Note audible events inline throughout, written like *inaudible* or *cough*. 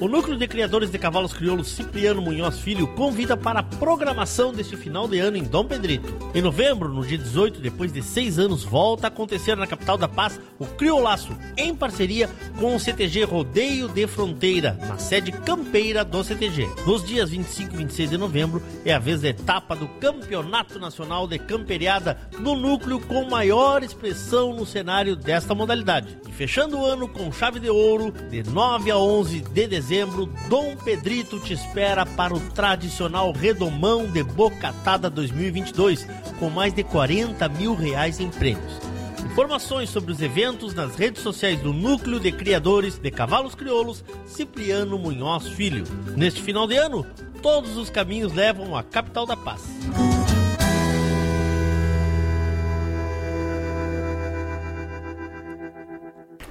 O Núcleo de Criadores de Cavalos Crioulos Cipriano Munhoz Filho convida para a programação deste final de ano em Dom Pedrito. Em novembro, no dia 18, depois de seis anos, volta a acontecer na capital da paz o Criolaço, em parceria com o CTG Rodeio de Fronteira, na sede campeira do CTG. Nos dias 25 e 26 de novembro é a vez da etapa do Campeonato Nacional de Camperiada no núcleo com maior expressão no cenário desta modalidade. E fechando o ano com chave de ouro, de 9 a 11 de dezembro dezembro, Dom Pedrito te espera para o tradicional Redomão de Bocatada 2022, com mais de 40 mil reais em prêmios. Informações sobre os eventos nas redes sociais do Núcleo de Criadores de Cavalos Crioulos, Cipriano Munhoz Filho. Neste final de ano, todos os caminhos levam à capital da paz.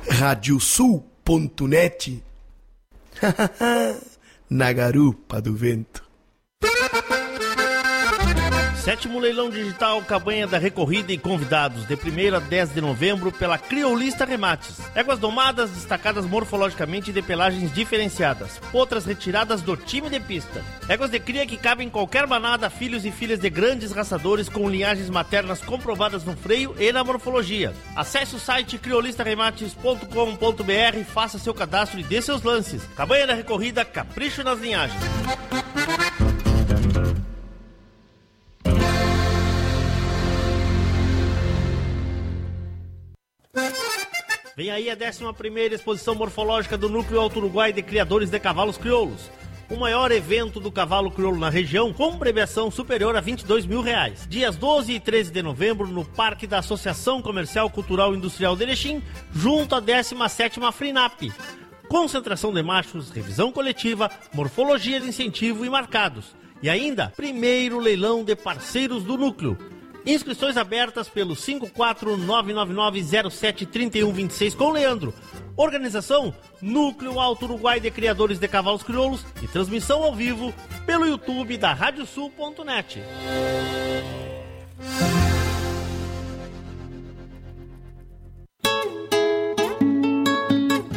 Radiosul.net *laughs* Na garupa do vento. Sétimo leilão digital Cabanha da Recorrida e convidados, de 1 a 10 de novembro, pela Criolista Remates. Éguas domadas, destacadas morfologicamente de pelagens diferenciadas. Outras retiradas do time de pista. Éguas de cria que cabem em qualquer manada, filhos e filhas de grandes raçadores com linhagens maternas comprovadas no freio e na morfologia. Acesse o site criolistaremates.com.br, faça seu cadastro e dê seus lances. Cabanha da Recorrida, capricho nas linhagens. Vem aí a 11 exposição morfológica do Núcleo Alto Uruguai de Criadores de Cavalos Crioulos. O maior evento do cavalo crioulo na região, com premiação superior a 22 mil reais. Dias 12 e 13 de novembro, no Parque da Associação Comercial Cultural Industrial de Erechim, junto à 17ª FRINAP. Concentração de machos, revisão coletiva, morfologia de incentivo e marcados. E ainda, primeiro leilão de parceiros do núcleo Inscrições abertas pelo 54999073126 com Leandro. Organização Núcleo Alto Uruguai de Criadores de Cavalos Crioulos e transmissão ao vivo pelo YouTube da Radiosul.net.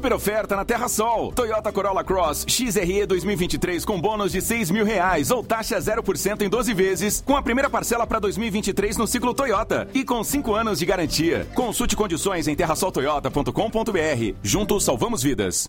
Super oferta na Terra Sol. Toyota Corolla Cross XRE 2023 com bônus de 6 mil reais ou taxa 0% em 12 vezes, com a primeira parcela para 2023 no ciclo Toyota e com 5 anos de garantia. Consulte condições em terrasoltoyota.com.br. Juntos salvamos vidas.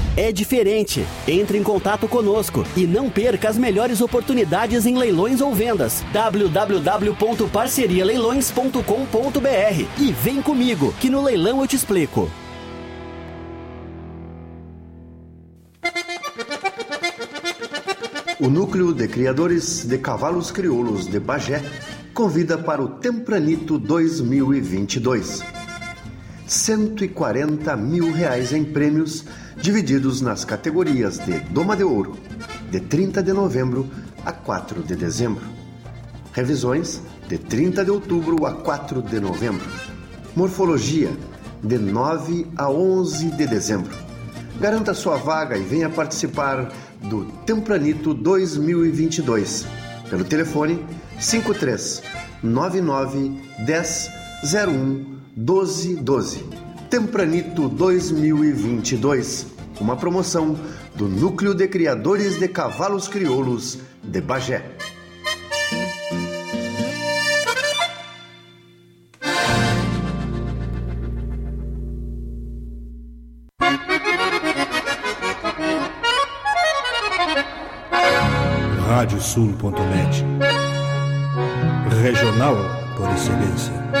é diferente. Entre em contato conosco e não perca as melhores oportunidades em leilões ou vendas. www.parcerialeilões.com.br e vem comigo, que no leilão eu te explico. O Núcleo de Criadores de Cavalos Crioulos de Bagé convida para o Tempranito 2022. 140 mil reais em prêmios, divididos nas categorias de Doma de Ouro, de 30 de novembro a 4 de dezembro. Revisões, de 30 de outubro a 4 de novembro. Morfologia, de 9 a 11 de dezembro. Garanta sua vaga e venha participar do Tempranito 2022 pelo telefone 53 99 10 01 12 12. Tempranito 2022, uma promoção do Núcleo de Criadores de Cavalos Crioulos de Bagé. Radiosul.net Regional por excelência.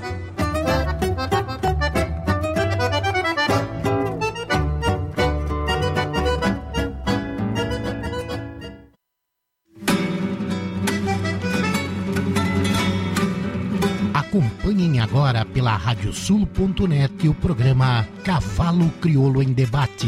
Pela radiosul.net o programa Cavalo Crioulo em Debate.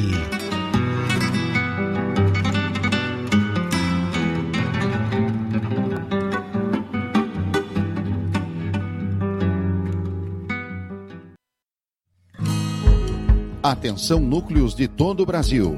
Atenção núcleos de todo o Brasil.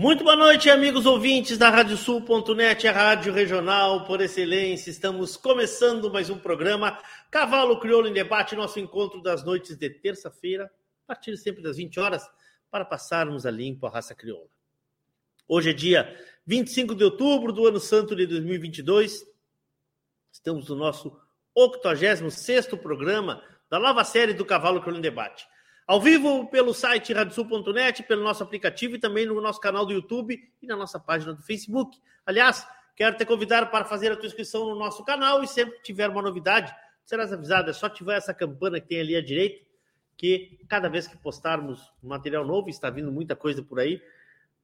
Muito boa noite, amigos ouvintes da Radiosul.net, a rádio regional por excelência. Estamos começando mais um programa Cavalo Crioulo em Debate, nosso encontro das noites de terça-feira, a partir sempre das 20 horas, para passarmos a limpo a raça crioula. Hoje é dia 25 de outubro do ano santo de 2022. Estamos no nosso 86º programa da nova série do Cavalo Crioulo em Debate. Ao vivo pelo site radiosul.net, pelo nosso aplicativo e também no nosso canal do YouTube e na nossa página do Facebook. Aliás, quero te convidar para fazer a tua inscrição no nosso canal e sempre que tiver uma novidade, serás avisado. É só ativar essa campana que tem ali à direita, que cada vez que postarmos material novo, está vindo muita coisa por aí,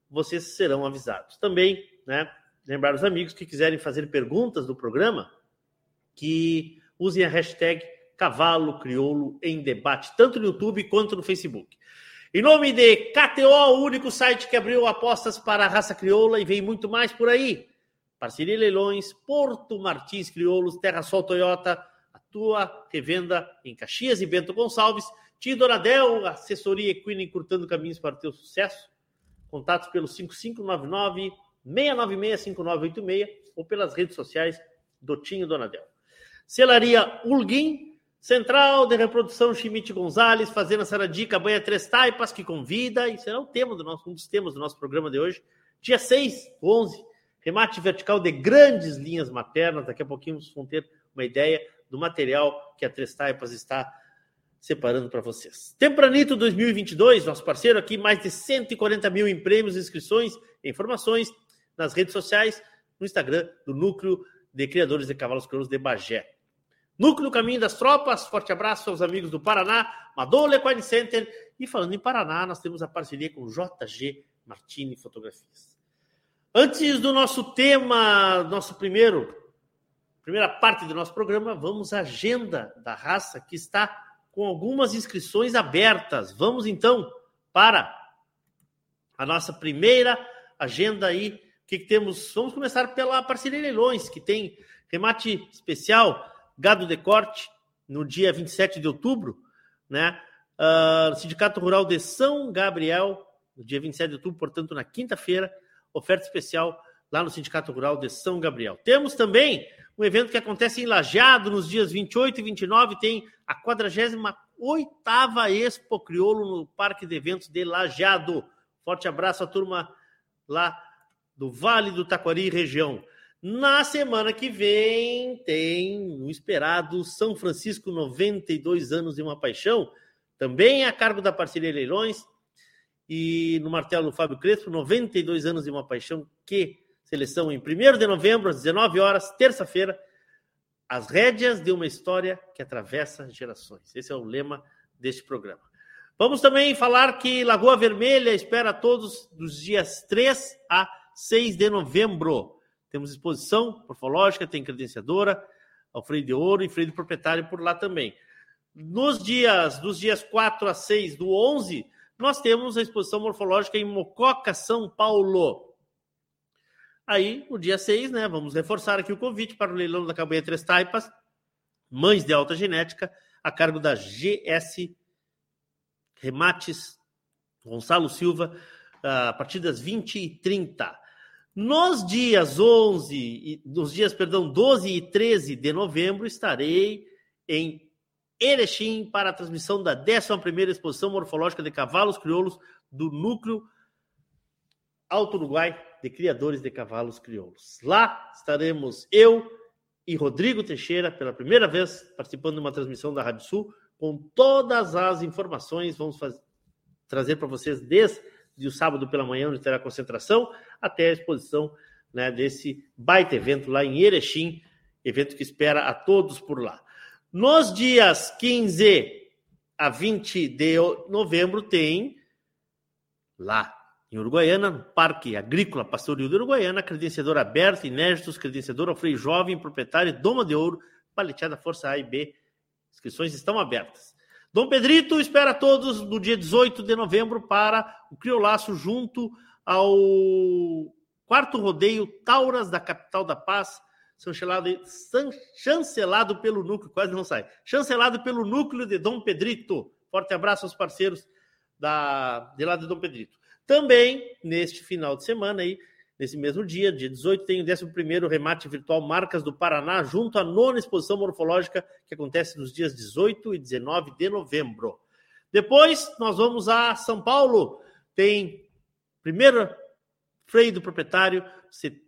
vocês serão avisados. Também, né, lembrar os amigos que quiserem fazer perguntas do programa, que usem a hashtag Cavalo Crioulo em Debate, tanto no YouTube quanto no Facebook. Em nome de KTO, o único site que abriu apostas para a raça crioula e vem muito mais por aí. Parceria Leilões, Porto Martins Crioulos, Terra Sol Toyota, a tua revenda em Caxias e Bento Gonçalves. Tio Donadel, assessoria equina encurtando caminhos para o teu sucesso. Contatos pelo 5599 696 5986 ou pelas redes sociais do Tinho Donadel. Celaria Ulguim, Central de Reprodução Chimite Gonzalez, Fazenda Saradica, Banha Três Taipas, que convida, e será o tema do nosso, um dos temas do nosso programa de hoje. Dia 6, 11, remate vertical de grandes linhas maternas. Daqui a pouquinho vocês vão ter uma ideia do material que a Três Taipas está separando para vocês. Tempranito 2022, nosso parceiro aqui, mais de 140 mil em prêmios, inscrições, informações nas redes sociais, no Instagram do Núcleo de Criadores de Cavalos Crioulos de Bagé. Núcleo Caminho das Tropas, forte abraço aos amigos do Paraná, Madole Equine Center. E falando em Paraná, nós temos a parceria com JG Martini Fotografias. Antes do nosso tema, nosso primeiro, primeira parte do nosso programa, vamos à agenda da raça que está com algumas inscrições abertas. Vamos então para a nossa primeira agenda aí. O que, que temos? Vamos começar pela parceria Leilões, que tem remate especial gado de corte no dia 27 de outubro, né? Uh, Sindicato Rural de São Gabriel, no dia 27 de outubro, portanto, na quinta-feira, oferta especial lá no Sindicato Rural de São Gabriel. Temos também um evento que acontece em Lajeado nos dias 28 e 29, tem a 48 Expo Crioulo no Parque de Eventos de Lajeado. Forte abraço à turma lá do Vale do Taquari região. Na semana que vem tem o esperado São Francisco 92 anos e uma paixão, também a cargo da parceria Leilões e no martelo do Fábio Crespo, 92 anos e uma paixão, que seleção em 1 de novembro às 19 horas, terça-feira, as rédeas de uma história que atravessa gerações. Esse é o lema deste programa. Vamos também falar que Lagoa Vermelha espera todos dos dias 3 a 6 de novembro. Temos exposição morfológica, tem credenciadora, ao freio de ouro e freio de proprietário por lá também. Nos dias, dos dias 4 a 6 do 11, nós temos a exposição morfológica em Mococa, São Paulo. Aí, no dia 6, né, vamos reforçar aqui o convite para o leilão da Cabanha Três Taipas, mães de alta genética, a cargo da GS Remates Gonçalo Silva, a partir das 20 e 30 nos dias 11, nos dias, perdão, 12 e 13 de novembro, estarei em Erechim para a transmissão da 11ª Exposição Morfológica de Cavalos Crioulos do Núcleo Alto Uruguai de Criadores de Cavalos Crioulos. Lá estaremos eu e Rodrigo Teixeira, pela primeira vez, participando de uma transmissão da Rádio Sul, com todas as informações. Vamos fazer, trazer para vocês desde o sábado pela manhã, onde terá concentração, até a exposição né, desse baita evento lá em Erechim, evento que espera a todos por lá. Nos dias 15 a 20 de novembro tem lá em Uruguaiana, no Parque Agrícola Pastoril de Uruguaiana, credenciador aberto, inéditos, credenciador ao jovem, proprietário, doma de ouro, paleteada Força A e B. Inscrições estão abertas. Dom Pedrito espera todos no dia 18 de novembro para o Criolaço junto ao quarto rodeio Tauras da capital da paz, chancelado, pelo núcleo, quase não sai, chancelado pelo núcleo de Dom Pedrito. Forte abraço aos parceiros da, de lá de Dom Pedrito. Também, neste final de semana aí, nesse mesmo dia, dia 18, tem o 11 remate virtual Marcas do Paraná, junto à nona exposição morfológica, que acontece nos dias 18 e 19 de novembro. Depois, nós vamos a São Paulo, tem Primeiro freio do proprietário,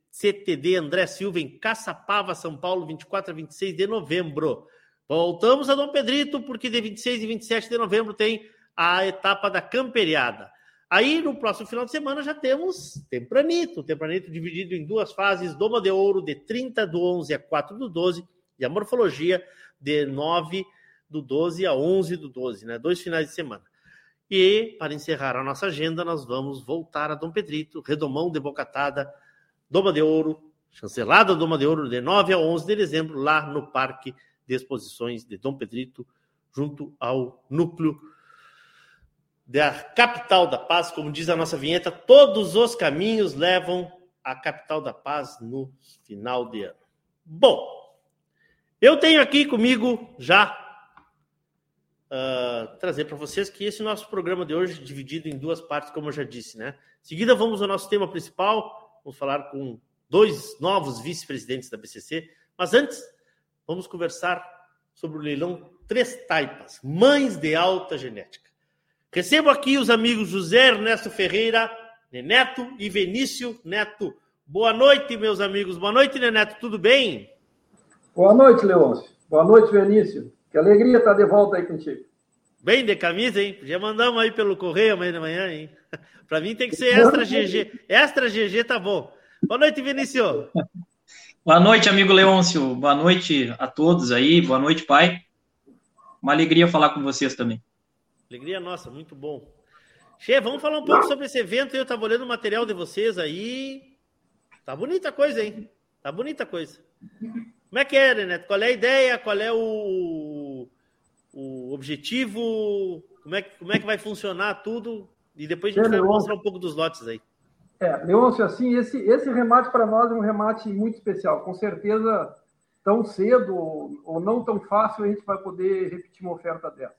CTD André Silva, em Caçapava, São Paulo, 24 a 26 de novembro. Voltamos a Dom Pedrito, porque de 26 e 27 de novembro tem a etapa da camperiada. Aí, no próximo final de semana, já temos Tempranito. Tempranito dividido em duas fases: Doma de Ouro, de 30 do 11 a 4 do 12, e a Morfologia, de 9 do 12 a 11 do 12, né? Dois finais de semana. E, para encerrar a nossa agenda, nós vamos voltar a Dom Pedrito, Redomão de Bocatada, Doma de Ouro, chancelada Doma de Ouro, de 9 a 11 de dezembro, lá no Parque de Exposições de Dom Pedrito, junto ao núcleo da capital da paz, como diz a nossa vinheta, todos os caminhos levam à capital da paz no final de ano. Bom, eu tenho aqui comigo já uh, trazer para vocês que esse nosso programa de hoje é dividido em duas partes, como eu já disse, né? Em seguida, vamos ao nosso tema principal, vamos falar com dois novos vice-presidentes da BCC, mas antes, vamos conversar sobre o leilão Três Taipas, mães de alta genética. Recebo aqui os amigos José Ernesto Ferreira, Neneto e Vinícius Neto. Boa noite, meus amigos. Boa noite, Neneto. Tudo bem? Boa noite, Leôncio. Boa noite, Vinícius. Que alegria estar de volta aí contigo. Bem de camisa, hein? Já mandamos aí pelo correio amanhã de manhã, hein? *laughs* Para mim tem que ser extra GG. Extra GG tá bom. Boa noite, Vinícius. *laughs* Boa noite, amigo Leôncio. Boa noite a todos aí. Boa noite, pai. Uma alegria falar com vocês também. Alegria nossa, muito bom. Che, vamos falar um pouco sobre esse evento. Eu estava olhando o material de vocês aí. Tá bonita a coisa, hein? Tá bonita a coisa. Como é que é, Neto? Qual é a ideia? Qual é o, o objetivo? Como é, como é que vai funcionar tudo? E depois a gente vai mostrar um pouco dos lotes aí. É, Leôncio, assim, esse, esse remate para nós é um remate muito especial. Com certeza, tão cedo ou não tão fácil a gente vai poder repetir uma oferta dessa.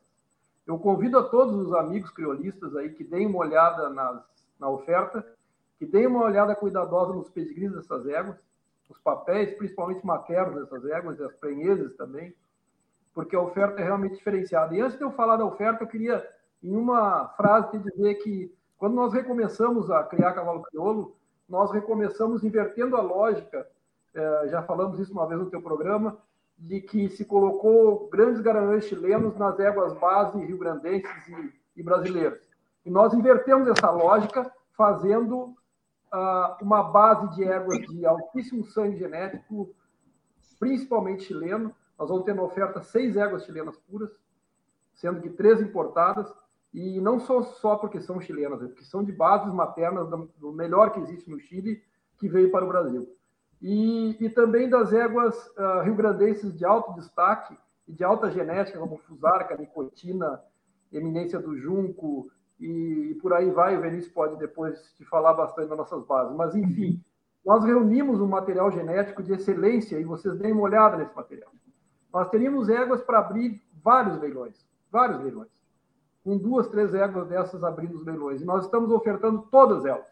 Eu convido a todos os amigos criolistas aí que deem uma olhada nas, na oferta, que deem uma olhada cuidadosa nos pedigrees dessas éguas, os papéis, principalmente maternos dessas éguas e as prenheses também, porque a oferta é realmente diferenciada. E antes de eu falar da oferta, eu queria, em uma frase, te dizer que quando nós recomeçamos a criar cavalo crioulo, nós recomeçamos invertendo a lógica, é, já falamos isso uma vez no teu programa, de que se colocou grandes garanhões chilenos nas éguas base rio-grandenses e, e brasileiras. E nós invertemos essa lógica fazendo uh, uma base de éguas de altíssimo sangue genético, principalmente chileno. Nós vamos ter na oferta seis éguas chilenas puras, sendo que três importadas, e não só, só porque são chilenas, é porque são de bases maternas do melhor que existe no Chile, que veio para o Brasil e, e também das éguas uh, rio-grandenses de alto destaque e de alta genética, como Fusarca, Nicotina, Eminência do Junco, e, e, por aí vai. O Vinícius pode depois te falar bastante das nossas bases. Mas, enfim, nós reunimos um material genético de excelência e vocês deem uma olhada nesse material. Nós teríamos éguas para abrir vários leilões, vários leilões. Com duas, três éguas dessas abrindo os leilões. E nós estamos ofertando todas elas.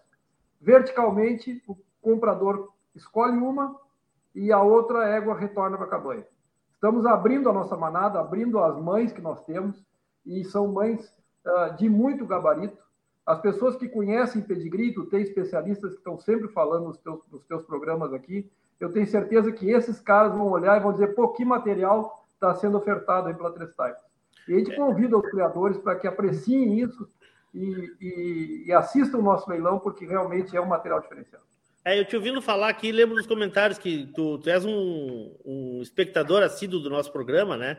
Verticalmente, o comprador escolhe uma e a outra égua retorna para a cabanha. Estamos abrindo a nossa manada, abrindo as mães que nós temos, e são mães uh, de muito gabarito. As pessoas que conhecem pedigree, tu tem especialistas que estão sempre falando nos teus, nos teus programas aqui, eu tenho certeza que esses caras vão olhar e vão dizer, pô, que material está sendo ofertado aí pela Trestyle. E a gente convida os criadores para que apreciem isso e, e, e assistam o nosso leilão, porque realmente é um material diferenciado. É, eu te ouvindo falar aqui, lembro nos comentários que tu, tu és um, um, espectador assíduo do nosso programa, né?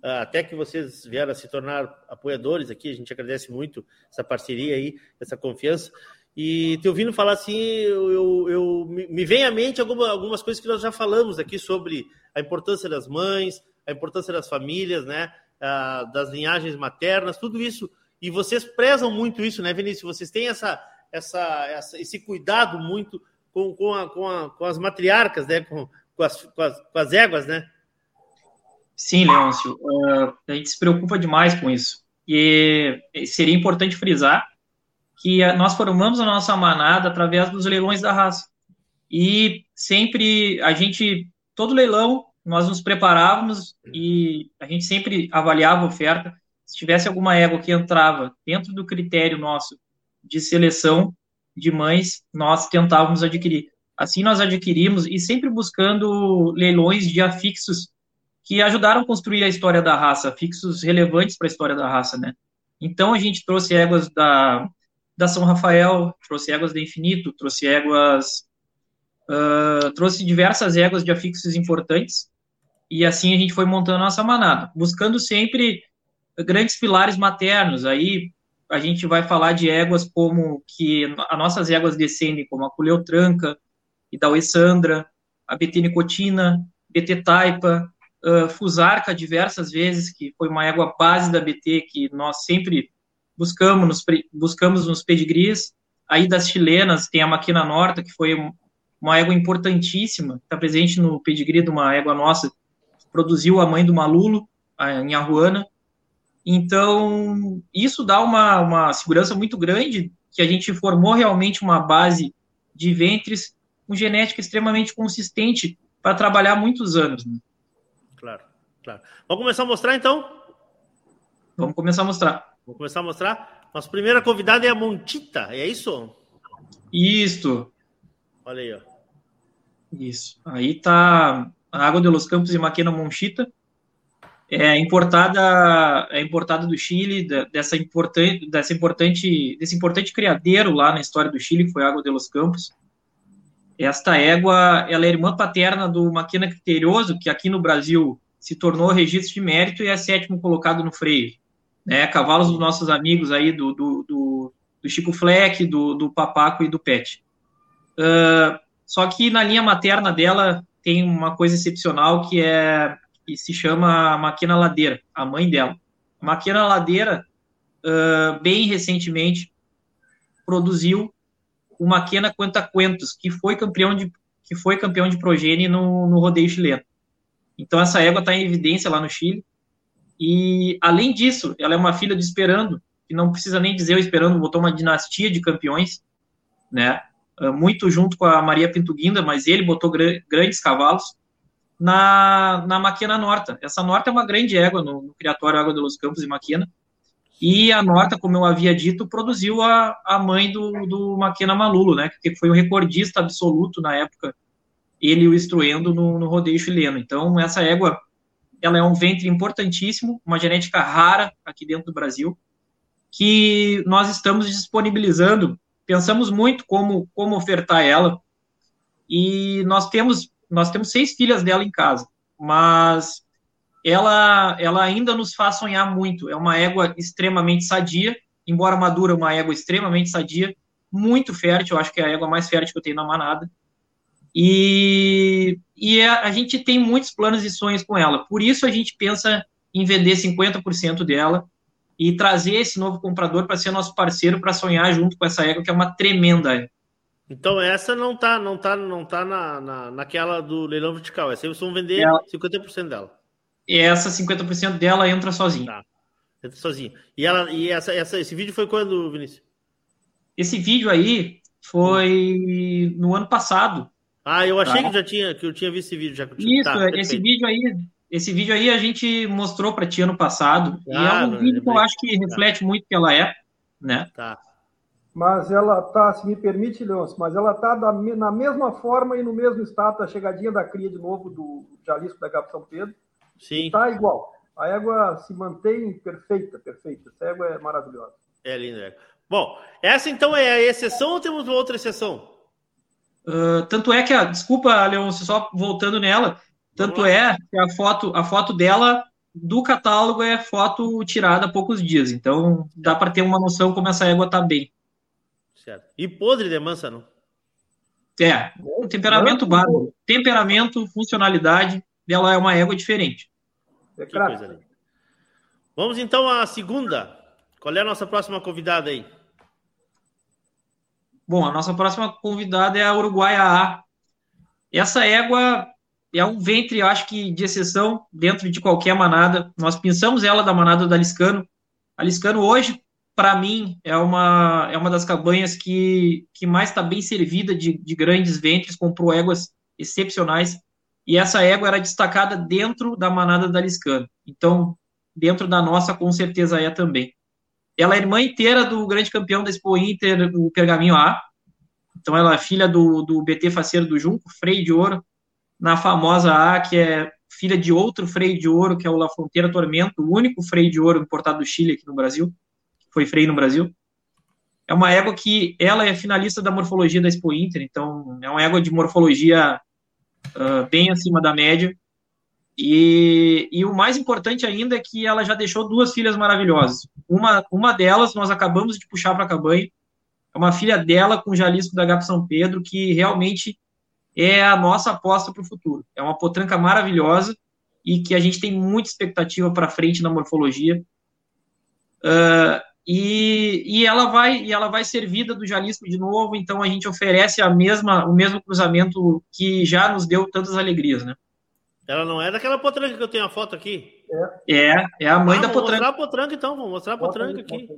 Ah, até que vocês vieram a se tornar apoiadores aqui, a gente agradece muito essa parceria aí, essa confiança. E te ouvindo falar assim, eu, eu, eu me vem à mente alguma, algumas coisas que nós já falamos aqui sobre a importância das mães, a importância das famílias, né? Ah, das linhagens maternas, tudo isso. E vocês prezam muito isso, né, Vinícius? Vocês têm essa, essa, essa esse cuidado muito com, com, a, com, a, com as matriarcas, né? Com, com, as, com, as, com as éguas, né? Sim, Leôncio, uh, a gente se preocupa demais com isso. E seria importante frisar que nós formamos a nossa manada através dos leilões da raça. E sempre a gente, todo leilão, nós nos preparávamos e a gente sempre avaliava a oferta. Se tivesse alguma égua que entrava dentro do critério nosso de seleção, de mães nós tentávamos adquirir. Assim nós adquirimos e sempre buscando leilões de afixos que ajudaram a construir a história da raça, afixos relevantes para a história da raça, né? Então a gente trouxe éguas da, da São Rafael, trouxe éguas da Infinito, trouxe éguas, uh, trouxe diversas éguas de afixos importantes e assim a gente foi montando a nossa manada, buscando sempre grandes pilares maternos, aí a gente vai falar de éguas como que as nossas éguas descendem, como a Culeotranca, Idauê Sandra, a BT Nicotina, BT Taipa, uh, Fusarca diversas vezes, que foi uma égua base da BT que nós sempre buscamos nos, buscamos nos pedigrees. Aí das chilenas tem a Maquina Norta, que foi uma égua importantíssima, está presente no pedigree de uma égua nossa, que produziu a mãe do Malulo, em Arruana. Então, isso dá uma, uma segurança muito grande, que a gente formou realmente uma base de ventres com genética extremamente consistente para trabalhar muitos anos. Né? Claro, claro. Vamos começar a mostrar então? Vamos começar a mostrar. Vamos começar a mostrar. Nossa primeira convidada é a Montita, é isso? Isso. Olha aí, ó. Isso. Aí tá a Água de los Campos e Maquena Monchita. É importada, é importada do Chile, dessa importante, dessa importante, desse importante criadeiro lá na história do Chile, que foi Água de los Campos. Esta égua, ela é irmã paterna do Maquena Criterioso, que aqui no Brasil se tornou registro de mérito e é sétimo colocado no freio. Né? Cavalos dos nossos amigos aí, do, do, do, do Chico Fleck, do, do Papaco e do Pet. Uh, só que na linha materna dela tem uma coisa excepcional que é que se chama Maquina Ladeira, a mãe dela. Maquina Ladeira, uh, bem recentemente, produziu o Maquena Quantaquentos, que foi campeão de que foi campeão de progênie no, no rodeio chileno. Então essa égua está em evidência lá no Chile. E além disso, ela é uma filha de Esperando, que não precisa nem dizer o Esperando botou uma dinastia de campeões, né? Ah, muito junto com a Maria Pintuguinda, mas ele botou gr grandes cavalos na, na Maquina Norta. Essa Norta é uma grande égua no, no Criatório Água de los Campos e Maquina. E a Norta, como eu havia dito, produziu a, a mãe do, do Maquina Malulo, né? Que foi o recordista absoluto na época, ele o instruindo no, no rodeio chileno. Então, essa égua, ela é um ventre importantíssimo, uma genética rara aqui dentro do Brasil, que nós estamos disponibilizando pensamos muito como, como ofertar ela, e nós temos, nós temos seis filhas dela em casa, mas ela, ela ainda nos faz sonhar muito. É uma égua extremamente sadia, embora madura, uma égua extremamente sadia, muito fértil, acho que é a égua mais fértil que eu tenho na manada. E, e a, a gente tem muitos planos e sonhos com ela. Por isso a gente pensa em vender 50% dela e trazer esse novo comprador para ser nosso parceiro para sonhar junto com essa égua que é uma tremenda égua. Então essa não tá, não tá, não tá na, na, naquela do leilão vertical. Essa aí vocês vão vender ela, 50% dela. E essa 50% dela entra sozinha. Tá. Entra sozinha. E ela e essa, essa esse vídeo foi quando, Vinícius? Esse vídeo aí foi no ano passado. Ah, eu achei tá? que já tinha que eu tinha visto esse vídeo já. Isso, tá, esse vídeo aí esse vídeo aí a gente mostrou para ti ano passado. Ah, e é um vídeo que eu acho que reflete muito que ela é, né? Tá. Mas ela tá, se me permite, Leôncio, mas ela tá da, na mesma forma e no mesmo estado da chegadinha da cria de novo do Jalisco da Cabo São Pedro. Sim. Tá igual. A égua se mantém perfeita, perfeita. Essa égua é maravilhosa. É linda. É. Bom, essa então é a exceção ou temos outra exceção? Uh, tanto é que, a, desculpa, Leôncio, só voltando nela, tanto é que a foto, a foto dela do catálogo é foto tirada há poucos dias. Então dá para ter uma noção como essa égua tá bem. Certo. E podre de mansa, não? É, temperamento básico. Temperamento, funcionalidade, ela é uma égua diferente. É que coisa linda. Vamos então à segunda. Qual é a nossa próxima convidada aí? Bom, a nossa próxima convidada é a Uruguaia A. Essa égua é um ventre, acho que de exceção dentro de qualquer manada. Nós pensamos ela da manada da Liscano. A Liscano hoje, para mim, é uma, é uma das cabanhas que, que mais está bem servida de, de grandes ventres, comprou éguas excepcionais. E essa égua era destacada dentro da manada da Liscano. Então, dentro da nossa, com certeza é também. Ela é irmã inteira do grande campeão da Expo Inter, o Pergaminho A. Então, ela é filha do, do BT Faceiro do Junco, freio de ouro na famosa A, que é filha de outro freio de ouro, que é o La Fronteira Tormento, o único freio de ouro importado do Chile aqui no Brasil, foi freio no Brasil. É uma égua que ela é finalista da morfologia da Expo Inter, então é uma égua de morfologia uh, bem acima da média. E, e, o mais importante ainda é que ela já deixou duas filhas maravilhosas. Uma, uma delas nós acabamos de puxar para a cabanha, é uma filha dela com Jalisco da Gato São Pedro, que realmente é a nossa aposta para o futuro. É uma potranca maravilhosa e que a gente tem muita expectativa para frente na morfologia. Uh, e, e ela vai e ela vai servida do Jalisco de novo, então a gente oferece a mesma o mesmo cruzamento que já nos deu tantas alegrias, né? Ela não é daquela potranca que eu tenho a foto aqui. É, é a mãe ah, da vou potranca. mostrar a potranca então, vou mostrar a potranca aqui.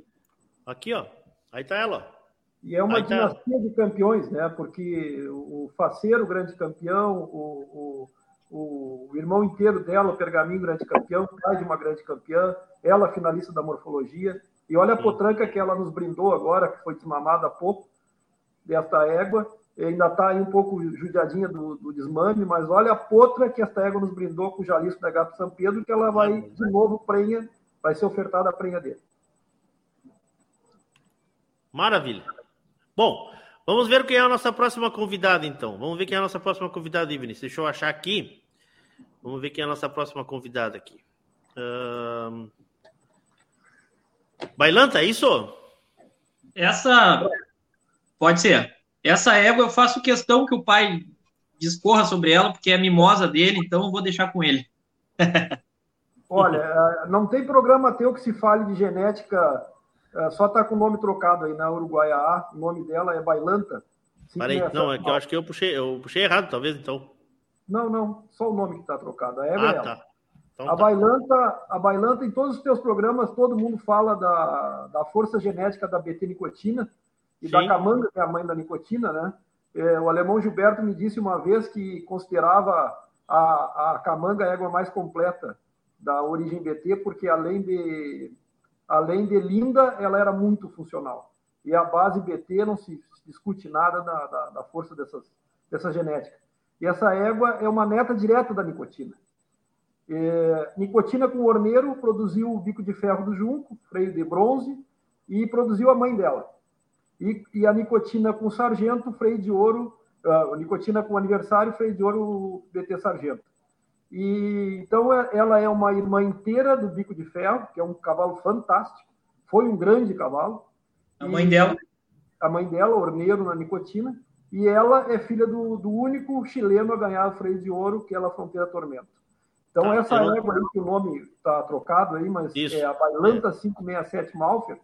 Aqui, ó. Aí tá ela, ó. E é uma Aí tá. dinastia de campeões, né? Porque o Faceiro, grande campeão, o, o, o irmão inteiro dela, o Pergaminho, grande campeão, pai de uma grande campeã, ela finalista da morfologia. E olha a potranca que ela nos brindou agora, que foi desmamada há pouco, desta égua. E ainda está aí um pouco judiadinha do, do desmame, mas olha a potra que esta égua nos brindou com o Jalisco da Gato São Pedro, que ela vai, de novo, prenha, vai ser ofertada a prenha dele. Maravilha. Bom, vamos ver quem é a nossa próxima convidada, então. Vamos ver quem é a nossa próxima convidada, Vinícius. Deixa eu achar aqui. Vamos ver quem é a nossa próxima convidada aqui. Bailanta, é isso? Essa pode ser. Essa égua eu faço questão que o pai discorra sobre ela, porque é mimosa dele, então eu vou deixar com ele. *laughs* Olha, eh, não tem programa teu que se fale de genética, eh, só está com o nome trocado aí na Uruguaia A, o nome dela é Bailanta. Peraí, não, é que eu acho que eu puxei, eu puxei errado, talvez, então. Não, não, só o nome que está trocado. A égua é Ah, ela. tá. Então a tá. Bailanta, a Bailanta, em todos os teus programas, todo mundo fala da, da força genética da BT-nicotina e Sim. da camanga, que é a mãe da nicotina, né? É, o alemão Gilberto me disse uma vez que considerava a, a camanga a égua mais completa da origem BT, porque além de, além de linda, ela era muito funcional. E a base BT não se discute nada da, da, da força dessas, dessa genética. E essa égua é uma neta direta da nicotina. É, nicotina com orneiro produziu o bico de ferro do junco, freio de bronze, e produziu a mãe dela. E, e a nicotina com sargento, freio de ouro, ah, nicotina com aniversário, freio de ouro BT sargento. E, então é- ela é uma irmã inteira do bico de ferro, que é um cavalo fantástico, foi um grande cavalo. A mãe dela? A mãe dela, orneiro na nicotina, e ela é filha do, do único chileno a ganhar o freio de ouro, que é a Fronteira Tormento. Então, Tá, essa eu não- égua aí, que o nome está trocado aí, mas Isso. é a Bailanta 567 Malfer,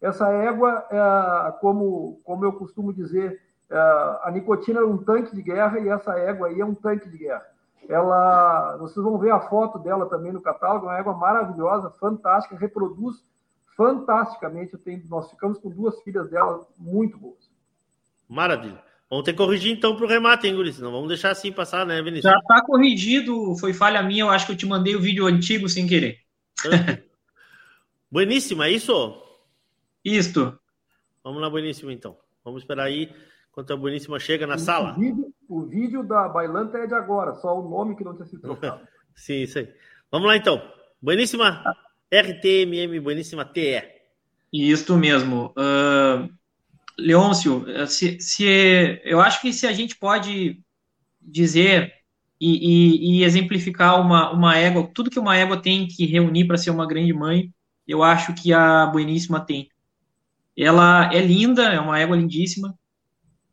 essa égua, é, como, como eu costumo dizer, é, a nicotina é um tanque de guerra e essa égua aí é um tanque de guerra. Ela, vocês vão ver a foto dela também no catálogo, é uma égua maravilhosa, fantástica, reproduz fantasticamente. Tenho, nós ficamos com duas filhas dela muito boas. Maravilha. Vamos ter que corrigir então pro remate, hein, Guri? Não vamos deixar assim passar, né, Vinícius? Já tá corrigido, foi falha minha, eu acho que eu te mandei o vídeo antigo sem querer. *laughs* Bueníssima, é isso? Isto. Vamos lá, Bueníssima, então. Vamos esperar aí enquanto a Bueníssima chega na O sala. vídeo, o vídeo da Bailanta é de agora, só o nome que não tinha sido trocado. *laughs* Sim, isso aí. Vamos lá, então. Bueníssima RTMM, Bueníssima TE. Isto mesmo. Ah, Leôncio, se, se- eu acho que se a gente pode dizer e, e- e exemplificar uma, uma égua, tudo que uma égua tem que reunir para ser uma grande mãe, eu acho que a Bueníssima tem. Ela é linda, é uma égua lindíssima.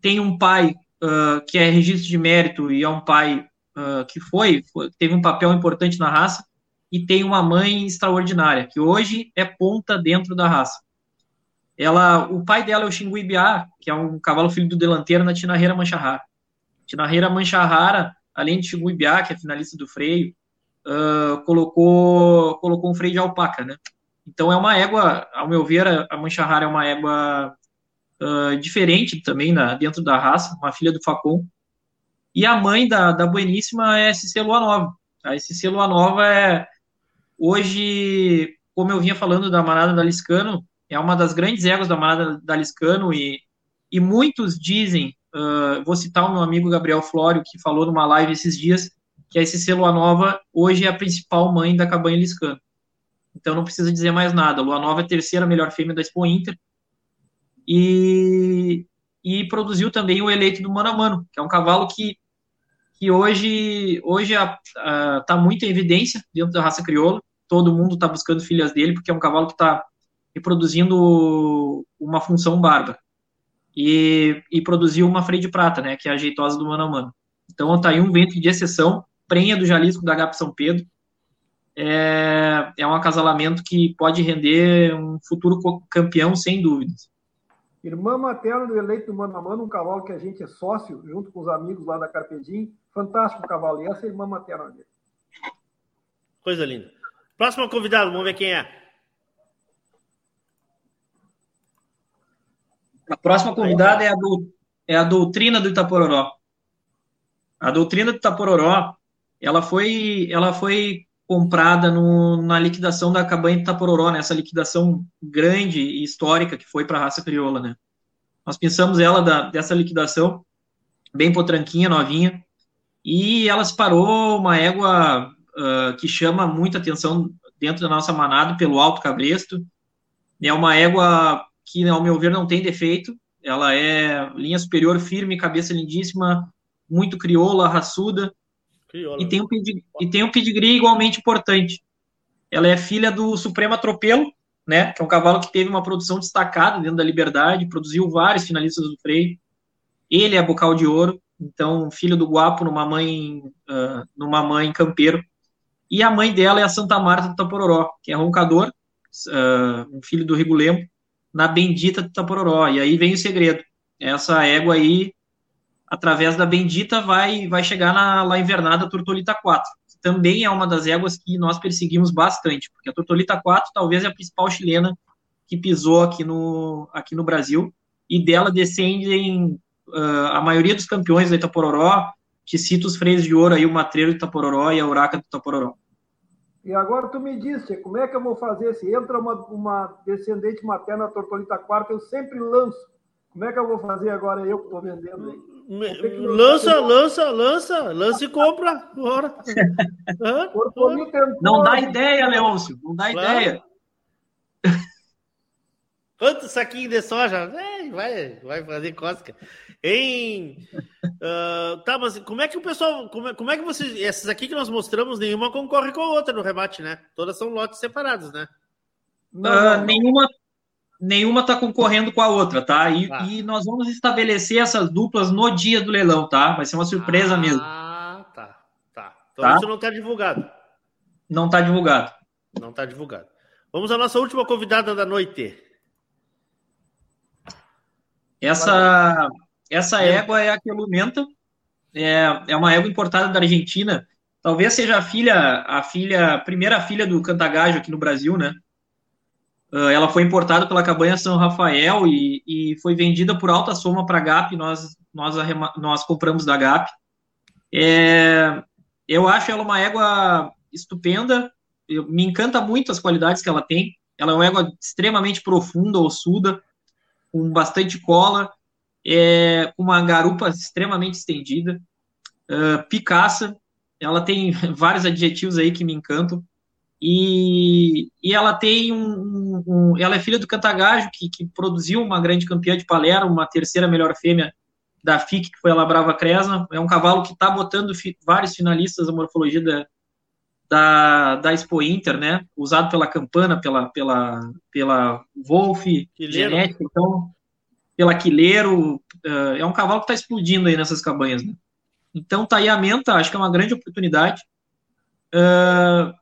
Tem um pai ah, que é registro de mérito e é um pai ah, que foi, foi- teve um papel importante na raça, e tem uma mãe extraordinária, que hoje é ponta dentro da raça. Ela, o pai dela é o Xingu Ibiá, que é um cavalo filho do delanteiro na Tinarreira Mancharrara. Tinarreira Mancharrara, além de Xingu Ibiá, que é finalista do freio, ah, colocou, colocou um freio de alpaca, né? Então é uma égua, ao meu ver, a, Mancharrara é uma égua ah, diferente também na, dentro da raça, uma filha do Facon. E a mãe da, da Bueníssima é Cicê Lua Nova. A Cicê Lua Nova é, hoje, como eu vinha falando da manada da Liscano, é uma das grandes éguas da manada da Liscano e, e muitos dizem, ah, vou citar o meu amigo Gabriel Flório, que falou numa live esses dias, que a SC Lua Nova hoje é a principal mãe da cabanha Liscano. Então não precisa dizer mais nada. Lua Nova é a terceira melhor fêmea da Expo Inter e, e produziu também o eleito do Mano a Mano, que é um cavalo que, que hoje hoje está muito em evidência dentro da raça crioula. Todo mundo está buscando filhas dele, porque é um cavalo que está reproduzindo uma função bárbara. E, e produziu uma freio de prata, né, que é a jeitosa do Mano a Mano. Então tá aí um ventre de exceção, prenha do Jalisco da HP São Pedro. é, é um acasalamento que pode render um futuro campeão, sem dúvidas. Irmã materna do eleito do Mano a Mano, um cavalo que a gente é sócio, junto com os amigos lá da Carpedim. Fantástico cavalo. E essa é a irmã materna dele. Coisa linda. Próximo convidado, vamos ver quem é. A próxima convidada é a, do, é a doutrina do Itapororó. A doutrina do Itapororó, ela foi, ela foi comprada no, na liquidação da cabanha Itapororó, nessa né? liquidação grande e histórica que foi para a raça crioula, né? Nós pensamos ela da, dessa liquidação, bem potranquinha, novinha, e ela se parou uma égua uh, que chama muita atenção dentro da nossa manada pelo alto cabresto. É uma égua que, ao meu ver, não tem defeito. Ela é linha superior firme, cabeça lindíssima, muito crioula, raçuda, e tem, um pedigree, e tem um pedigree igualmente importante. Ela é filha do Supremo Atropelo, né, que é um cavalo que teve uma produção destacada dentro da Liberdade, produziu vários finalistas do freio. Ele é bocal de ouro, então filho do Guapo numa mãe, uh, numa mãe campeiro. E a mãe dela é a Santa Marta do Tapororó, que é roncador, uh, um filho do Rigulemo, na bendita do Tapororó. E aí vem o segredo. Essa égua aí através da Bendita, vai, vai chegar na lá invernada Tortolita 4. Que também é uma das éguas que nós perseguimos bastante, porque a Tortolita 4 talvez é a principal chilena que pisou aqui no, aqui no Brasil, e dela descendem uh, a maioria dos campeões da Itapororó, que cita os freios de ouro aí, o Matreiro do Itapororó e a Uraca do Itapororó. E agora tu me disse, como é que eu vou fazer? Se entra uma, uma descendente materna Tortolita 4, eu sempre lanço. Como é que eu vou fazer agora, eu que estou vendendo aí? Lança, lança, lança, lança e compra. Bora. *laughs* Não dá ideia, Leôncio. Não dá claro. ideia. Quanto saquinho de soja? vai, vai fazer cósmica. Em. Uh, tá, mas como é que o pessoal. Como é, como é que vocês. Essas aqui que nós mostramos, nenhuma concorre com a outra no rebate, né? Todas são lotes separados, né? Não, uh, nenhuma nenhuma está concorrendo com a outra, tá? E, ah. e, nós vamos estabelecer essas duplas no dia do leilão, tá? Vai ser uma surpresa ah, mesmo. Ah, tá, tá. Então tá? isso não está divulgado. Não está divulgado. Não está divulgado. Vamos à nossa última convidada da noite. Essa, essa égua é a que alimenta. É, é uma égua importada da Argentina. Talvez seja a filha, a filha, a primeira filha do Cantagajo aqui no Brasil, né? Uh, ela foi importada pela Cabanha São Rafael e, e foi vendida por alta soma para a GAP, nós, nós, nós compramos da GAP. É, eu acho ela uma égua estupenda, eu, me encanta muito as qualidades que ela tem. Ela é uma égua extremamente profunda, ossuda, com bastante cola, é, uma garupa extremamente estendida, uh, picaça, ela tem *laughs* vários adjetivos aí que me encantam. E, e ela tem um, um, Ela é filha do Cantagajo, que, que produziu uma grande campeã de Palermo, uma terceira melhor fêmea da FIC, que foi a Labrava Cresna. É um cavalo que está botando fi, vários finalistas da morfologia da, da, da Expo Inter, né? Usado pela Campana, pela, pela, pela Wolf, genética, então, pela Quileiro. Uh, é um cavalo que está explodindo aí nessas cabanhas, né? Então, tá aí a menta, acho que é uma grande oportunidade. Uh,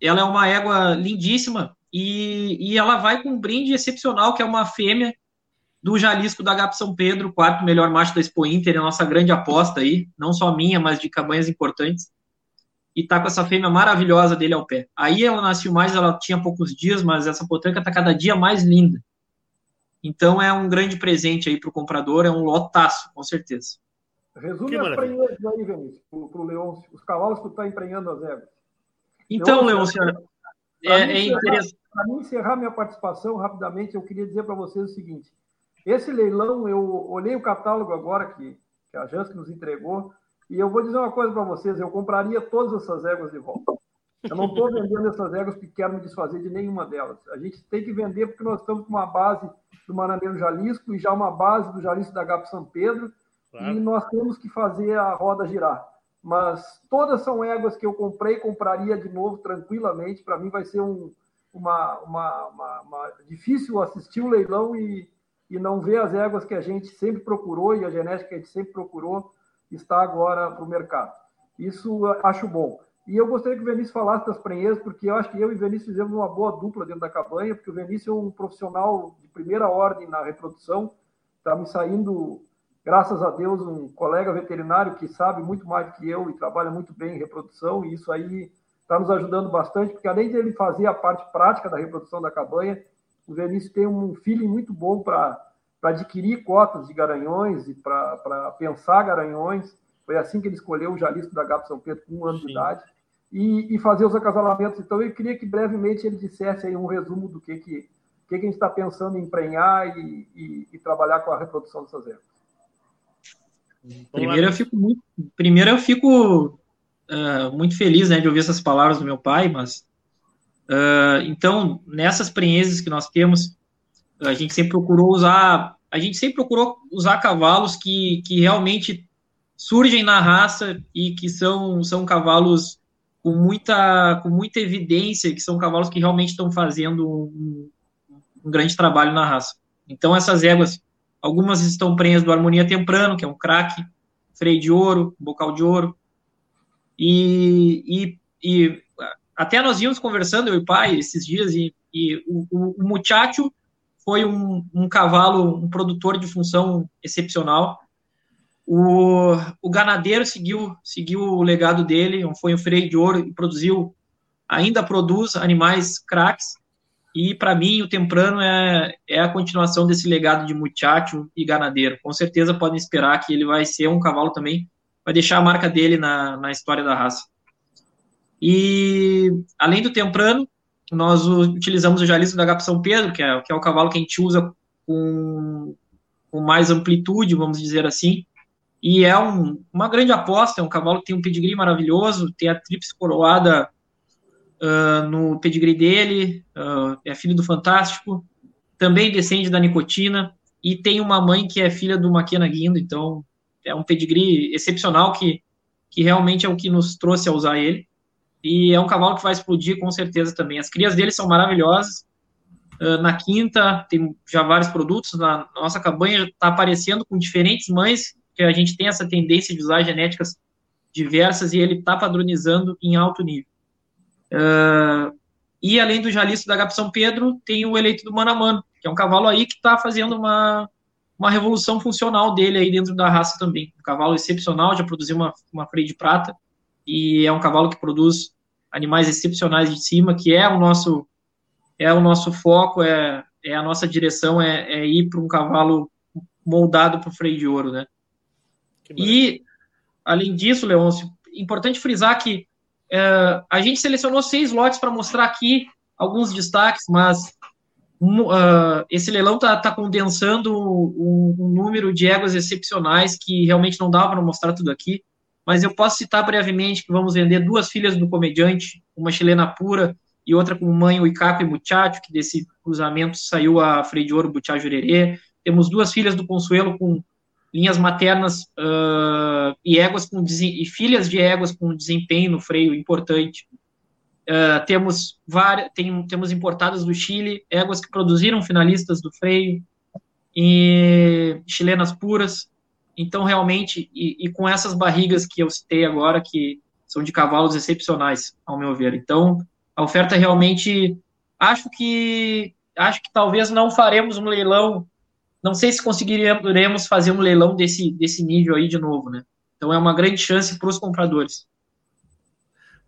ela é uma égua lindíssima e, e ela vai com um brinde excepcional, que é uma fêmea do Jalisco da Gap São Pedro, quarto melhor macho da Expo Inter, é a nossa grande aposta aí, não só minha, mas de cabanhas importantes. E tá com essa fêmea maravilhosa dele ao pé. Aí ela nasceu mais, ela tinha poucos dias, mas essa potranca tá cada dia mais linda. Então é um grande presente aí pro comprador, é um lotaço, com certeza. Resume as prenhas aí, Vinícius, pro, pro Leão, os cavalos que tu tá emprenhando as éguas. Então, Leôncio, é, é interessante. Para mim encerrar minha participação rapidamente, eu queria dizer para vocês o seguinte: esse leilão, eu olhei o catálogo agora que, que a Jans nos entregou, e eu vou dizer uma coisa para vocês: eu compraria todas essas éguas de volta. Eu não estou vendendo essas éguas porque quero me desfazer de nenhuma delas. A gente tem que vender porque nós estamos com uma base do Mananeiro Jalisco e já uma base do Jalisco da Gapo São Pedro, claro. e nós temos que fazer a roda girar mas todas são éguas que eu comprei e compraria de novo tranquilamente. Para mim vai ser um, uma, uma, uma, uma, difícil assistir o leilão e, e não ver as éguas que a gente sempre procurou e a genética que a gente sempre procurou está agora para o mercado. Isso acho bom. E eu gostaria que o Vinícius falasse das prenheiras, porque eu acho que eu e o Vinícius fizemos uma boa dupla dentro da cabanha, porque o Vinícius é um profissional de primeira ordem na reprodução, está me saindo, graças a Deus, um colega veterinário que sabe muito mais do que eu e trabalha muito bem em reprodução, e isso aí está nos ajudando bastante, porque além de ele fazer a parte prática da reprodução da cabanha, o Vinícius tem um feeling muito bom para adquirir cotas de garanhões e para pensar garanhões. Foi assim que ele escolheu o Jalisco da GAP São Pedro com um ano Sim. de idade e, e, fazer os acasalamentos. Então, eu queria que brevemente ele dissesse aí um resumo do que, que, que, que a gente está pensando em emprenhar e, e, e, trabalhar com a reprodução dessas ervas. Primeiro eu fico muito, primeiro eu fico uh, muito feliz né, de ouvir essas palavras do meu pai, mas uh, então nessas prenhezes que nós temos, a gente sempre procurou usar, a gente sempre procurou usar cavalos que, que realmente surgem na raça e que são, são cavalos com muita, com muita evidência que são cavalos que realmente estão fazendo um, um grande trabalho na raça. Então, essas éguas, algumas estão prenhas do Harmonia Temprano, que é um craque, freio de ouro, bocal de ouro, e, e, e, até nós íamos conversando, eu e o pai, esses dias, e, e o, o, o Muchacho foi um, um cavalo, um produtor de função excepcional, o, o ganadeiro seguiu, seguiu o legado dele, foi um freio de ouro e produziu, ainda produz animais craques. E para mim, o Temprano é, é a continuação desse legado de muchacho e ganadeiro. Com certeza podem esperar que ele vai ser um cavalo também, vai deixar a marca dele na, na história da raça. E além do Temprano, nós utilizamos o Jalisco da Gap São Pedro, que é, que é o cavalo que a gente usa com, com mais amplitude, vamos dizer assim, e é um, uma grande aposta, é um cavalo que tem um pedigree maravilhoso, tem a tríplice coroada uh, no pedigree dele, uh, é filho do Fantástico, também descende da nicotina, e tem uma mãe que é filha do Maquena Guindo, então é um pedigree excepcional que, que realmente é o que nos trouxe a usar ele, e é um cavalo que vai explodir com certeza também. As crias dele são maravilhosas, uh, na quinta tem já vários produtos, na nossa cabanha está aparecendo com diferentes mães, que a gente tem essa tendência de usar genéticas diversas e ele está padronizando em alto nível. Uh, e além do Jalisco da Gap São Pedro, tem o eleito do Mano a Mano, que é um cavalo aí que está fazendo uma, uma revolução funcional dele aí dentro da raça também. Um cavalo excepcional, já produziu uma, uma freio de prata, e é um cavalo que produz animais excepcionais de cima, que é o nosso é o nosso foco, é, é a nossa direção, é, é ir para um cavalo moldado para o freio de ouro, né? E, além disso, Leôncio, importante frisar que é, a gente selecionou seis lotes para mostrar aqui alguns destaques, mas uh, esse leilão está tá condensando um, um, número de éguas excepcionais que realmente não dava para mostrar tudo aqui. Mas eu posso citar brevemente que vamos vender duas filhas do comediante, uma chilena pura e outra com mãe, o Icape Muchacho, que desse cruzamento saiu a freio de ouro Jurerê. Temos duas filhas do Consuelo com linhas maternas uh, e éguas com e filhas de éguas com desempenho no freio importante. Uh, temos várias, tem, temos importadas do Chile, éguas que produziram finalistas do freio, e chilenas puras. Então, realmente, e, e, com essas barrigas que eu citei agora, que são de cavalos excepcionais, ao meu ver. Então, a oferta realmente, acho que, acho que talvez não faremos um leilão não sei se conseguiremos fazer um leilão desse, desse nível aí de novo, né? Então é uma grande chance para os compradores.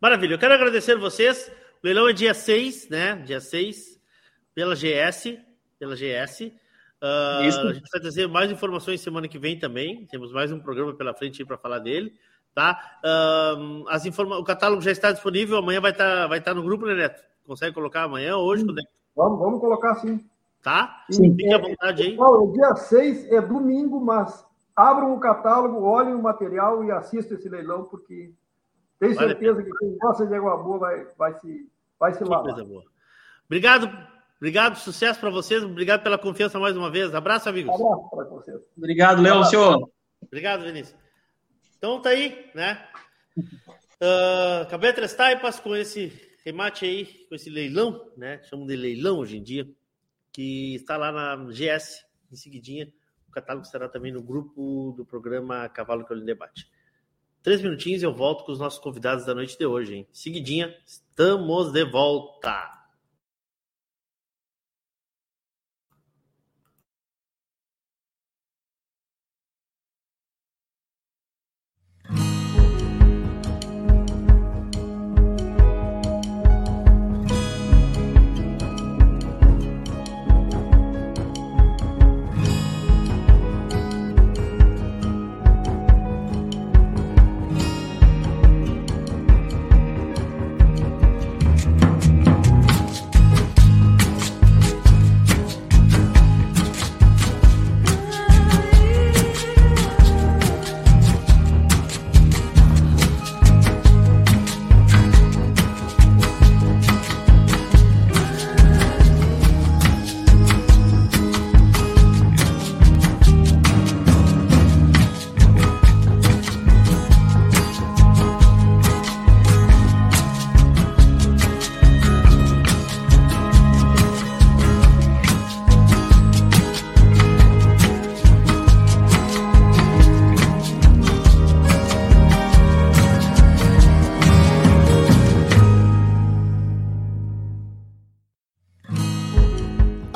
Maravilha, eu quero agradecer vocês. O leilão é dia 6, né? Dia 6, pela GS. Pela GS. Uh, a gente vai trazer mais informações semana que vem também. Temos mais um programa pela frente para falar dele. Tá? Uh, as informa o catálogo já está disponível. Amanhã vai estar tá, vai tá no grupo, né, Neto? Consegue colocar amanhã, hoje? Hum, vamos, vamos colocar sim. Tá? Sim. Fique à vontade aí. Pessoal, dia 6 é domingo, mas abram o catálogo, olhem o material e assistam esse leilão, porque tenho vale certeza que quem gosta de água boa vai, vai se, vai se lavar. Coisa boa. Obrigado, obrigado, sucesso para vocês, obrigado pela confiança mais uma vez. Abraço, amigos. Abraço para vocês. Obrigado, Léo, senhor. Obrigado, Vinícius. Então tá aí, né? Uh, *laughs* acabei de taipas com esse remate aí, com esse leilão, né? Chamam de leilão hoje em dia que está lá na GS, em seguidinha. O catálogo estará também no grupo do programa Cavalo que eu debate. Três minutinhos e eu volto com os nossos convidados da noite de hoje, hein? Seguidinha, estamos de volta.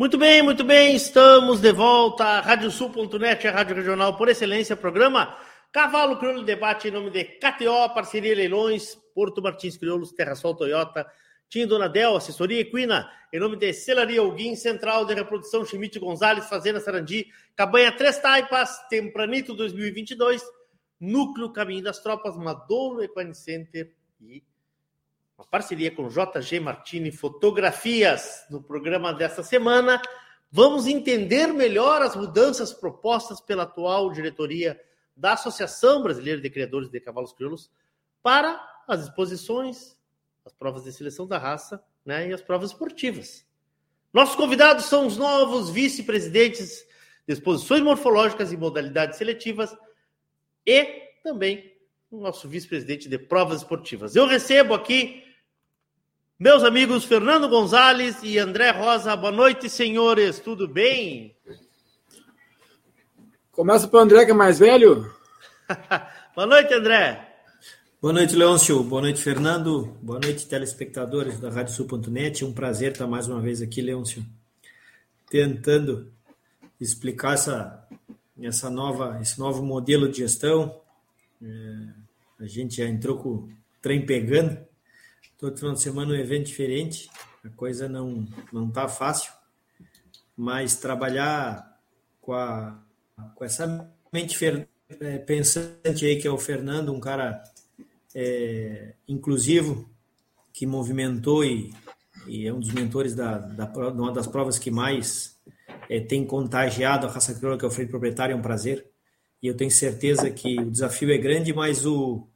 Muito bem, muito bem, estamos de volta. Radiosul.net, a rádio regional por excelência, programa Cavalo Crioulo Debate em nome de KTO, Parceria Leilões, Porto Martins Crioulos, Terra Sol Toyota, Tim Donadel, Assessoria Equina, em nome de Celaria Alguim, Central de Reprodução Chimite Gonzalez, Fazenda Sarandi, Cabanha Três Taipas, Tempranito 2022, Núcleo Caminho das Tropas, Madouro Equine Center e uma parceria com JG Martini Fotografias no programa desta semana. Vamos entender melhor as mudanças propostas pela atual diretoria da Associação Brasileira de Criadores de Cavalos Crioulos para as exposições, as provas de seleção da raça né, e as provas esportivas. Nossos convidados são os novos vice-presidentes de exposições morfológicas e modalidades seletivas e também o nosso vice-presidente de provas esportivas. Eu recebo aqui meus amigos Fernando Gonzalez e André Rosa, boa noite, senhores, tudo bem? Começa para o André, que é mais velho. *laughs* boa noite, André. Boa noite, Leôncio. Boa noite, Fernando. Boa noite, telespectadores da RádioSul.net. Um prazer estar mais uma vez aqui, Leôncio, tentando explicar essa, essa nova, esse novo modelo de gestão. É, a gente já entrou com o trem pegando todo final de semana um evento diferente. A coisa não não tá fácil, mas trabalhar com a com essa mente fer, é, pensante aí que é o Fernando, um cara é, inclusivo que movimentou e, e, é um dos mentores da, da uma das provas que mais é, tem contagiado a raça crioula, que é o freio proprietário, é um prazer. E eu tenho certeza que o desafio é grande, mas o,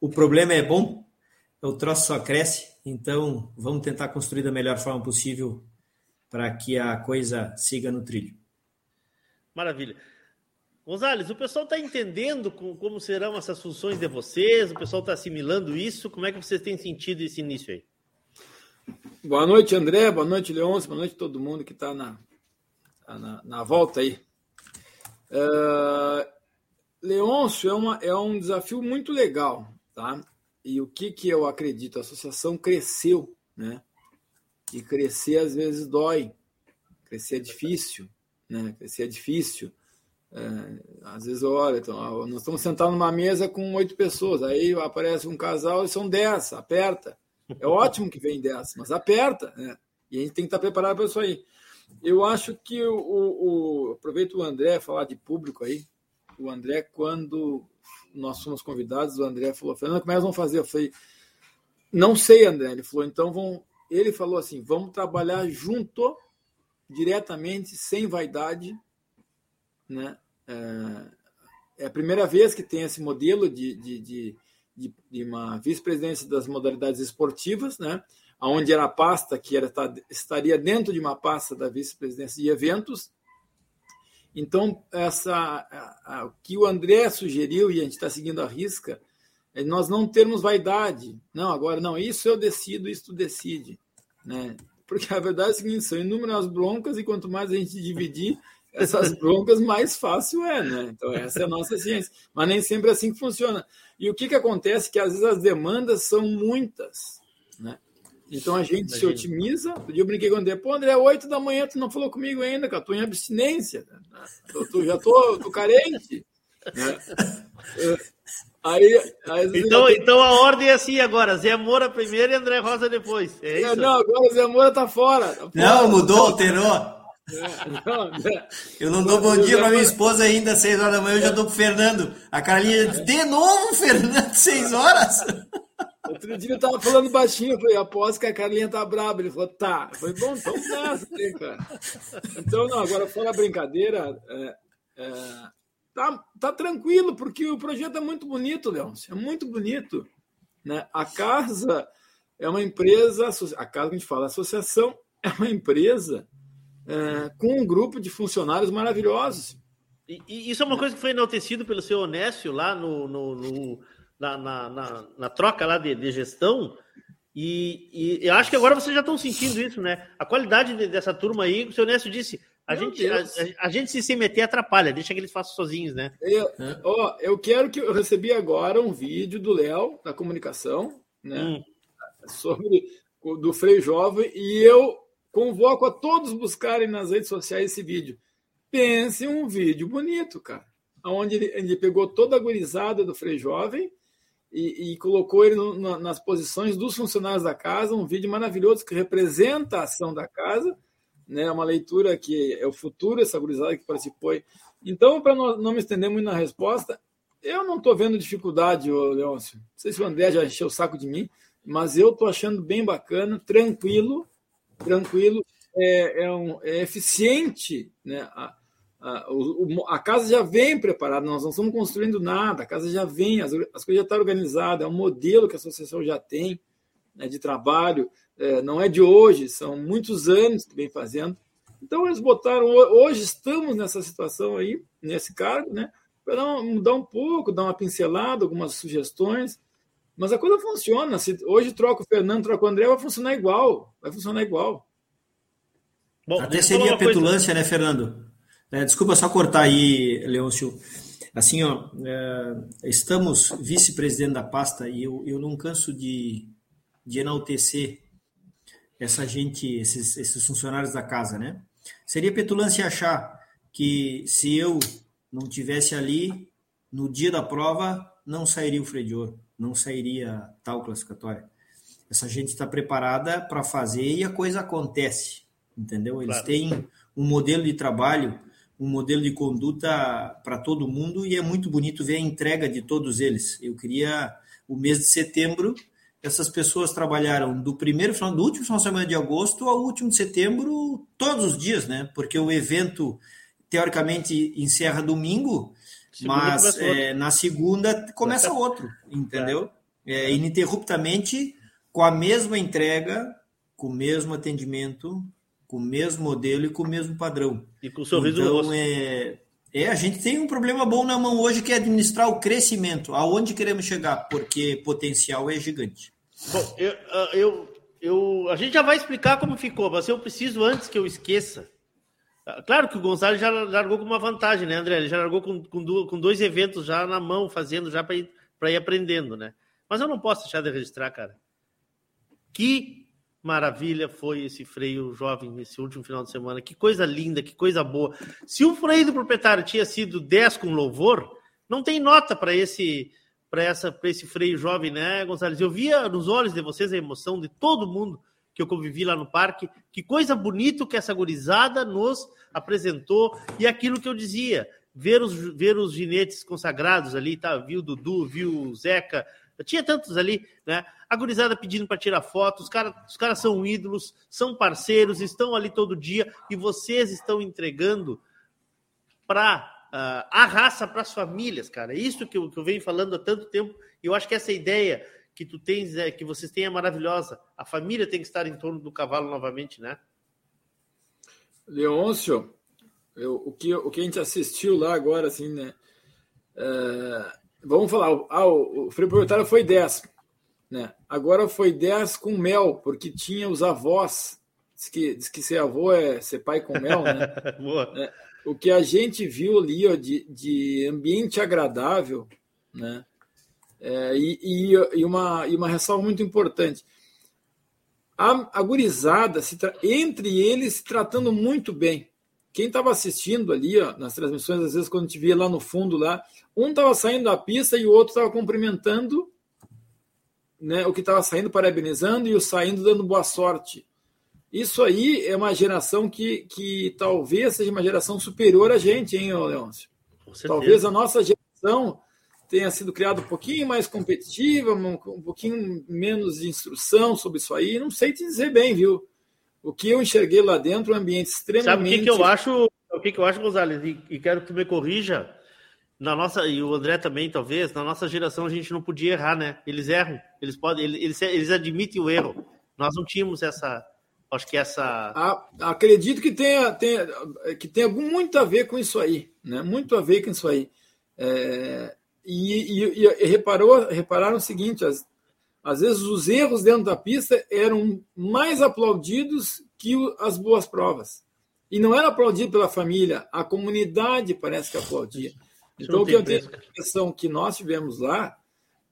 o problema é bom, o troço só cresce, então vamos tentar construir da melhor forma possível para que a coisa siga no trilho. Maravilha. Gonzales, o pessoal está entendendo como serão essas funções de vocês? O pessoal está assimilando isso? Como é que vocês têm sentido esse início aí? Boa noite, André. Boa noite, Leôncio. Boa noite a todo mundo que está na, tá na, na, volta aí. Uh, Leôncio é, uma, é um desafio muito legal, tá? E o que, que eu acredito? A associação cresceu, né? E crescer às vezes dói. Crescer é difícil, né? Crescer é difícil. É, às vezes, olha, então, nós estamos sentados numa mesa com oito pessoas, aí aparece um casal e são dez, aperta. É ótimo que vem dez, mas aperta, né? E a gente tem que estar preparado para isso aí. Eu acho que o, o, o aproveito o André falar de público aí. O André, quando nós fomos convidados, o André falou: Fernando, como é que vamos fazer? Eu falei: Não sei, André. Ele falou: então vão. Ele falou assim: vamos trabalhar junto, diretamente, sem vaidade, né? É, é a primeira vez que tem esse modelo de, de, de, de, de uma vice-presidência das modalidades esportivas, né? onde era a pasta que era, estaria dentro de uma pasta da vice-presidência de eventos. Então, essa, a, a, o que o André sugeriu, e a gente está seguindo a risca, é nós não termos vaidade. Não, agora, não, isso eu decido, isso tu decide. Né? Porque a verdade é a seguinte, são inúmeras broncas, e quanto mais a gente dividir essas *laughs* broncas, mais fácil é, né? Então, essa é a nossa ciência. Mas nem sempre é assim que funciona. E o que, que acontece? Que às vezes as demandas são muitas, né? Então a gente Imagina. se otimiza. Dia eu brinquei com o André, pô, André, 8 da manhã, tu não falou comigo ainda, cara, tô em abstinência, eu tô, já tô, tô carente. Né? Aí, aí então, então a ordem é assim agora: Zé Moura primeiro e André Rosa depois. É isso? Não, agora o Zé Moura tá fora. Tá fora. Não, mudou, alterou. Eu não dou bom dia para minha esposa ainda às 6 horas da manhã, eu já dou pro Fernando. A Carlinha diz, de novo, Fernando, 6 horas? Outro dia eu tava falando baixinho, eu falei, aposto que a Carlinha tá braba. Ele falou, tá. Eu falei, bom, então nessa, cara. Então, não, agora fora a brincadeira, é, é, tá, tá tranquilo, porque o projeto é muito bonito, Leôncio, é muito bonito. Né? A casa é uma empresa, a casa que a gente fala, a associação é uma empresa é, com um grupo de funcionários maravilhosos. E, e, isso é uma coisa que foi enaltecido pelo seu Onésio lá no, no, no na, na, na, na, troca lá de, de gestão. E, e, eu acho que agora vocês já estão sentindo isso, né? A qualidade de, dessa turma aí, o seu Onésio disse, a gente, a, a, gente se, se meter atrapalha, deixa que eles façam sozinhos, né? Eu, é. ó, eu quero que eu recebi agora um vídeo do Léo da comunicação, né? Hum. Sobre do Frei Jovem, e eu Convoco a todos buscarem nas redes sociais esse vídeo. Pense um vídeo bonito, cara. Onde ele, ele pegou toda a gurizada do Frei Jovem e, e colocou ele no, na, nas posições dos funcionários da casa. Um vídeo maravilhoso que representa a ação da casa. Né, uma leitura que é o futuro, essa gurizada que participou. Então, para não, não me estender muito na resposta, eu não estou vendo dificuldade, Leôncio. Não sei se o André já encheu o saco de mim, mas eu estou achando bem bacana, tranquilo tranquilo, é, é, um, é eficiente, né? A, a, casa já vem preparada, nós não estamos construindo nada, a casa já vem, as, as coisas já estão organizadas, é um modelo que a associação já tem né, de trabalho, é, não é de hoje, são muitos anos que vem fazendo. Então eles botaram, hoje estamos nessa situação aí, nesse cargo, né? Para mudar um pouco, dar uma pincelada, algumas sugestões, mas a coisa funciona. Se hoje troca o Fernando, troca o André, vai funcionar igual. Vai funcionar igual. Bom, Até seria petulância, coisa... né, Fernando? É, desculpa só cortar aí, Leôncio. Assim, ó, é, estamos vice-presidente da pasta e eu, eu não canso de, de enaltecer essa gente, esses, esses funcionários da casa, né? Seria petulância achar que se eu não tivesse ali, no dia da prova, não sairia o ouro não sairia tal classificatória. Essa gente está preparada para fazer e a coisa acontece, entendeu? Eles claro. têm um modelo de trabalho, um modelo de conduta para todo mundo e é muito bonito ver a entrega de todos eles. Eu queria o mês de setembro essas pessoas trabalharam do primeiro do último final de semana de agosto ao último de setembro, todos os dias, né? Porque o evento teoricamente encerra domingo, Segunda mas é, na segunda começa outro, entendeu? É, ininterruptamente, com a mesma entrega, com o mesmo atendimento, com o mesmo modelo e com o mesmo padrão. E com o sorriso então, no rosto. É, é, a gente tem um problema bom na mão hoje que é administrar o crescimento, aonde queremos chegar, porque potencial é gigante. Bom, eu, ah, eu, eu, a gente já vai explicar como ficou, mas eu preciso, antes que eu esqueça, Claro que o Gonzalo já largou com uma vantagem, né, André? Ele já largou com, com, com dois eventos já na mão, fazendo já para ir, ir aprendendo, né? Mas eu não posso deixar de registrar, cara. Que maravilha foi esse freio jovem nesse último final de semana. Que coisa linda, que coisa boa. Se o freio do proprietário tinha sido 10 com louvor, não tem nota para esse para essa para esse freio jovem, né, Gonçalves? Eu via nos olhos de vocês a emoção de todo mundo que eu convivi lá no parque. Que coisa bonita que essa gurizada nos apresentou e aquilo que eu dizia, ver os ver os ginetes consagrados ali, tá? Viu o Dudu, viu o Zeca, tinha tantos ali, né? A gurizada pedindo para tirar fotos, os caras os cara são ídolos, são parceiros, estão ali todo dia e vocês estão entregando para uh, ah, a raça para as famílias, cara. Isso que eu, que eu venho falando há tanto tempo e eu acho que essa ideia que tu tens, é, que vocês têm é maravilhosa. A família tem que estar em torno do cavalo novamente, né? Leôncio, eu, o, que, o que a gente assistiu lá agora, assim, né? É, vamos falar, ah, o, o foi 10, né? Agora foi 10 com mel, porque tinha os avós. Diz que, diz que ser avô é ser pai com mel, né? *laughs* é, o que a gente viu ali ó, de, de ambiente agradável, né? É, e, e, uma, e uma ressalva muito importante. A, a gurizada, entre eles, se tratando muito bem. Quem estava assistindo ali, ó, nas transmissões, às vezes, quando a gente via lá no fundo, lá, um estava saindo da pista e o outro estava cumprimentando né, o que estava saindo, parabenizando, e o saindo dando boa sorte. Isso aí é uma geração que, que talvez seja uma geração superior a gente, hein, Leôncio? Talvez a nossa geração tenha sido criada um pouquinho mais competitiva, um, um pouquinho menos de instrução sobre isso aí. Não sei te dizer bem, viu? O que eu enxerguei lá dentro, um ambiente extremamente. Sabe o que, que eu acho, o que, que eu acho, Gonzalez? E, e quero que tu me corrija na nossa e o André também talvez na nossa geração a gente não podia errar né? Eles erram eles podem eles, eles admitem o erro. Nós não tínhamos essa acho que essa acredito que tenha, tenha que tenha muito a ver com isso aí né? Muito a ver com isso aí. É, e, e, e, reparou repararam o seguinte as, às vezes os erros dentro da pista eram mais aplaudidos que as boas provas. E não era aplaudido pela família a comunidade parece que aplaudia então, o que eu tenho a impressão que nós tivemos lá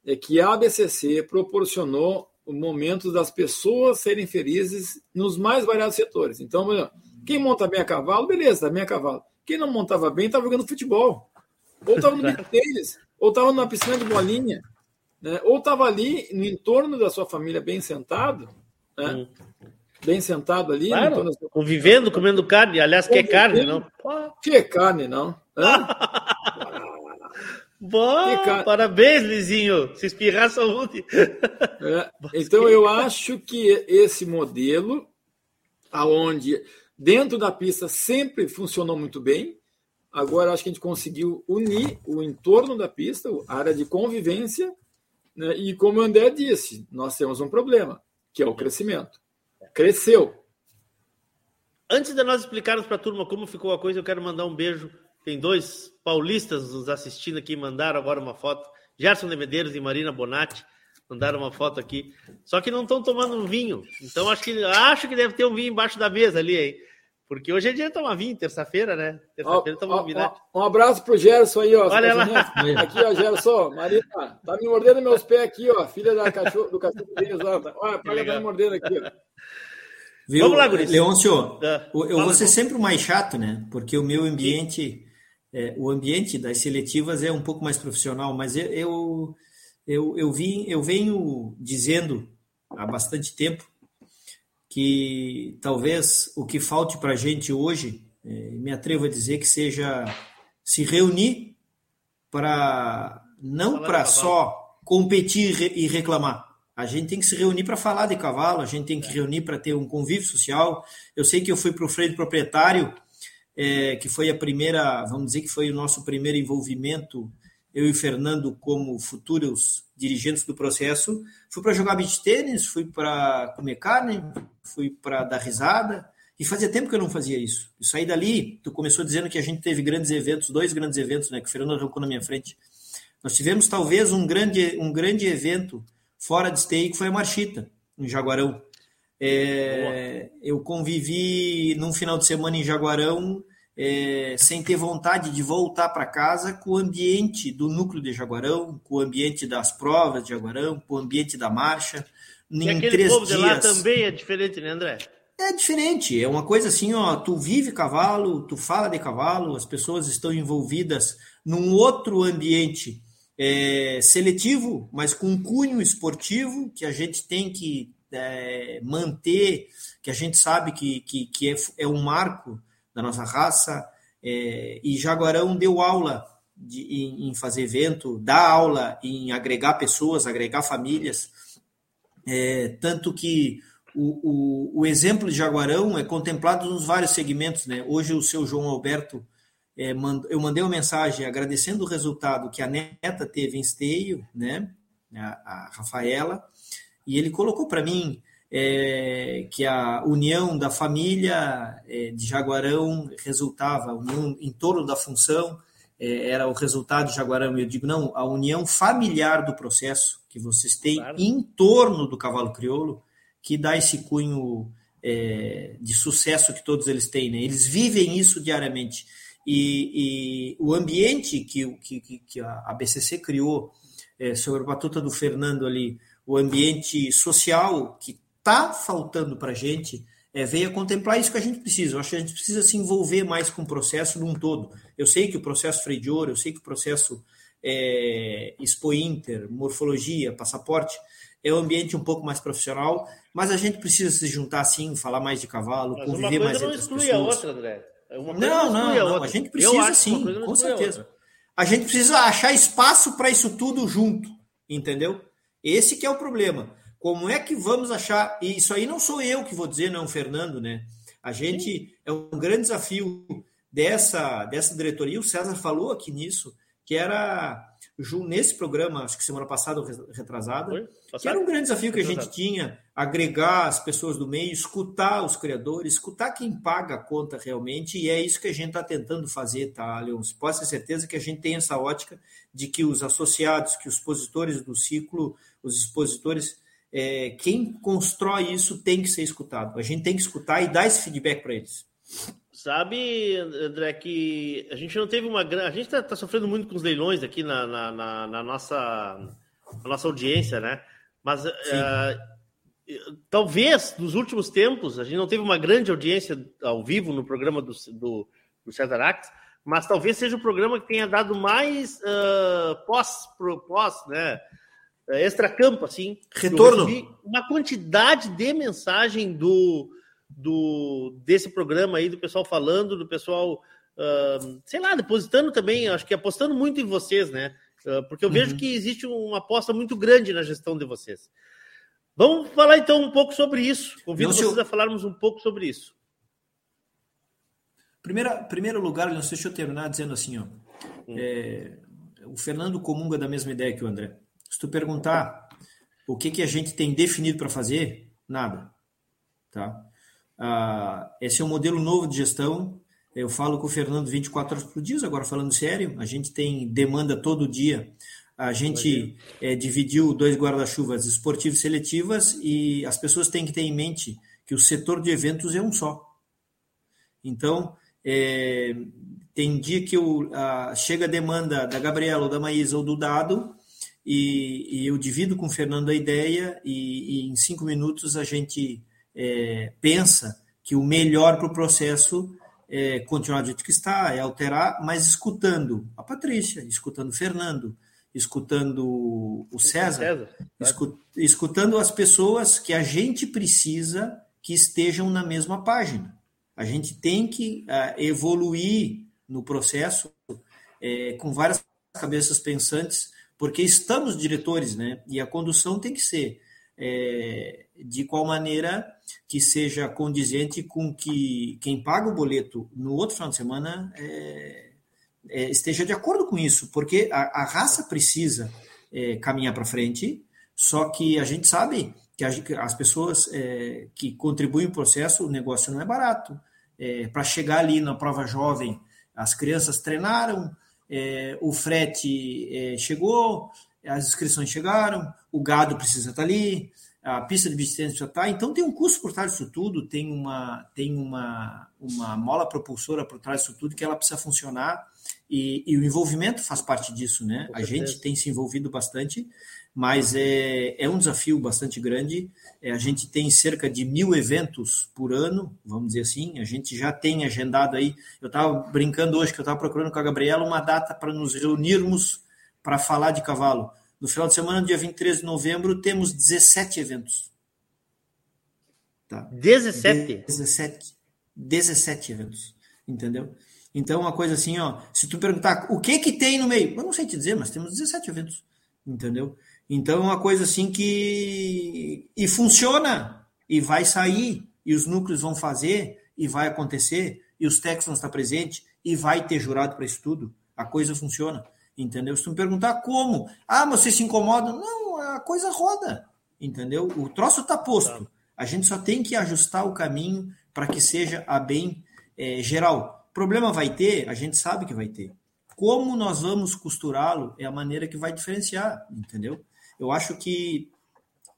é que a ABCC proporcionou o momento das pessoas serem felizes nos mais variados setores. Então, quem monta bem a cavalo, beleza, está bem a cavalo. Quem não montava bem, estava jogando futebol. Ou estava no tênis, ou estava numa piscina de bolinha, né? ou estava ali no entorno da sua família bem sentado, né? Hum. bem sentado ali. Claro, convivendo, comendo carne. Aliás, que é carne, não? Que é carne, não? *laughs* Bom, ca... parabéns, Lizinho. Se espirrar, saúde. *laughs* É, então, eu acho que esse modelo, aonde dentro da pista sempre funcionou muito bem, agora acho que a gente conseguiu unir o entorno da pista, a área de convivência, né? e como o André disse, nós temos um problema, que é o crescimento. Cresceu. Antes de nós explicarmos para a turma como ficou a coisa, eu quero mandar um beijo tem dois paulistas nos assistindo aqui, mandaram agora uma foto. Gerson de Medeiros e Marina Bonatti mandaram uma foto aqui. Só que não estão tomando um vinho. Então acho que acho que deve ter um vinho embaixo da mesa ali, hein? Porque hoje é dia de tomar vinho, terça-feira, né? Terça-feira toma vinho. Um abraço pro Gerson aí, ó. Olha lá. Aqui, ó, Gerson. Marina, tá me mordendo meus pés aqui, ó. Filha da cachorro, do cachorro deles lá. Olha, paga tá me mordendo aqui, ó. Viu? Vamos lá, Guris. Leôncio, ah, eu vou ser sempre o mais chato, né? Porque o meu ambiente é, o ambiente das seletivas é um pouco mais profissional, mas eu, eu, eu, eu, vim, eu venho dizendo há bastante tempo que talvez o que falte para a gente hoje, é, me atrevo a dizer que seja se reunir para não para só competir e reclamar. A gente tem que se reunir para falar de cavalo, a gente tem que é. reunir para ter um convívio social. Eu sei que eu fui para o freio proprietário é, que foi a primeira, vamos dizer que foi o nosso primeiro envolvimento, eu e o Fernando como futuros dirigentes do processo, fui para jogar beach tênis, fui para comer carne, fui para dar risada, e fazia tempo que eu não fazia isso. E saí dali, tu começou dizendo que a gente teve grandes eventos, dois grandes eventos, né, que o Fernando arrancou na minha frente. Nós tivemos talvez um grande, um grande evento fora de stay, que foi a Marchita, em Jaguarão. É, eu convivi num final de semana em Jaguarão é, sem ter vontade de voltar para casa com o ambiente do núcleo de Jaguarão, com o ambiente das provas de Jaguarão, com o ambiente da marcha, em e aquele três povo dias. de lá também é diferente, né, André? É diferente, é uma coisa assim, ó, tu vive cavalo, tu fala de cavalo, as pessoas estão envolvidas num outro ambiente é, seletivo, mas com um cunho esportivo que a gente tem que é, manter, que a gente sabe que, que, que é, é um marco da nossa raça, é, e Jaguarão deu aula de, em, em, fazer evento, dá aula em agregar pessoas, agregar famílias, é, tanto que o, o, o, exemplo de Jaguarão é contemplado nos vários segmentos. Né? Hoje o seu João Alberto, é, mand, eu mandei uma mensagem agradecendo o resultado que a neta teve em esteio, né? a, a Rafaela, e ele colocou para mim é, que a união da família é, de Jaguarão resultava, a união em torno da função é, era o resultado de Jaguarão. Eu digo, não, a união familiar do processo que vocês têm claro. em torno do cavalo crioulo que dá esse cunho é, de sucesso que todos eles têm. Né? Eles vivem isso diariamente. E, e o ambiente que, que, que, a BCC criou é, sobre a batuta do Fernando ali, o ambiente social que está faltando para a gente, é, veio a contemplar isso que a gente precisa. Eu acho que a gente precisa se envolver mais com o processo num todo. Eu sei que o processo Freio de Ouro, eu sei que o processo é, Expo Inter, morfologia, passaporte, é um ambiente um pouco mais profissional, mas a gente precisa se juntar sim, falar mais de cavalo, mas conviver mais entre as pessoas. A outra, André. É uma não, não, não, não. a gente precisa sim, com certeza. A, a gente precisa achar espaço para isso tudo junto, entendeu? Esse que é o problema. Como é que vamos achar? E isso aí não sou eu que vou dizer, não, Fernando, né? A gente sim. é um grande desafio dessa dessa diretoria. O César falou aqui nisso, que era nesse programa, acho que semana passada ou retrasada, que era um grande desafio que a gente tinha, agregar as pessoas do meio, escutar os criadores, escutar quem paga a conta realmente, e é isso que a gente está tentando fazer, tá, Leon? Pode ter certeza que a gente tem essa ótica de que os associados, que os expositores do ciclo, os expositores, é, quem constrói isso tem que ser escutado. A gente tem que escutar e dar esse feedback para eles. Sabe, André, que a gente não teve uma grande. A gente está tá sofrendo muito com os leilões aqui na, na, na, na nossa, na nossa audiência, né? Mas uh, talvez nos últimos tempos a gente não teve uma grande audiência ao vivo no programa do, do, do César Ax, mas talvez seja o programa que tenha dado mais uh, pós, pós, né? Extra-campo, assim. Retorno. Uma quantidade de mensagem do do desse programa aí, do pessoal falando, do pessoal, uh, sei lá, depositando também, acho que apostando muito em vocês, né? Uh, porque eu uhum. vejo que existe uma aposta muito grande na gestão de vocês. Vamos falar então um pouco sobre isso. Convido não, vocês eu... a falarmos um pouco sobre isso. Primeira, primeiro lugar, não sei se eu terminar dizendo assim, ó, hum. é, o Fernando comunga da mesma ideia que o André. Se tu perguntar o que, que a gente tem definido para fazer, nada. Tá? Ah, esse é um modelo novo de gestão. Eu falo com o Fernando 24 horas por dia, agora falando sério. A gente tem demanda todo dia. A gente é, dividiu dois guarda-chuvas esportivos e seletivas e as pessoas têm que ter em mente que o setor de eventos é um só. Então, é, tem dia que eu, a, chega a demanda da Gabriela, ou da Maísa ou do Dado, e, e eu divido com o Fernando a ideia, e, e em cinco minutos a gente é, pensa que o melhor para o processo é continuar do jeito que está, é alterar, mas escutando a Patrícia, escutando o Fernando, escutando o César, César escutando as pessoas que a gente precisa que estejam na mesma página. A gente tem que uh, evoluir no processo é, com várias cabeças pensantes, porque estamos diretores, né? E a condução tem que ser é, de qual maneira que seja condizente com que quem paga o boleto no outro final de semana é, é, esteja de acordo com isso, porque a, a raça precisa caminhar para frente, só que a gente sabe que a, as pessoas que contribuem no processo, o negócio não é barato. Para chegar ali na prova jovem, as crianças treinaram, o frete chegou, as inscrições chegaram, o gado precisa estar ali, a pista de bicicleta já está. Então tem um custo por trás disso tudo, tem uma, tem uma, uma mola propulsora por trás disso tudo que ela precisa funcionar e, e o envolvimento faz parte disso, né? A gente tem se envolvido bastante, mas é, é um desafio bastante grande. É, a gente tem cerca de mil eventos por ano, vamos dizer assim. A gente já tem agendado aí. Eu estava brincando hoje que eu estava procurando com a Gabriela uma data para nos reunirmos para falar de cavalo. No final de semana, dia 23 de novembro, temos 17 eventos. Tá? 17? 17. 17 eventos. Entendeu? Então, uma coisa assim, ó, se tu perguntar o que que tem no meio, eu não sei te dizer, mas temos 17 eventos. Entendeu? Então, é uma coisa assim que. E funciona, e vai sair, e os núcleos vão fazer, e vai acontecer, e os técnicos vão estar presentes, e vai ter jurado para isso tudo. A coisa funciona. Entendeu? Se tu me perguntar como, ah, mas você se incomoda? Não, a coisa roda. Entendeu? O troço está posto. A gente só tem que ajustar o caminho para que seja a bem é, geral. Problema vai ter, a gente sabe que vai ter. Como nós vamos costurá-lo é a maneira que vai diferenciar, entendeu? Eu acho que,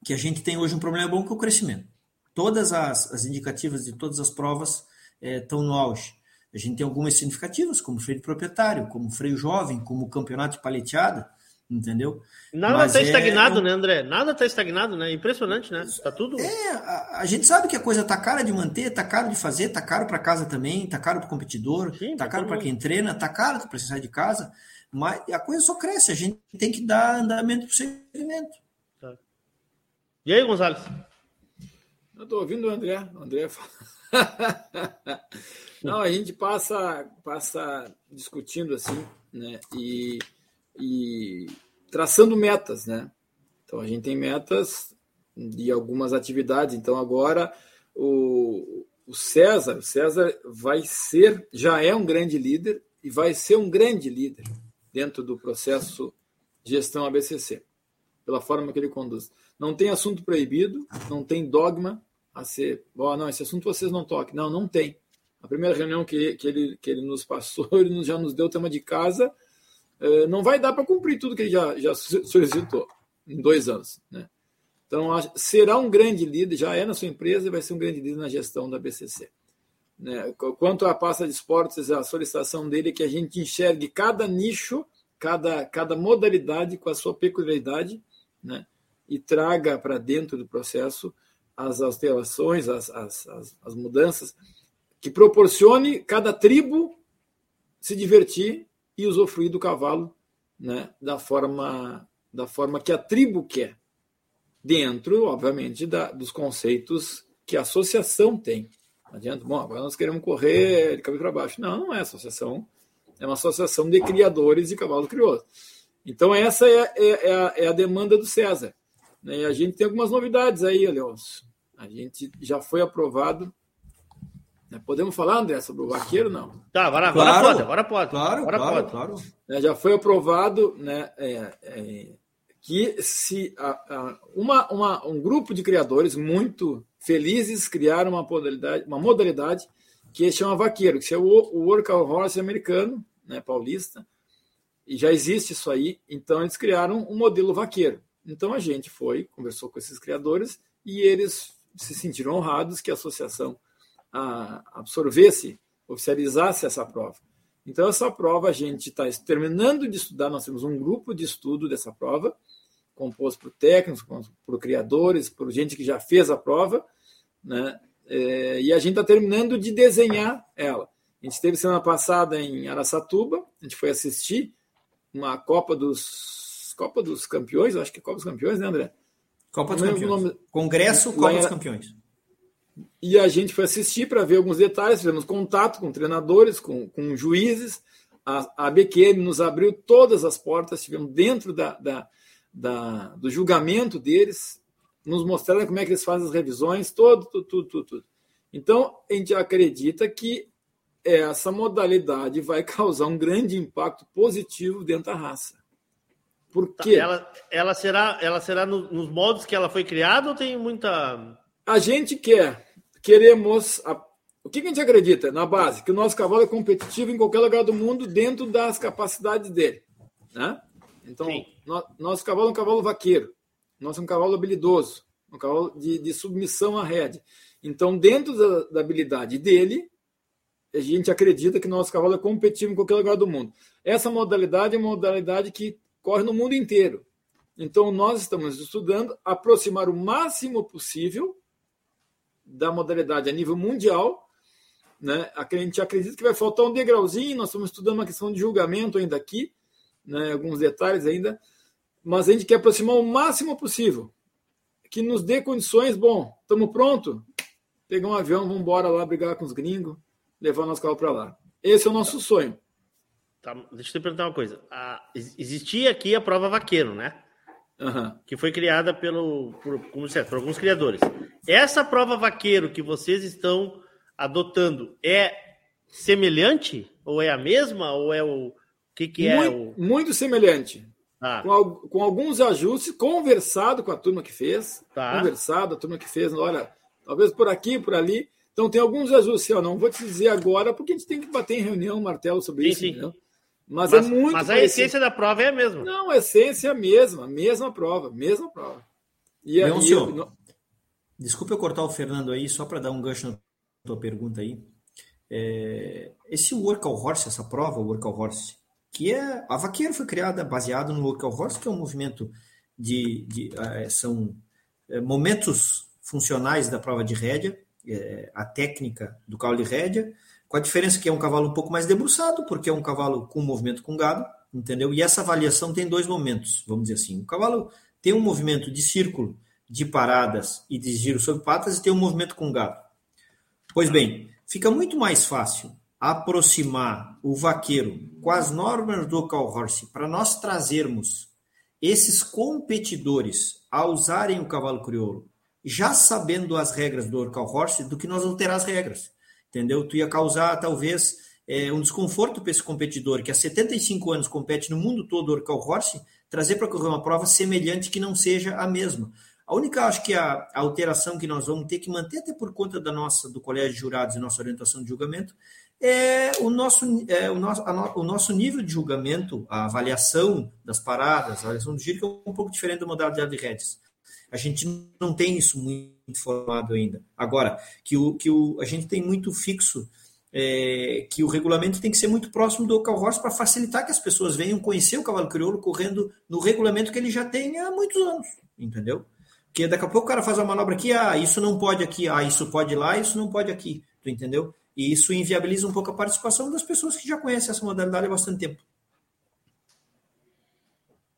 que a gente tem hoje um problema bom que é o crescimento. Todas as, as indicativas de todas as provas estão é, no auge. A gente tem algumas significativas, como freio proprietário, como freio jovem, como campeonato de paleteada, entendeu? Nada está é, estagnado, é... né, André? Nada está estagnado, né? Impressionante, né? Tá tudo. É, a, a, gente sabe que a coisa tá cara de manter, tá caro de fazer, tá caro para casa também, tá caro para o competidor, Sim, tá caro para quem treina, tá caro para sair de casa, mas a coisa só cresce, a gente tem que dar andamento para o segmento. Tá. E aí, Gonzalez? Eu tô ouvindo o André, o André fala. *laughs* Não, a gente passa, passa discutindo assim, né? E, e traçando metas, né? Então a gente tem metas de algumas atividades. Então agora o, o César, o César vai ser, já é um grande líder e vai ser um grande líder dentro do processo de gestão ABCC, pela forma que ele conduz. Não tem assunto proibido, não tem dogma a ser, oh, não, esse assunto vocês não toquem. Não, não tem. A primeira reunião que, que, ele, que ele nos passou, *laughs* ele já nos deu o tema de casa. Eh, não vai dar para cumprir tudo que ele já, já solicitou em dois anos. Né? Então, será um grande líder, já é na sua empresa e vai ser um grande líder na gestão da BCC. Né? Quanto à pasta de esportes, a solicitação dele é que a gente enxergue cada nicho, cada, cada modalidade com a sua peculiaridade, né? e traga para dentro do processo as alterações, as, as, as, as mudanças que proporcione cada tribo se divertir e usufruir do cavalo né, da, forma, da forma que a tribo quer, dentro, obviamente, da, dos conceitos que a associação tem. Não adianta, bom, agora nós queremos correr de cabeça para baixo. Não, não é associação, é uma associação de criadores de cavalo crioulo. Então, essa é, é, é, a, é a, demanda do César. Né? E a gente tem algumas novidades aí, Leôncio. A gente já foi aprovado? Podemos falar, André, sobre o vaqueiro, não? Tá, agora, claro, agora pode, agora pode. Claro, agora claro, pode. claro. É, já foi aprovado né, é, é, que se a, a, uma, uma, um grupo de criadores muito felizes criaram uma modalidade, uma modalidade que chama vaqueiro, que é o, o workhorse americano, né, paulista, e já existe isso aí, então eles criaram um modelo vaqueiro. Então a gente foi, conversou com esses criadores e eles se sentiram honrados que a associação absorvesse, oficializasse essa prova. Então, essa prova a gente está terminando de estudar, nós temos um grupo de estudo dessa prova, composto por técnicos, por criadores, por gente que já fez a prova, né? É, e a gente está terminando de desenhar ela. A gente esteve semana passada em Araçatuba, a gente foi assistir uma Copa dos Copa dos Campeões, acho que é Copa dos Campeões, né, André? Copa dos Campeões. Nome... Congresso Copa dos Campeões. E a gente foi assistir para ver alguns detalhes, fizemos contato com treinadores, com, com juízes. A, a BQM nos abriu todas as portas, estivemos dentro da, da, da, do julgamento deles, nos mostraram como é que eles fazem as revisões, todo, tudo, tudo, tudo, tudo. Então, a gente acredita que essa modalidade vai *laughs* causar um grande impacto positivo dentro da raça. Por tá, quê? Ela, ela será, ela será no, nos modos que ela foi criada ou tem muita a gente quer, queremos. A, o que a gente acredita na base? Que o nosso cavalo é competitivo em qualquer lugar do mundo dentro das capacidades dele. Né? Então, no, nosso cavalo é um cavalo vaqueiro, nosso é um cavalo habilidoso. um cavalo de, de submissão à rédea. Então, dentro da, da, habilidade dele, a gente acredita que nosso cavalo é competitivo em qualquer lugar do mundo. Essa modalidade é uma modalidade que corre no mundo inteiro. Então, nós estamos estudando aproximar o máximo possível da modalidade a nível mundial. Né? A gente acredita que vai faltar um degrauzinho, nós estamos estudando uma questão de julgamento ainda aqui, né? alguns detalhes ainda, mas a gente quer aproximar o máximo possível, que nos dê condições, bom, estamos prontos, pegar um avião, vamos embora lá brigar com os gringos, levar nosso carro para lá. Esse é o nosso sonho. Tá, deixa eu te perguntar uma coisa. Ah, existia aqui a prova vaqueiro, né? Uhum. Que foi criada pelo, por, como disse, por alguns criadores. Essa prova vaqueiro que vocês estão adotando é semelhante? Ou é a mesma? Ou é o. O que, que é muito, o. Muito semelhante. Ah. Com, com, alguns ajustes, conversado com a turma que fez. Tá. Conversado, a turma que fez, olha, talvez por aqui, por ali. Então tem alguns ajustes, eu não vou te dizer agora, porque a gente tem que bater em reunião, martelo sobre sim, isso. Sim. Mas, mas, é muito. Mas a parecido. essência da prova é a mesma. Não, a essência é a mesma, mesma prova, mesma prova. E aí. Eu... Desculpa eu cortar o Fernando aí, só para dar um gancho na tua pergunta aí. É... esse Workout Horse, essa prova, o Workout Horse, que é. A vaqueira foi criada baseado no Workout Horse, que é um movimento de. de é, são é, momentos funcionais da prova de rédea, é, a técnica do cavalo de rédea com a diferença que é um cavalo um pouco mais debruçado, porque é um cavalo com movimento com gado, entendeu? E essa avaliação tem dois momentos, vamos dizer assim. O cavalo tem um movimento de círculo, de paradas e de giro sobre patas e tem um movimento com gado. Pois bem, fica muito mais fácil aproximar o vaqueiro com as normas do cow horse para nós trazermos esses competidores a usarem o cavalo crioulo, já sabendo as regras do Orcal Horse, do que nós alterar as regras entendeu? Tu ia causar talvez é, um desconforto para esse competidor que há 75 anos compete no mundo todo Orcal Horse, trazer para correr uma prova semelhante que não seja a mesma. A única, acho que a, a, alteração que nós vamos ter que manter, até por conta da nossa, do colégio de jurados e nossa orientação de julgamento, é o nosso, é, o, nosso, no, o nosso nível de julgamento, a avaliação das paradas, a avaliação do giro, que é um pouco diferente da modalidade de redes. A gente não tem isso muito formado ainda. Agora, que, o, que o, a gente tem muito fixo é, que o regulamento tem que ser muito próximo do Cal Horse para facilitar que as pessoas venham conhecer o cavalo crioulo correndo no regulamento que ele já tem há muitos anos, entendeu? Porque daqui a pouco o cara faz uma manobra aqui, ah, isso não pode aqui, ah, isso pode lá, isso não pode aqui, tu entendeu? E isso inviabiliza um pouco a participação das pessoas que já conhecem essa modalidade há bastante tempo.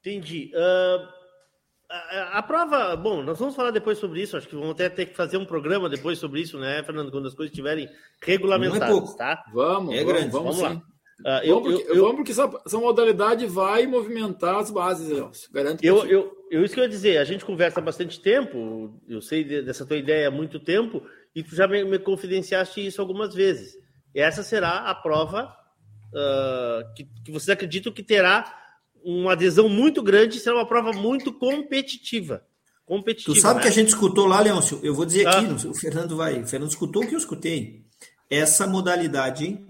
Entendi. Uh, a, a, prova, bom, nós vamos falar depois sobre isso. Acho que vamos até ter que fazer um programa depois sobre isso, né, Fernando? Quando as coisas estiverem regulamentadas, é tá? Vamos, é vamos, grande. Vamos, vamos lá. Uh, eu, vamos, porque, eu, vamos porque essa, essa, modalidade vai movimentar as bases, Elcio. Garanto eu, eu, eu, isso que eu ia dizer, a gente conversa há bastante tempo, eu sei dessa tua ideia há muito tempo, e tu já me, me confidenciaste isso algumas vezes. Essa será a prova uh, que, que vocês acreditam que terá uma adesão muito grande, será uma prova muito competitiva. competitiva tu sabe né? que a gente escutou lá, Leôncio? Eu vou dizer aqui, ah. o Fernando vai. O Fernando escutou o que eu escutei. Essa modalidade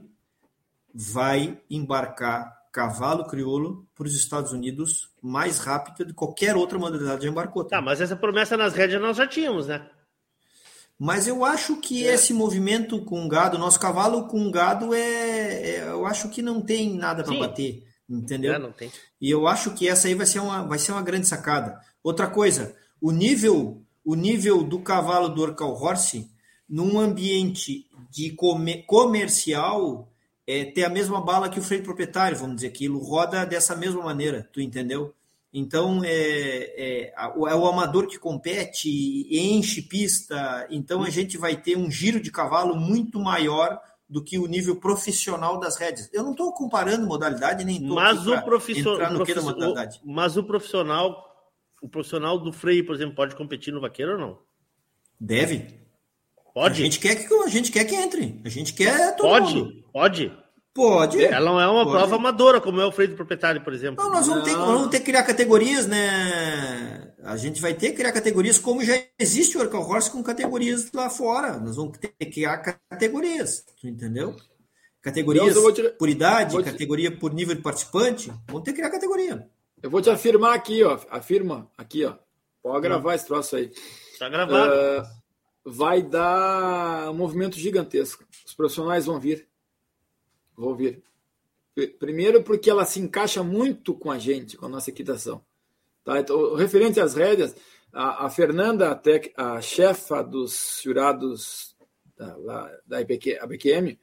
vai embarcar cavalo crioulo para os Estados Unidos mais rápido de qualquer outra modalidade já embarcou. Tá, mas essa promessa nas rédeas nós já tínhamos, né? Mas eu acho que é. esse movimento com gado, nosso cavalo com gado, é, é eu acho que não tem nada para bater entendeu? É, não tem. E eu acho que essa aí vai ser uma, vai ser uma grande sacada. Outra coisa, o nível, o nível do cavalo do Orcal Horse num ambiente de comer, comercial é ter a mesma bala que o freio proprietário, vamos dizer, aquilo roda dessa mesma maneira, tu entendeu? Então é, é, é, o amador que compete, enche pista, então a gente vai ter um giro de cavalo muito maior do que o nível profissional das redes. Eu não estou comparando modalidade nem mas o profissional modalidade. Mas o profissional, o profissional do freio, por exemplo, pode competir no vaqueiro ou não? Deve. Pode. A gente quer que a gente quer que entre. A gente quer Pode. Mundo. Pode. Pode. Ela não é uma pode. prova amadora, como é o freio do proprietário, por exemplo. Não, nós vamos, não. Ter, nós vamos ter que criar categorias, né? A gente vai ter que criar categorias como já existe o Orcal Horse com categorias lá fora. Nós vamos ter que criar categorias, entendeu? Categorias te... por idade, te... categoria por nível de participante. Vamos ter que criar categoria. Eu vou te afirmar aqui, ó. Afirma aqui, ó. Pode gravar esse troço aí. Está gravado. Uh, vai dar um movimento gigantesco. Os profissionais vão vir. Vão vir. Primeiro porque ela se encaixa muito com a gente, com a nossa equitação. Tá? Então, referente às rédeas, a, a Fernanda, a, a chefa dos jurados da, lá, da IPQ, ABQM,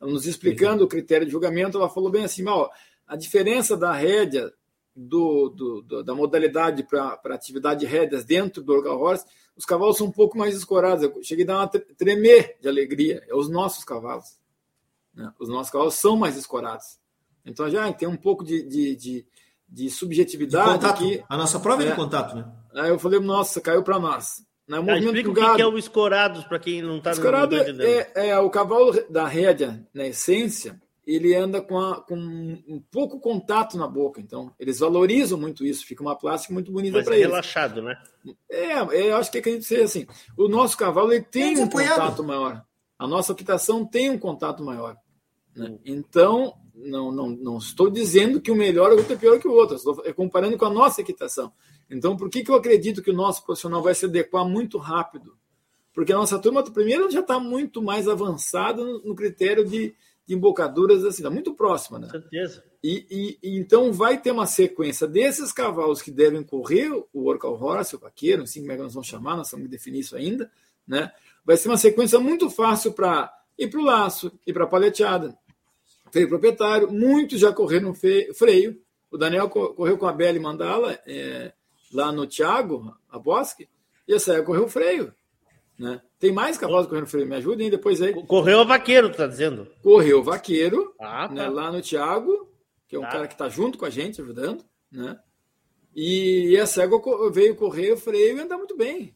nos explicando o critério de julgamento, ela falou bem assim, ó, a diferença da rédea do, do, do, da modalidade para atividade de rédeas dentro do Orca Horse, os cavalos são um pouco mais escorados. Eu cheguei a dar uma tremer de alegria. É os nossos cavalos. Né? Os nossos cavalos são mais escorados. Então já tem um pouco de, de, de, de subjetividade. De aqui. A nossa prova é de contato, né? Aí eu falei, nossa, caiu para nós. Né? O ah, explica o que, que é o escorados, para quem não está Escorado é, é, é o cavalo da rédea, na essência, ele anda com, a, com, um pouco contato na boca. Então, eles valorizam muito isso, fica uma plástica muito bonita para é eles. relaxado, né? É, é, eu acho que acredito ser assim. O nosso cavalo ele tem um contato maior. A nossa equitação tem um contato maior. Né? Hum. Então, não, não, não estou dizendo que o melhor é pior que o outro, estou comparando com a nossa equitação. Então, por que, que eu acredito que o nosso profissional vai se adequar muito rápido? Porque a nossa turma, primeiro, já está muito mais avançada no, no critério de, de embocaduras assim, tá muito próxima, né? Com certeza. E, e, e, então vai ter uma sequência desses cavalos que devem correr o Orcal Horse, o vaqueiro, assim como é que nós vamos chamar, nós temos que definir isso ainda, né? Vai ser uma sequência muito fácil para ir para o laço, ir para a paleteada, freio proprietário. Muitos já correram freio. O Daniel correu com a Belle Mandala é, lá no Thiago, a Bosque, e a Saia correu freio. Né? Tem mais cavalos correndo freio, me ajudem depois aí. Correu o vaqueiro, tu tá dizendo? Correu o vaqueiro, ah, tá. né, lá no Thiago, que é um tá. cara que está junto com a gente, ajudando, né? E a cega veio correr o freio e andar muito bem.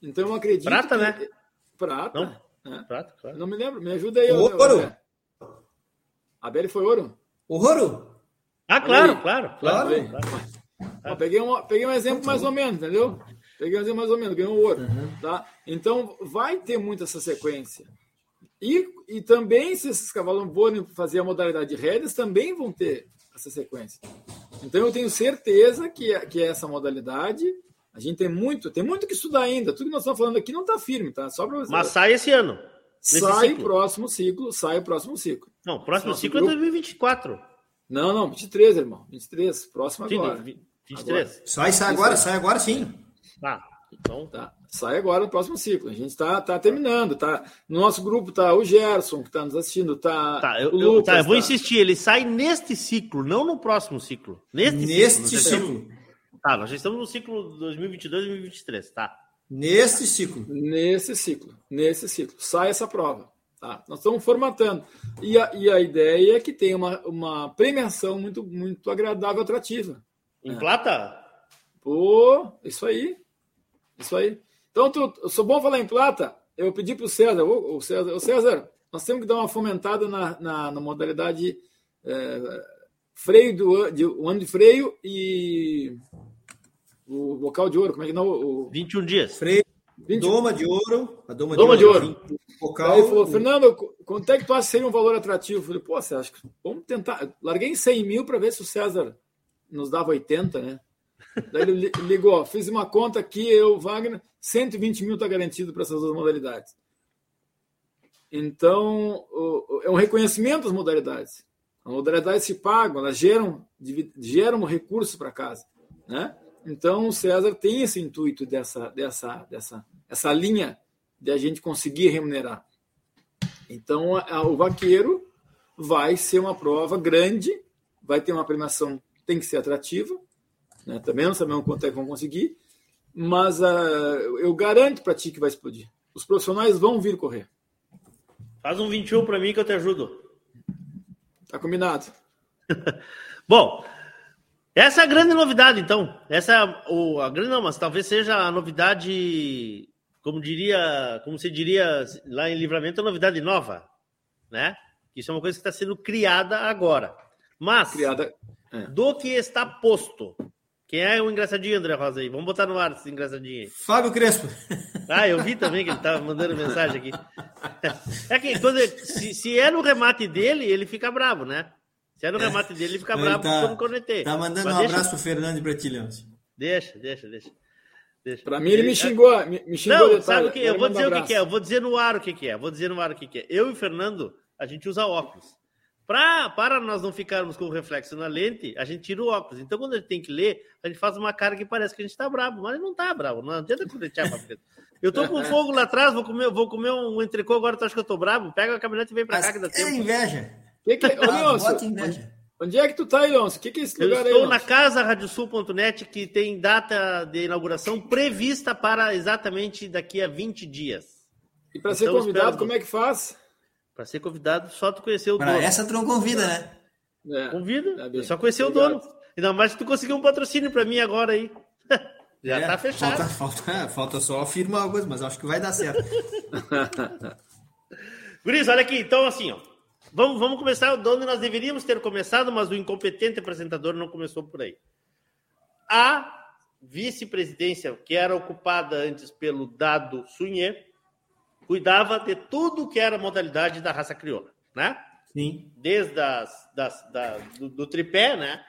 Então eu acredito. Prata, que... né? Prata. Não. Né? Prata, claro. Não me lembro, me ajuda aí. Ouro! A Beli foi ouro? Ouro? Ah, claro, claro, claro. claro. claro. peguei, um, peguei um exemplo mais ou menos, entendeu? Peguei um mais ou menos, ganhou ouro. Uhum. Tá? Então, vai ter muito essa sequência. E, e também, se esses cavalos forem fazer a modalidade de rédeas, também vão ter essa sequência. Então, eu tenho certeza que, que essa modalidade, a gente tem muito, tem muito que estudar ainda. Tudo que nós estamos falando aqui não está firme, tá? Só pra, Mas sai esse ano. Sai o próximo ciclo, sai o próximo ciclo. Não, o próximo ciclo é grupo. é 2024. Não, não, 23, irmão. 23, próximo agora. 23. Agora. Sai, sai agora, sai agora sim. Tá. Então. Tá. Sai agora no próximo ciclo. A gente está tá terminando. Tá, no nosso grupo tá o Gerson, que está nos assistindo. Tá, tá, eu, Lucas, eu, tá, eu vou tá. insistir. Ele sai neste ciclo, não no próximo ciclo. Neste, neste ciclo. ciclo. Tá, nós já estamos no ciclo 2022-2023. Tá. Neste ciclo. Nesse ciclo. Nesse ciclo. Sai essa prova. Tá? Nós estamos formatando. E a, e a ideia é que tenha uma, uma premiação muito, muito agradável, atrativa. Em é. plata? Pô, isso aí. Isso aí. Então, tu, eu sou bom falar em plata. Eu pedi para o César, o César, o César, nós temos que dar uma fomentada na, na, na modalidade é, freio do de, o ano de freio e o bocal de ouro. Como é que não? O, 21 dias. Freio, 20... doma de ouro. A doma, doma de ouro. De ouro. Bocal, Aí ele falou, Fernando, quanto é que tu acha que seria um valor atrativo? Eu falei, pô, você acha que vamos tentar. Larguei em 100 mil para ver se o César nos dava 80, né? Daí ele ligou, fiz uma conta aqui, eu, Wagner, 120 mil está garantido para essas duas modalidades. Então, é um reconhecimento das modalidades. As modalidades se pagam, elas geram, geram recursos para casa. Né? Então, o César tem esse intuito dessa, dessa, dessa essa linha de a gente conseguir remunerar. Então, a, o vaqueiro vai ser uma prova grande, vai ter uma premiação, tem que ser atrativa, né? Também não sabemos quanto é que vão conseguir, mas uh, eu garanto para ti que vai explodir. Os profissionais vão vir correr. Faz um 21 para mim que eu te ajudo. Tá combinado. *laughs* Bom, essa é a grande novidade, então. Essa é a grande, não, mas talvez seja a novidade, como diria, como se diria lá em livramento, a novidade nova, né? Isso é uma coisa que está sendo criada agora. Mas, criada, é. do que está posto, quem é o engraçadinho, André Rosa aí? Vamos botar no ar esse engraçadinho aí. Fábio Crespo. Ah, eu vi também que ele estava mandando mensagem aqui. É que quando se, se é no remate dele, ele fica bravo, né? Se é no remate dele, ele fica bravo tá, quando cornetei. Tá mandando Mas um deixa... abraço pro Fernando e pra ti, Deixa, deixa, deixa. Para mim, ele me xingou. Me, me xingou Não, detalhe. sabe o que? Eu vou dizer o que, que é. Eu vou dizer no ar o que, que é. Vou dizer no ar o que, que é. Eu e o Fernando, a gente usa óculos. Pra, para nós não ficarmos com o reflexo na lente, a gente tira o óculos. Então, quando a gente tem que ler, a gente faz uma cara que parece que a gente tá bravo, mas não tá bravo. Não adianta corretear pra frente. Eu tô com fogo lá atrás, vou comer, vou comer um entrecô agora, tu acha que eu tô bravo? Pega a caminhonete e vem pra cá que dá tempo. É inveja. Que que, ô, Ah, *laughs* Leôncio, bota inveja. onde é que tu tá Leôncio? O que, que é esse Eu lugar aí, estou na casa radiosul.net que tem data de inauguração prevista para exatamente daqui a 20 dias. E para ser Então, convidado, espero- como é que faz? Para ser convidado, só tu conhecer o Para dono. essa tu não convida, né? É, Convida, tá bem. é só conhecer Obrigado. o dono. Ainda mais que tu conseguiu um patrocínio para mim agora aí. *laughs* Já É, tá fechado. Falta, falta, falta só afirmar alguma coisa, mas acho que vai dar certo. *laughs* Guris, olha aqui, então assim, ó. Vamos, vamos começar de onde nós deveríamos ter começado, mas o incompetente apresentador não começou por aí. A vice-presidência, que era ocupada antes pelo Dado Sunhê, cuidava de tudo que era modalidade da raça crioula, né? Sim. Desde as, das, da, do, do tripé, né?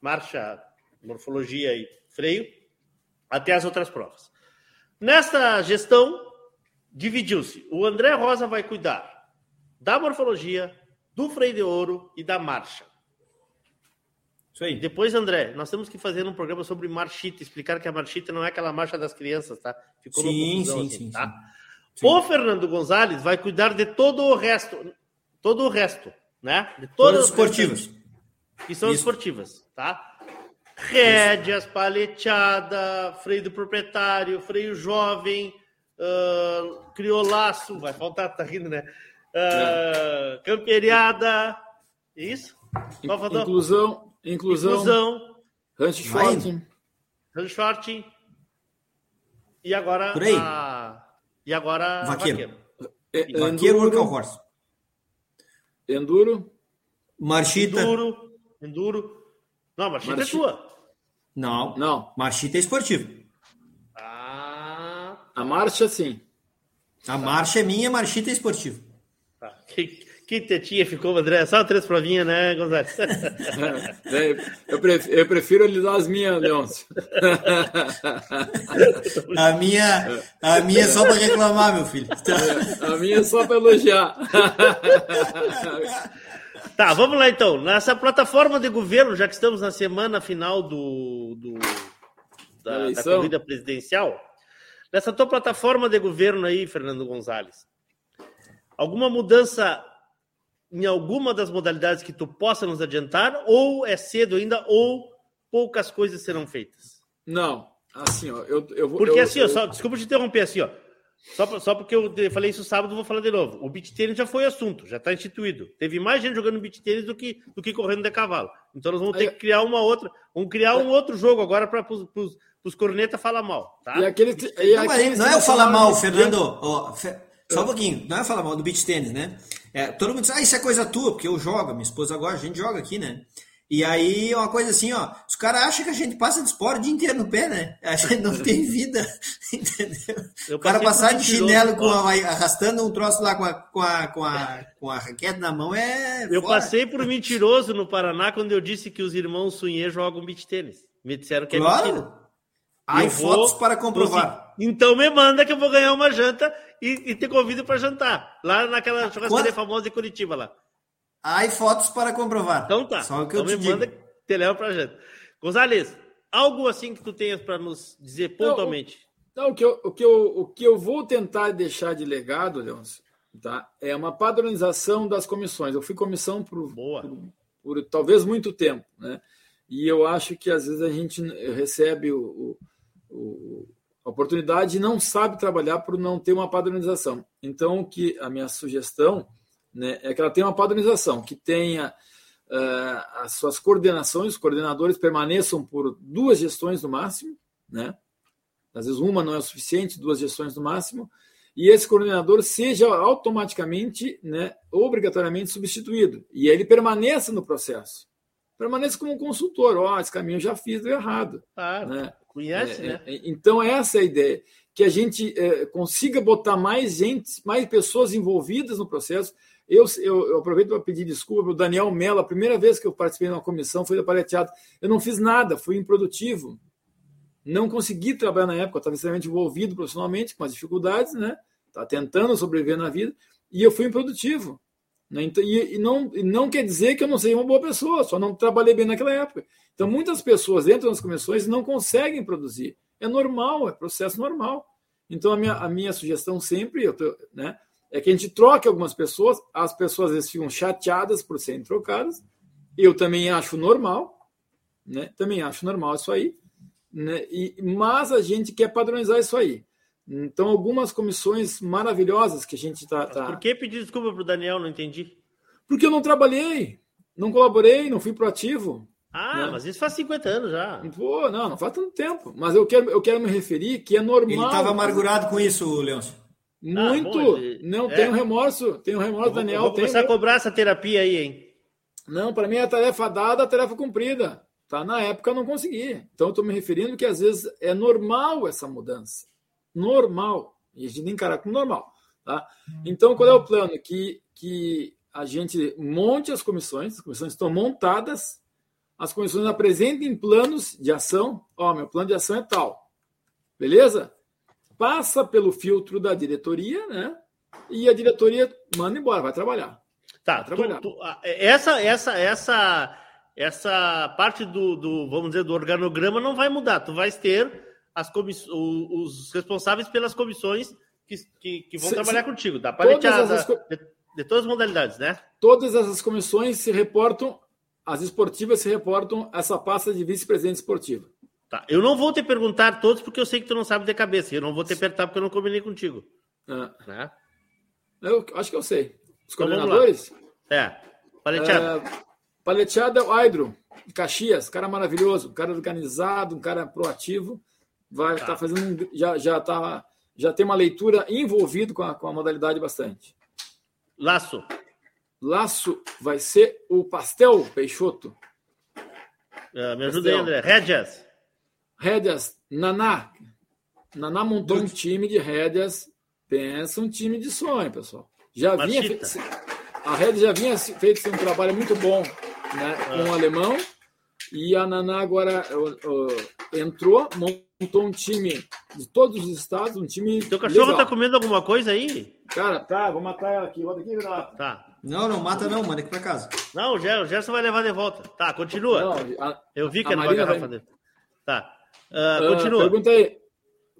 Marcha, morfologia e freio, até as outras provas. Nesta gestão, dividiu-se. O André Rosa vai cuidar da morfologia, do freio de ouro e da marcha. Isso aí. Depois, André, nós temos que fazer um programa sobre marchita, explicar que a marchita não é aquela marcha das crianças, tá? Ficou Sim, confusão sim, assim, sim, tá? sim. O Fernando Gonzalez vai cuidar de todo o resto, todo o resto, né? De Todas as as esportivas. que são Isso. esportivas, tá? Rédeas, paleteada, freio do proprietário, freio jovem, ah, criolaço, vai faltar, tá rindo, né? Ah, Camperiada, é isso? Inclusão, inclusão, Inclusão, rancho. Short e agora Por aí. a- e agora Vaqueiro. é, Vaqueiro enduro, Workout Horse. enduro, Marchita. Enduro, enduro. Não, mas é Marchi- tua. Não. não. Marchita é esportivo. Ah, A marcha, sim. A marcha é minha, marchita é esportivo. Tá. Que, que tetinha ficou, André? Só três provinhas, né, Gonzalez? *laughs* É, eu, prefiro, eu prefiro lhe dar as minhas, Leôncio. *laughs* A minha, a minha é só para reclamar, meu filho. A minha é só para elogiar. *laughs* Tá, vamos lá então. Nessa plataforma de governo, já que estamos na semana final do, do- da, da corrida presidencial, nessa tua plataforma de governo aí, Fernando Gonzalez, alguma mudança em alguma das modalidades que tu possa nos adiantar, ou é cedo ainda, ou poucas coisas serão feitas? Não, assim, ó, eu, eu vou. Porque eu, assim, ó, eu- só, desculpa te interromper assim, ó. Só, pra- só porque eu falei isso sábado, vou falar de novo. O beat tênis já foi assunto, já está instituído. Teve mais gente jogando beat tênis do que, do que correndo de cavalo. Então nós vamos ter Aí- que criar uma outra, vamos criar um outro jogo agora para os cornetas falar mal, tá? E aquele, e Não, aquele não é eu falar mal, Fernando. ó, Fe- só um pouquinho. Não é falar mal do beach tênis, né? É, todo mundo diz, ah, isso é coisa tua, porque eu jogo, minha esposa agora, a gente joga aqui, né? E aí é uma coisa assim, ó. Os caras acham que a gente passa de esporte o dia inteiro no pé, né? A gente não *laughs* tem vida, *laughs* entendeu? Eu O cara passar de chinelo com a- arrastando um troço lá com a, com a, com a, com a raquete na mão é. Eu fora. passei por mentiroso no Paraná quando eu disse que os irmãos Sunhê jogam beat tênis. Me disseram que é Claro. mentira. Há fotos para comprovar. Então me manda que eu vou ganhar uma janta e, e te convido para jantar. Lá naquela churrascaria Quando- famosa de Curitiba lá. Há fotos para comprovar. Então tá. Só o que então eu me te manda digo. que te leva pra janta. Gonzalez, algo assim que tu tenhas para nos dizer pontualmente. Não, o que, eu, o, que eu, o que eu vou tentar deixar de legado, Leôncio, tá? é uma padronização das comissões. Eu fui comissão por, Boa. por, por talvez muito tempo, né? E eu acho que às vezes a gente recebe o, o- o- a oportunidade não sabe trabalhar por não ter uma padronização. Então, o que a minha sugestão né, é que ela tenha uma padronização, que tenha eh, as suas coordenações, os coordenadores permaneçam por duas gestões no máximo, né? Às vezes uma não é o suficiente, duas gestões no máximo, e esse coordenador seja automaticamente, né, obrigatoriamente substituído, e ele permaneça no processo. Permaneça como consultor, ó, esse caminho eu já fiz, deu errado. Claro. Né? Conhece, É, né? é, Então, essa é a ideia. Que a gente é, consiga botar mais gente, mais pessoas envolvidas no processo. Eu, eu, eu aproveito para pedir desculpa o Daniel Mello. A primeira vez que eu participei de uma comissão foi da Paleteado. Eu não fiz nada, fui improdutivo. Não consegui trabalhar na época, estava extremamente envolvido profissionalmente, com as dificuldades, né? Estava tentando sobreviver na vida, e eu fui improdutivo. Né? Então, e, não, não quer dizer que eu não seja uma boa pessoa, só não trabalhei bem naquela época. Então, muitas pessoas entram nas comissões e não conseguem produzir. É normal, é processo normal. Então, a minha, a minha sugestão sempre tô, né, é que a gente troque algumas pessoas, as pessoas às vezes ficam chateadas por serem trocadas, eu também acho normal, né? também acho normal isso aí, né? E, mas a gente quer padronizar isso aí. Então, algumas comissões maravilhosas que a gente está. Tá... Por que pedir desculpa para o Daniel? Não entendi. Porque eu não trabalhei, não colaborei, não fui proativo. Ah, né? mas isso faz 50 anos já. Pô, não, não faz tanto tempo. Mas eu quero, eu quero me referir que é normal. Ele estava amargurado com isso, Leôncio. Muito. Ah, bom, não, é. tenho remorso. Tenho remorso, vou, Daniel. Vou começar tenho... a cobrar essa terapia aí, hein? Não, para mim é tarefa dada, tarefa cumprida. Tá? Na época eu não consegui. Então eu estou me referindo que às vezes é normal essa mudança. Normal. E a gente encara como normal. Tá? Então, qual é o plano? Que, que a gente monte as comissões, as comissões estão montadas, as comissões apresentem planos de ação. Ó, oh, meu plano de ação é tal. Beleza? Passa pelo filtro da diretoria, né? E a diretoria manda embora, vai trabalhar. Tá, vai trabalhar. Tu, tu, essa, essa, essa, essa parte do, do, vamos dizer, do organograma não vai mudar. Tu vais ter as comiss... os responsáveis pelas comissões que, que, que vão se, trabalhar se, contigo, da paleteada, essas... de, de todas as modalidades, né? Todas essas comissões se reportam as esportivas se reportam essa pasta de vice-presidente esportivo. Tá. Eu não vou te perguntar todos porque eu sei que tu não sabe de cabeça. Eu não vou te apertar porque eu não combinei contigo. Ah. Né? Eu acho que eu sei. Os então, coordenadores? É. Paleteada. É, paleteada é o Aidro, de Caxias. Cara maravilhoso, um cara organizado, um cara proativo. Vai estar tá. tá fazendo. Já, já, tá, já tem uma leitura envolvido com a, com a modalidade bastante. Laço. Laço vai ser o Pastel Peixoto. Uh, me ajuda aí, André. Rédias. Rédias, Naná. Naná montou um time de rédeas. Pensa um time de sonho, pessoal. Já vinha a Rédias já vinha feito um trabalho muito bom né, com o alemão. E a Naná agora entrou, montou um time de todos os estados, um time. Teu cachorro legal. tá comendo alguma coisa aí? Cara, tá, vou matar ela aqui. Roda aqui, Tá. Não, não mata não, manda aqui pra casa. Não, o Gerson vai levar de volta. Tá, continua. Não, a, Eu vi que era uma garrafa vai... dele. Tá. Uh, continua. Uh, pergunta aí.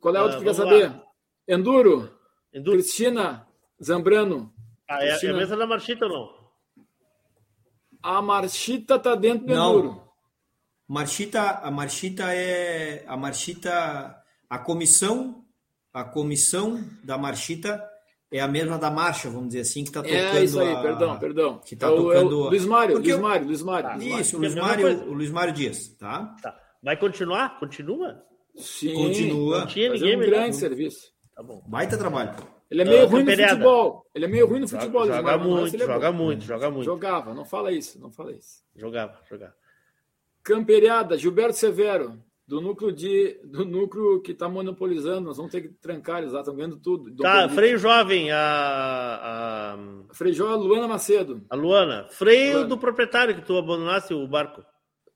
Qual é a outra uh, que quer saber? Lá. Enduro. Enduro. Cristina Zambrano. Ah, é, é a mesma da Marchita ou não? A Marchita tá dentro do não. Enduro. Marchita, a Marchita é a Marchita, a comissão, a comissão da Marchita é a mesma da marcha, vamos dizer assim, que está tocando. É isso aí, a... perdão, perdão. Que está é tocando. É o Luiz Mário, Luiz Mário, Luiz Mário. Tá, isso, Luiz Mário, o Luiz Mário Dias, tá? tá? Vai continuar? Continua? Sim. Continua. Não tinha ninguém um grande serviço. Tá bom. Baita trabalho. Ele é meio uh, ruim no futebol. Ele é meio ruim no futebol. Joga, joga muito, joga muito, joga muito. Jogava, não fala isso, não fala isso. Jogava, jogava. Camperiada, Gilberto Severo do núcleo de do núcleo que está monopolizando, nós vamos ter que trancar eles lá, estão ganhando tudo. Tá, freio jovem, a, a... Freio jovem, Luana Macedo. A Luana. Freio Luana. do proprietário que tu abandonasse o barco.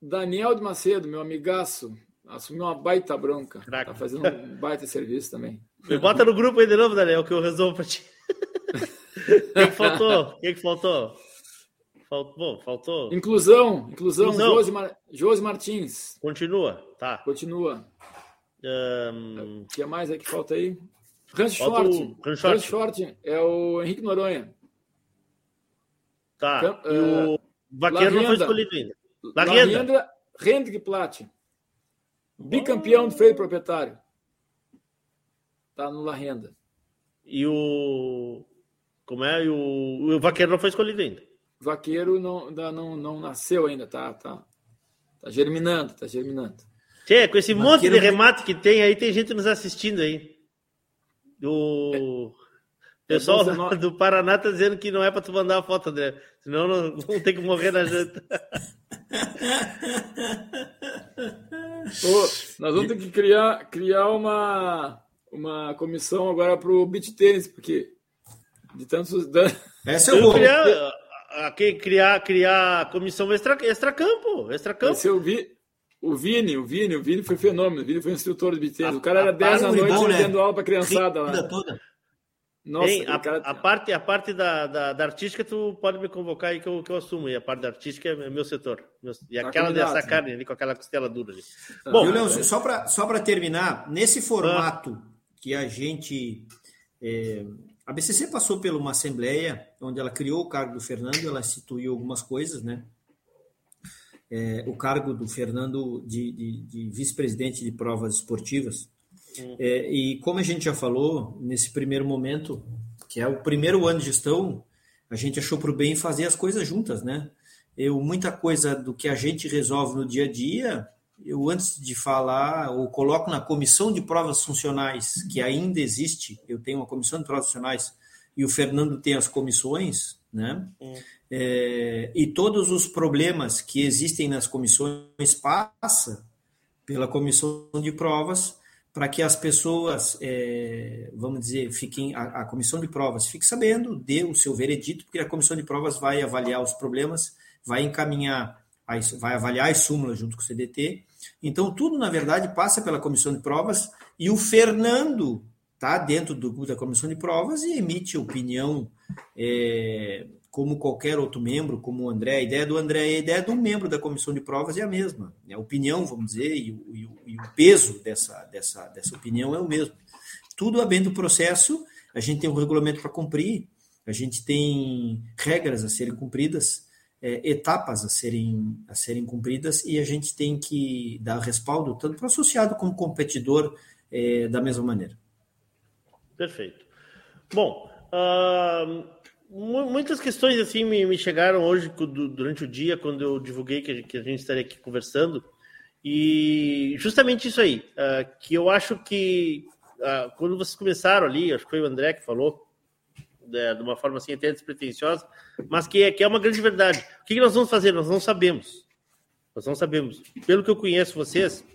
Daniel de Macedo, meu amigaço, assumiu uma baita bronca. Craca. Tá fazendo um baita serviço também. Me bota no grupo aí de novo, Daniel, que eu resolvo para ti. *laughs* O que, que faltou? O que, que faltou? Faltou, faltou. Inclusão, inclusão, inclusão. Josi, Mar... Josi Martins. Continua, tá. Continua. Um... O que mais é que falta aí? Hans Short. Hans Short é o Henrique Noronha. Tá. Cam... E o uh... Vaqueiro não foi escolhido ainda. Larrenda. Hendrik Platt. Bicampeão do freio proprietário. Tá no La Renda. E o. Como é? E o... o Vaqueiro não foi escolhido ainda vaqueiro não, não, não nasceu ainda, tá, tá, tá germinando, tá germinando. Tchê, com esse vaqueiro monte de remate que tem aí, tem gente nos assistindo aí. O é, pessoal é do Paraná tá dizendo que não é para tu mandar a foto, André. Senão não, vão ter que morrer na janta. *laughs* Pô, nós vamos ter que criar, criar uma, uma comissão agora para o beat tênis, porque de tantos. Essa eu vou. Criar, a, criar, criar comissão extra, extra campo, extra campo. Vai ser o, vi, O Vini, o Vini, o Vini foi fenômeno. O Vini foi instrutor de beat O cara era 10 da noite bom, né? dando aula pra criançada lá. Toda. Nossa, Ei, a, cara... a, parte, a parte da, da, da, artística, tu pode me convocar aí que eu, que eu assumo. E a parte da artística é meu setor. Meu, e tá aquela dessa carne ali, com aquela costela dura ali. Tá. Bom, Viu, Leon, só para só terminar, nesse formato ah. que a gente. É, a BCC passou por uma assembleia onde ela criou o cargo do Fernando, ela instituiu algumas coisas, né? É, o cargo do Fernando de, de, de vice-presidente de provas esportivas é, e como a gente já falou, nesse primeiro momento, que é o primeiro ano de gestão, a gente achou por bem fazer as coisas juntas, né? Eu, muita coisa do que a gente resolve no dia a dia, eu antes de falar, ou coloco na comissão de provas funcionais, que ainda existe, eu tenho uma comissão de provas funcionais, e o Fernando tem as comissões, né? É, e todos os problemas que existem nas comissões passa pela comissão de provas para que as pessoas, é, vamos dizer, fiquem, a, a, comissão de provas fique sabendo, dê o seu veredito, porque a comissão de provas vai avaliar os problemas, vai encaminhar, vai avaliar as súmulas junto com o CDT. Então, tudo, na verdade, passa pela comissão de provas e o Fernando está dentro do, da comissão de provas e emite opinião é, como qualquer outro membro, como o André. A ideia do André, a ideia do membro da comissão de provas é a mesma. A opinião, vamos dizer, e o, e e o peso dessa, dessa, dessa opinião é o mesmo. Tudo habendo do processo, a gente tem um regulamento para cumprir, a gente tem regras a serem cumpridas, é, etapas a serem, a serem cumpridas, e a gente tem que dar respaldo tanto para o associado como competidor é, da mesma maneira. Perfeito. Bom, uh muitas questões assim me, me, chegaram hoje durante o dia quando eu divulguei que que a gente estaria aqui conversando e justamente isso aí uh, que eu acho que uh, quando vocês começaram ali acho que foi o André que falou né, de uma forma assim até despretensiosa mas que é, que é uma grande verdade o que, que nós vamos fazer nós não sabemos nós não sabemos pelo que eu conheço vocês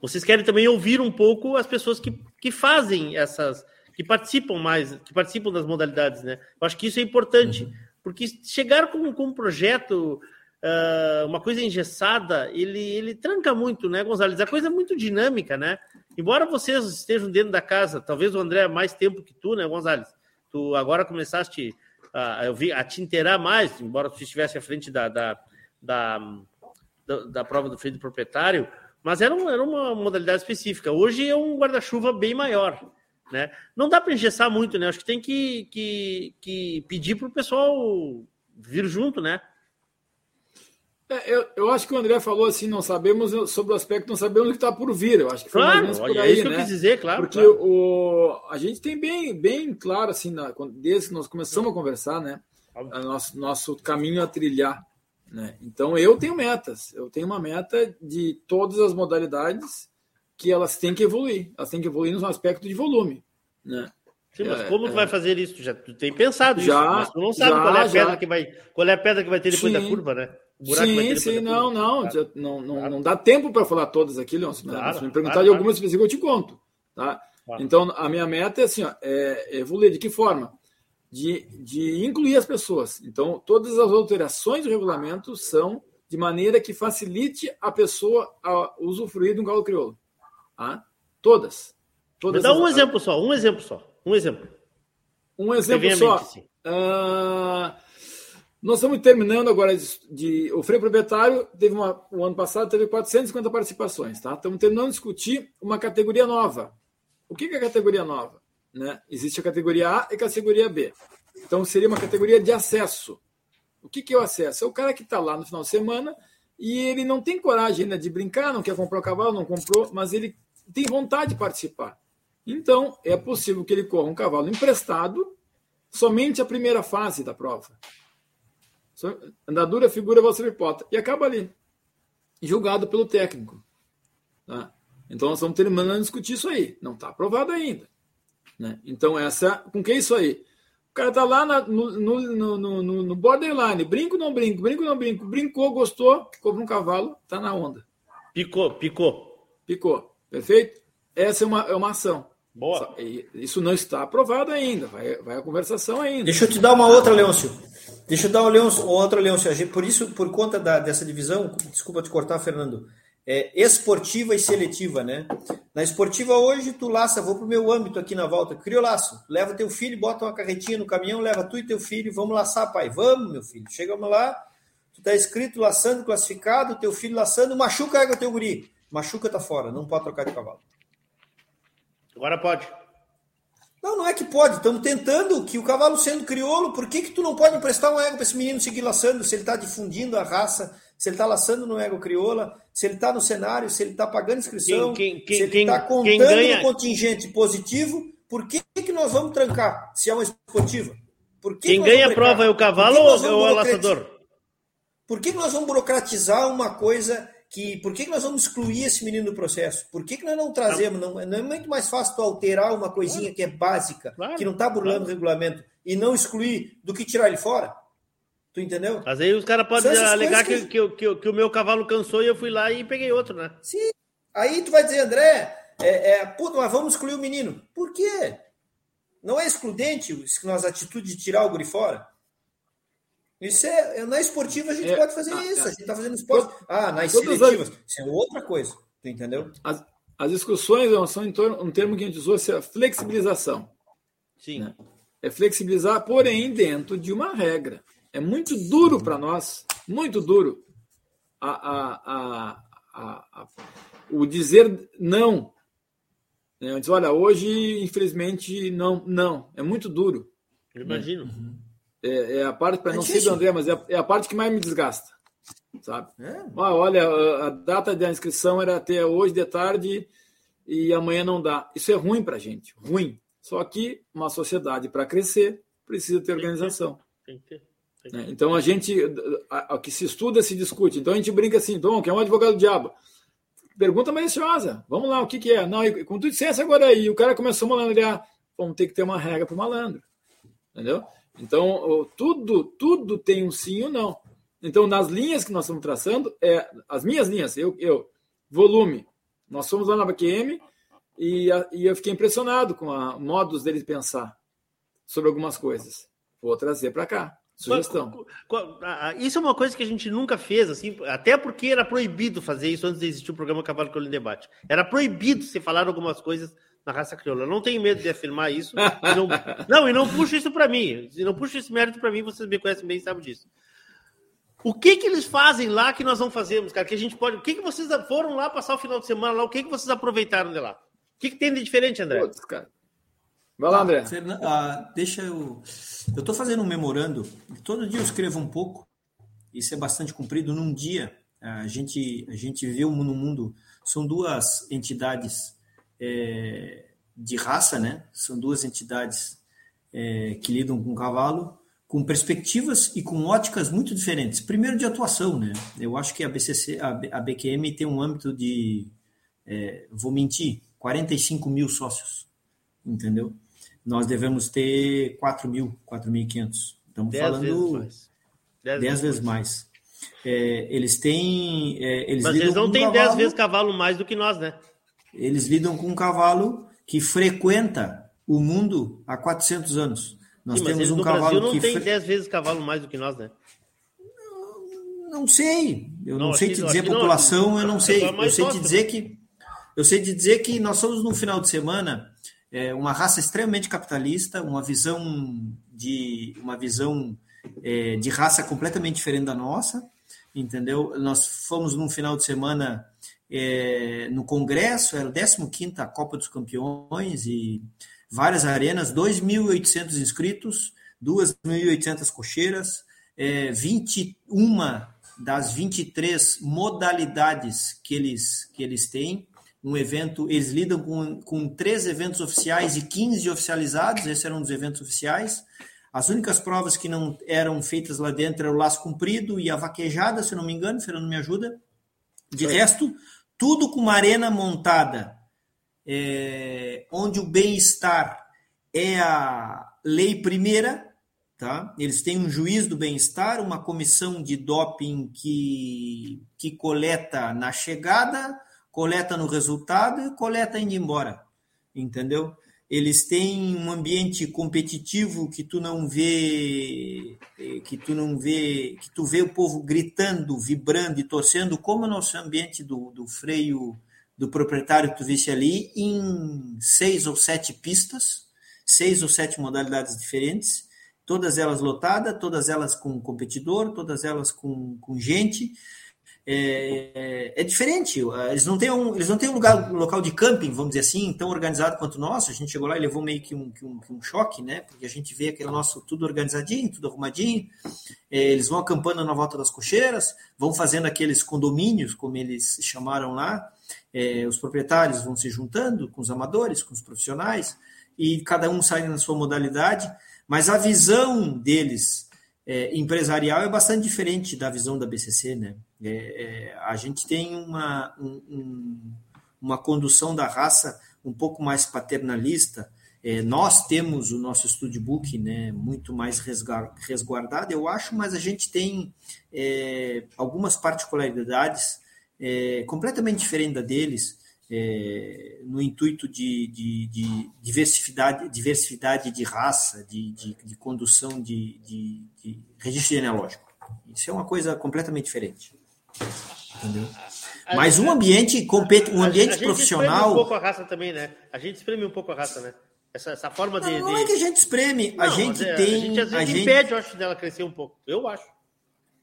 vocês querem também ouvir um pouco as pessoas que, que fazem essas que participam mais, que participam das modalidades, né? Eu acho que isso é importante, uhum. porque chegar com, com um projeto, uh, uma coisa engessada, ele, ele tranca muito, né, Gonzalez? A coisa é muito dinâmica, né? Embora vocês estejam dentro da casa, talvez o André mais tempo que tu, né, Gonzalez? Tu agora começaste a, eu vi, a te inteirar mais, embora tu estivesse à frente da, da, da, da, da prova do feito proprietário, mas era, um, era uma modalidade específica. Hoje é um guarda-chuva bem maior. Né? Não dá para engessar muito, né? Acho que tem que, que, que pedir para o pessoal vir junto, né? É, eu, eu acho que o André falou assim, não sabemos sobre o aspecto, não sabemos o que está por vir. Eu acho que foi claro, mais por aí, é isso né? que eu quis dizer, claro. Porque claro. O, a gente tem bem, bem claro, assim, na, desde que nós começamos a conversar, né? A nosso, nosso caminho a trilhar. Né? Então eu tenho metas. Eu tenho uma meta de todas as modalidades que elas têm que evoluir. Elas têm que evoluir no aspecto de volume. Né? Sim, mas é, como é, tu vai fazer isso? Tu já tu tem pensado já, isso, mas tu não sabe já, qual é a pedra já. que vai, qual é a pedra que vai ter depois sim, da curva, né? Sim, sim, não, não, claro. não, não, claro. não dá tempo para falar todas aqui. Né? Claro, Se me perguntar claro, de algumas específicas, eu te conto. Tá? Então, a minha meta é assim, ó, é evoluir. De que forma? De, de incluir as pessoas. Então, todas as alterações do regulamento são de maneira que facilite a pessoa a usufruir de um galo crioulo. Tá? Todas. Todas dá um as... exemplo só, um exemplo só. Um exemplo. Um exemplo só. Uh, nós estamos terminando agora de, de, o freio proprietário teve uma, o ano passado teve 450 participações, tá? Estamos terminando de discutir uma categoria nova. O que é categoria nova? Né? Existe a categoria A e a categoria B. Então seria uma categoria de acesso. O que, que é o acesso? É o cara que está lá no final de semana e ele não tem coragem ainda de brincar, não quer comprar o cavalo, não comprou, mas ele tem vontade de participar. Então, é possível que ele corra um cavalo emprestado somente a primeira fase da prova. Andadura, figura, você hipótese. E acaba ali, julgado pelo técnico. Tá? Então, nós estamos terminando de discutir isso aí. Não está aprovado ainda. Né? Então, essa, com que é isso aí? O cara está lá na, no, no, no, no, borderline. Brinco, ou não brinco, brinco, ou não brinco. Brincou, gostou, compra um cavalo, está na onda. Picou, picou. Picou. Perfeito? Essa é uma, é uma ação. Boa. Isso não está aprovado ainda, vai, vai a conversação ainda. Deixa eu te dar uma outra, Leôncio. Deixa eu dar uma Leôncio, outra, Leôncio. Por isso, por conta da, dessa divisão, desculpa te cortar, Fernando, é, esportiva e seletiva, né? Na esportiva hoje, tu laça, vou pro meu âmbito aqui na volta, criolaço, leva teu filho, bota uma carretinha no caminhão, leva tu e teu filho, vamos laçar, pai, vamos, meu filho. Chegamos lá, tu tá escrito laçando, classificado, teu filho laçando, machuca o teu guri, machuca tá fora, não pode trocar de cavalo. Agora pode. Não, não é que pode. Estamos tentando que o cavalo sendo crioulo, por que, que tu não pode emprestar um ego para esse menino seguir laçando se ele está difundindo a raça, se ele está laçando no ego crioula, se ele está no cenário, se ele está pagando inscrição, quem, quem, se ele está contando ganha... no contingente positivo, por que, que nós vamos trancar se é uma esportiva? Por que quem ganha a prova é o cavalo ou é o laçador? Por que, que nós vamos burocratizar uma coisa que por que, que nós vamos excluir esse menino do processo? Por que, que nós não trazemos? Não, não é muito mais fácil tu alterar uma coisinha que é básica, claro, que não está burlando claro. o regulamento, e não excluir do que tirar ele fora? Tu entendeu? Mas aí os caras podem alegar que... Que, que, que, o meu cavalo cansou e eu fui lá e peguei outro, né? Sim. Aí tu vai dizer, André, é, é, puta, mas vamos excluir o menino. Por quê? Não é excludente nossa atitude de tirar o guri fora? Isso é, na esportiva a gente é, pode fazer ah, isso. A gente está fazendo esporte. Ah, nas seletivas. As, isso é outra coisa. Entendeu? As, as discussões são em torno um termo que a gente usou, é flexibilização. Sim. Né? É flexibilizar, porém, dentro de uma regra. É muito duro para nós, muito duro, a, a, a, o dizer não. Né? Diz, olha, hoje, infelizmente, não, não. É muito duro. Eu imagino. Uhum. É, é a parte, para é não ser do André, mas é, é, a parte que mais me desgasta. Sabe? É. Ah, olha, a, a data da inscrição era até hoje de tarde e amanhã não dá. Isso é ruim para a gente, ruim. Só que uma sociedade, para crescer, precisa ter organização. Tem que ter. Tem que ter. Né? Então a gente, o que se estuda, se discute. Então a gente brinca assim, Dom, que é um advogado do diabo. Pergunta maliciosa. Vamos lá, o que, que é? Não, quando tu dissesse agora aí, o cara começou a malandrear, vamos ter que ter uma regra para o malandro. Entendeu? Então, tudo, tudo tem um sim ou não. Então, nas linhas que nós estamos traçando, é, as minhas linhas, eu, eu volume, nós fomos lá na BQM e, a, e eu fiquei impressionado com a modos deles pensar sobre algumas coisas. Vou trazer para cá. Sugestão. Isso é uma coisa que a gente nunca fez, assim, até porque era proibido fazer isso antes de existir o programa Cavalo em Debate. Era proibido se falar algumas coisas na raça crioula. Eu não tenho medo de afirmar isso. E não, não, e não puxo isso para mim. E não puxo esse mérito para mim, vocês me conhecem bem e sabem disso. O que que eles fazem lá que nós não fazemos, cara? Que a gente pode. O que que vocês foram lá passar o final de semana lá? O que que vocês aproveitaram de lá? O que, que tem de diferente, André? Putz, cara. Vai lá, André. Ah, ah, deixa eu. Eu estou fazendo um memorando. Todo dia eu escrevo um pouco. Isso é bastante comprido. Num dia, a gente, a gente vê no mundo. São duas entidades é, de raça, né? São duas entidades é, que lidam com o cavalo, com perspectivas e com óticas muito diferentes. Primeiro de atuação, né? Eu acho que a BCC, a, BQM tem um âmbito de, é, vou mentir, 45 mil sócios, entendeu? Nós devemos ter 4 mil, 4.500. Estamos falando vezes mais. 10, vezes, vezes mais. É, eles têm. É, eles Mas eles não têm 10 vezes cavalo mais do que nós, né? Eles lidam com um cavalo que frequenta o mundo há 400 anos. Nós Sim, temos um cavalo Brasil não que tem 10 vezes cavalo mais do que nós, né? Não, não sei. Eu não, não sei te dizer população, não, eu não sei. Eu sei te dizer que eu sei te dizer que nós somos no final de semana é, uma raça extremamente capitalista, uma visão de uma visão é, de raça completamente diferente da nossa, entendeu? Nós fomos num final de semana é, no Congresso, era a 15 Copa dos Campeões e várias arenas, 2.800 inscritos, 2.800 cocheiras, é, 21 das 23 modalidades que eles, que eles têm. Um evento, eles lidam com, com três eventos oficiais e 15 oficializados, esses eram os eventos oficiais. As únicas provas que não eram feitas lá dentro eram o laço comprido e a vaquejada, se não me engano, Fernando me ajuda. De resto, tudo com uma arena montada, é, onde o bem-estar é a lei primeira, tá? Eles têm um juiz do bem-estar, uma comissão de doping que, que coleta na chegada, coleta no resultado e coleta indo embora, entendeu? Eles têm um ambiente competitivo que tu não vê, que tu não vê, que tu vê o povo gritando, vibrando e torcendo, como o nosso ambiente do, do freio do proprietário que tu visse ali, em seis ou sete pistas, seis ou sete modalidades diferentes, todas elas lotadas, todas elas com competidor, todas elas com, com gente, é, é, diferente. Eles não têm um, eles não têm um lugar, um local de camping, vamos dizer assim, tão organizado quanto o nosso. A gente chegou lá e levou meio que um, que um, que um choque, né? Porque a gente vê aquele nosso tudo organizadinho, tudo arrumadinho. É, eles vão acampando na volta das cocheiras, vão fazendo aqueles condomínios, como eles chamaram lá. É, os proprietários vão se juntando com os amadores, com os profissionais, e cada um sai na sua modalidade. Mas a visão deles é, empresarial é bastante diferente da visão da BCC, né? É, é, a gente tem uma, um, uma condução da raça um pouco mais paternalista. É, nós temos o nosso studbook né, muito mais resguardado, eu acho, mas a gente tem é, algumas particularidades é, completamente diferentes da deles é, no intuito de, de, de, diversidade, diversidade de raça, de, de, de condução de, de, de, registro genealógico. Isso é uma coisa completamente diferente. Entendeu? Mas um ambiente, compet... um ambiente a, a profissional. um pouco a raça também, né? A gente espreme um pouco a raça, né? Essa, essa forma de. Não, não é que a gente espreme, não, a gente é, tem. A gente às vezes gente... impede, eu acho, dela crescer um pouco. Eu acho.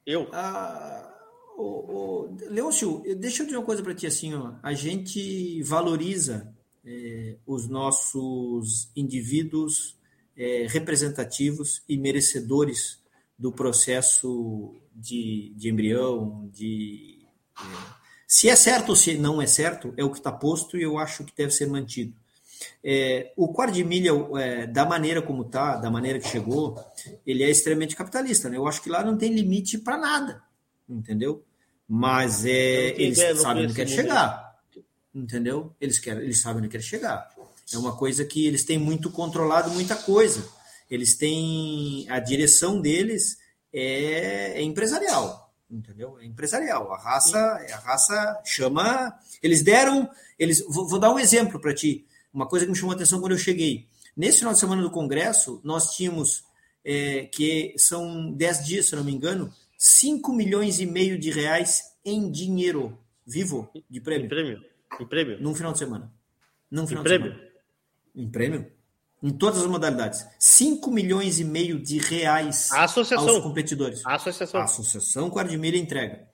Eu. Ah o, o, Leôncio, deixa eu dizer uma coisa para ti assim, ó. A gente valoriza é, os nossos indivíduos é, representativos e merecedores do processo de, de embrião, de é, se é certo ou se não é certo, é o que está posto e eu acho que deve ser mantido. É, o quarto de milha, é, da maneira como está, da maneira que chegou, ele é extremamente capitalista. Né? Eu acho que lá não tem limite para nada entendeu? Mas é, eles sabem onde quer chegar, entendeu? Eles, querem, eles sabem onde quer chegar. É uma coisa que eles têm muito controlado muita coisa. Eles têm a direção deles é, é empresarial, entendeu? É empresarial. A raça, a raça chama. Eles deram, eles. Vou, vou dar um exemplo para ti. Uma coisa que me chamou a atenção quando eu cheguei. Nesse final de semana do Congresso, nós tínhamos é, que são 10 dias, se não me engano, 5 milhões e meio de reais em dinheiro vivo de prêmio. Em prêmio. Em prêmio. Num final de semana. Num final em prêmio. Semana. Em prêmio. Em todas as modalidades. 5 milhões e meio de reais a associação. aos competidores. A associação. A associação Quadrimilha entrega.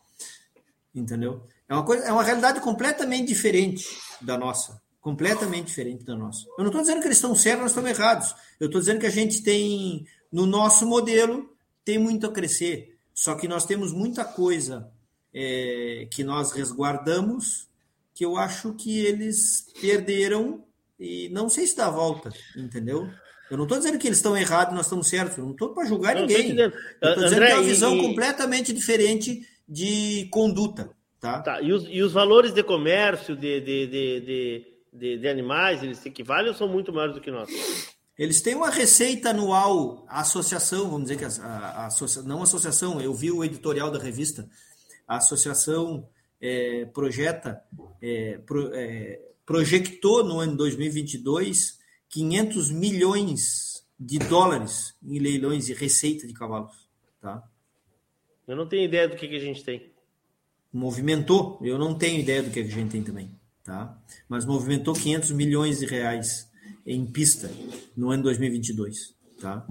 Entendeu? É uma, coisa, é uma realidade completamente diferente da nossa. Completamente diferente da nossa. Eu não estou dizendo que eles estão certos, nós estamos errados. Eu estou dizendo que a gente tem, no nosso modelo, tem muito a crescer. Só que nós temos muita coisa é, que nós resguardamos que eu acho que eles perderam e não sei se dá volta, entendeu? Eu não estou dizendo que eles estão errados, nós estamos certos. Eu não estou para julgar não, ninguém. Estou dizendo André, que é uma visão e... completamente diferente de conduta. Tá? tá. E, os, e os valores de comércio de, de, de, de, de animais, eles equivalem ou são muito maiores do que nós? Eles têm uma receita anual, a associação, vamos dizer que a, a, a não associação, eu vi o editorial da revista, a associação é, projeta, é, pro, é, projectou no ano 2022 500 milhões de dólares em leilões e receita de cavalos. Tá? Eu não tenho ideia do que, que a gente tem. Movimentou, eu não tenho ideia do que a gente tem também. Tá? Mas movimentou 500 milhões de reais em pista no ano 2022, tá?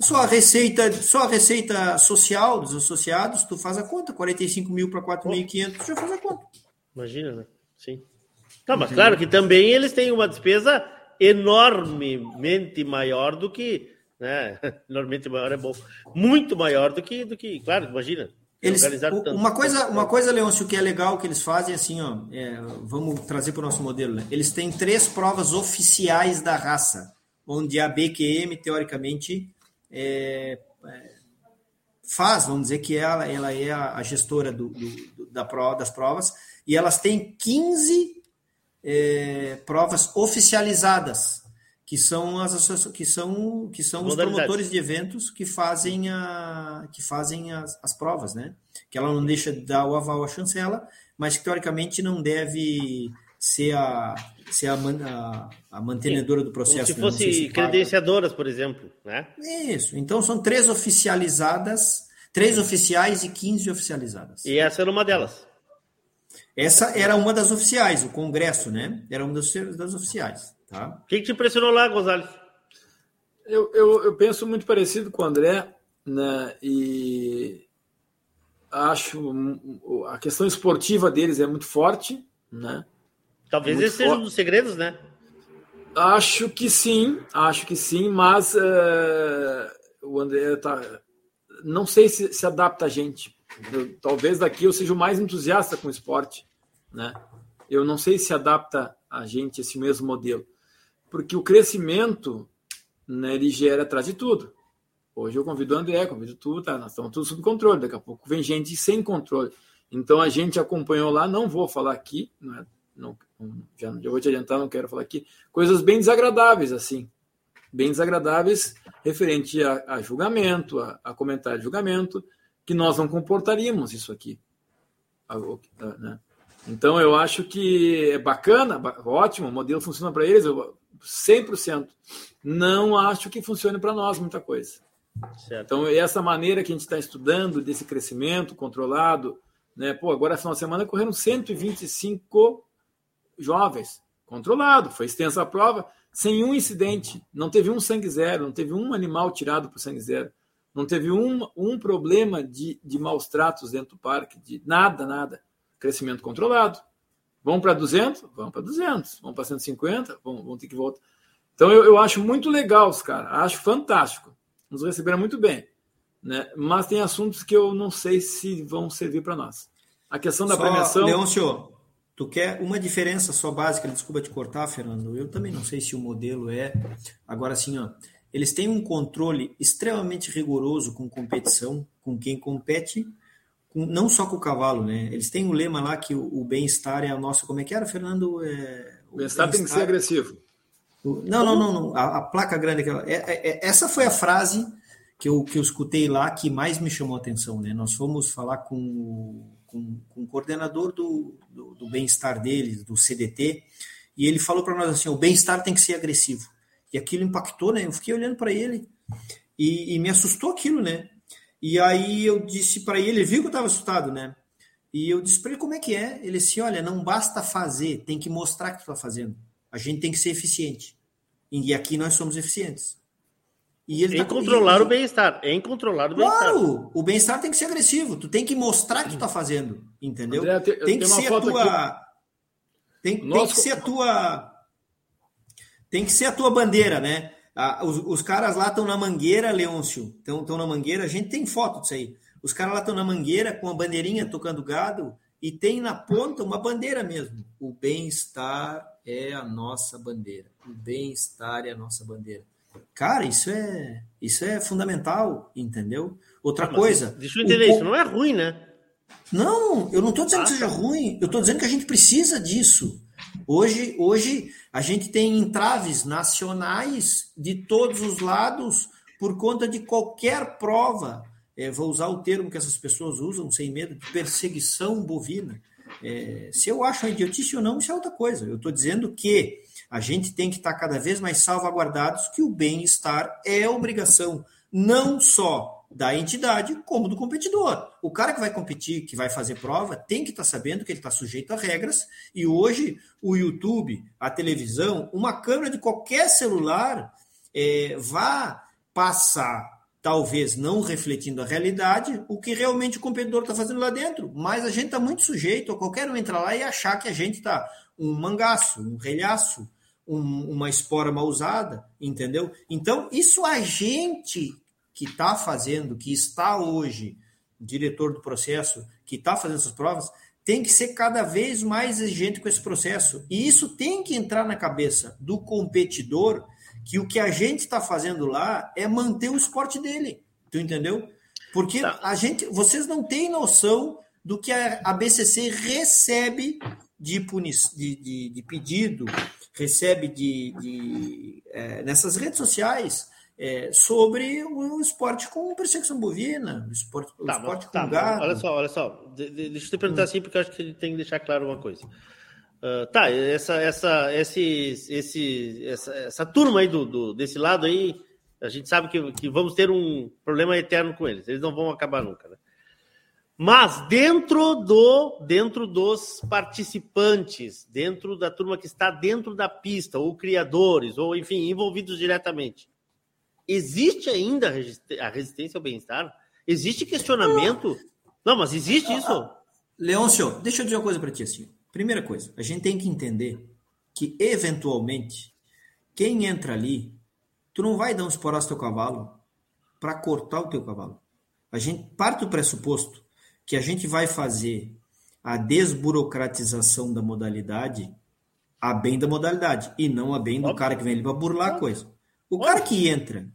Só a receita, só a receita social dos associados, tu faz a conta, 45 mil para 4.500, já faz a conta. Imagina, né? Sim. Tá, mas claro que também eles têm uma despesa enormemente maior do que, né? *laughs* Enormemente maior é bom. Muito maior do que, do que, claro, imagina. Eles, uma coisa, uma coisa, Leôncio, que é legal que eles fazem assim, ó, é, vamos trazer para o nosso modelo. Né? Eles têm três provas oficiais da raça, onde a BQM teoricamente é, é, faz, vamos dizer que ela, ela é a, gestora do, do, da prova, das provas, e elas têm 15 é, provas oficializadas que são as que são que são os promotores de eventos que fazem a que fazem as, as provas, né? Que ela não deixa de dar o aval à chancela, mas que teoricamente não deve ser a, ser a, a, a mantenedora do processo. Como se fosse se credenciadoras, por exemplo, né? Isso. Então são três oficializadas, três oficiais e 15 oficializadas. E essa era uma delas. Essa era uma das oficiais, o Congresso, né? Era uma das, das oficiais. Tá? O que, que te impressionou lá, Gonzalez? Eu, eu, eu, penso muito parecido com o André, né? E acho a questão esportiva deles é muito forte, né? Talvez é esse seja um dos segredos, né? Acho que sim, acho que sim, mas uh, o André tá. Não sei se se adapta a gente. Eu, talvez daqui eu seja o mais entusiasta com o esporte, né? Eu não sei se adapta a gente esse mesmo modelo, porque o crescimento, né, ele gera atrás de tudo. Hoje eu convido o André, convido tu, tá? Nós estamos tudo sob controle. Daqui a pouco vem gente sem controle. Então a gente acompanhou lá, não vou falar aqui, não, é, não já, já vou te adiantar, não quero falar aqui, coisas bem desagradáveis, assim, bem desagradáveis referente a, a julgamento, a, a, comentário de julgamento, que nós não comportaríamos isso aqui. Né? Então eu acho que é bacana, ótimo, o modelo funciona para eles, 100%. Não acho que funcione para nós muita coisa. Certo. Então, essa maneira que a gente está estudando desse crescimento controlado, né? Pô, agora, essa semana, correram 125 jovens, controlado, foi extensa a prova, sem um incidente, não teve um sangue zero, não teve um animal tirado por sangue zero, não teve um, um problema de, de maus tratos dentro do parque, de nada, nada. Crescimento controlado. Vão para 200? Vão para 200. Vão para 150? Vão, vão ter que voltar. Então, eu, eu acho muito legal os caras, acho fantástico. Nos receberam muito bem. Né? Mas tem assuntos que eu não sei se vão servir para nós. A questão da Só, premiação. Leôncio, Tu quer uma diferença só básica, desculpa te cortar, Fernando. Eu também não sei se o modelo é. Agora, assim, ó, eles têm um controle extremamente rigoroso com competição, com quem compete, com, não só com o cavalo, né? Eles têm um lema lá que o, o bem-estar é a nossa. Como é que era, Fernando? É, o bem-estar bem tem que ser agressivo. O, não, não, não, não. A, a placa grande. É, é, é, essa foi a frase que eu, que eu escutei lá que mais me chamou a atenção, né? Nós fomos falar com com, com o coordenador do, do, do bem-estar deles, do CDT, e ele falou para nós assim: o bem-estar tem que ser agressivo. E aquilo impactou, né? Eu fiquei olhando para ele e, e, me assustou aquilo, né? E aí eu disse para ele, ele viu que eu estava assustado, né? E eu disse para ele como é que é. Ele disse: olha, não basta fazer, tem que mostrar que tu está fazendo. A gente tem que ser eficiente. E aqui nós somos eficientes. E ele em tá, controlar e, o bem-estar. Em controlar o bem-estar. Claro, o bem-estar tem que ser agressivo. Tu tem que mostrar que tu tá fazendo, entendeu? André, te, tem que ser a tua. Tem, tem, que ser a tua. Tem que ser a tua bandeira, né? Ah, os, os, caras lá estão na mangueira, Leôncio. Estão na mangueira. A gente tem foto disso aí. Os caras lá estão na mangueira com a bandeirinha tocando gado e tem na ponta uma bandeira mesmo. O bem-estar é a nossa bandeira. O bem-estar é a nossa bandeira. Cara, isso é isso é fundamental, entendeu? Outra ah, coisa. Deixa eu entender, o... isso não é ruim, né? Não, eu não estou dizendo ah, que seja tá. ruim, eu estou dizendo que a gente precisa disso. Hoje, hoje a gente tem entraves nacionais de todos os lados por conta de qualquer prova. É, vou usar o termo que essas pessoas usam sem medo, de perseguição bovina. É, se eu acho uma idiotice ou não, isso é outra coisa. Eu estou dizendo que a gente tem que estar cada vez mais salvaguardados que o bem-estar é obrigação não só da entidade, como do competidor. O cara que vai competir, que vai fazer prova, tem que estar sabendo que ele está sujeito a regras. E hoje, o YouTube, a televisão, uma câmera de qualquer celular é, vá passar, talvez não refletindo a realidade, o que realmente o competidor está fazendo lá dentro. Mas a gente está muito sujeito a qualquer um entrar lá e achar que a gente está um mangaço, um relhaço, um, uma espora mal usada, entendeu? Então, isso a gente que está fazendo, que está hoje, diretor do processo, que está fazendo essas provas, tem que ser cada vez mais exigente com esse processo. E isso tem que entrar na cabeça do competidor que o que a gente está fazendo lá é manter o esporte dele. Tu entendeu? Porque tá. a gente, vocês não têm noção do que a, BCC recebe de, puni, de, de, de pedido, recebe de, de é, nessas redes sociais é, sobre o esporte com perseguição bovina, o esporte, o tá, esporte tá, com gado. Olha só, olha só, de, de, deixa eu te perguntar hum. assim, porque acho que tem que deixar claro uma coisa. Uh, tá, essa, essa, esse, esse, essa, essa turma aí do, do, desse lado aí, a gente sabe que, que vamos ter um problema eterno com eles. Eles não vão acabar nunca, né? Mas dentro do dentro dos participantes, dentro da turma que está dentro da pista, ou criadores, ou enfim, envolvidos diretamente, existe ainda a resistência ao bem-estar? Existe questionamento? Não, mas existe isso. Leôncio, deixa eu dizer uma coisa para ti assim. Primeira coisa, a gente tem que entender que, eventualmente, quem entra ali, tu não vai dar um esporar teu cavalo para cortar o teu cavalo. A gente parte do pressuposto que a gente vai fazer a desburocratização da modalidade a bem da modalidade e não a bem do cara que vem ali para burlar a coisa. O cara que entra,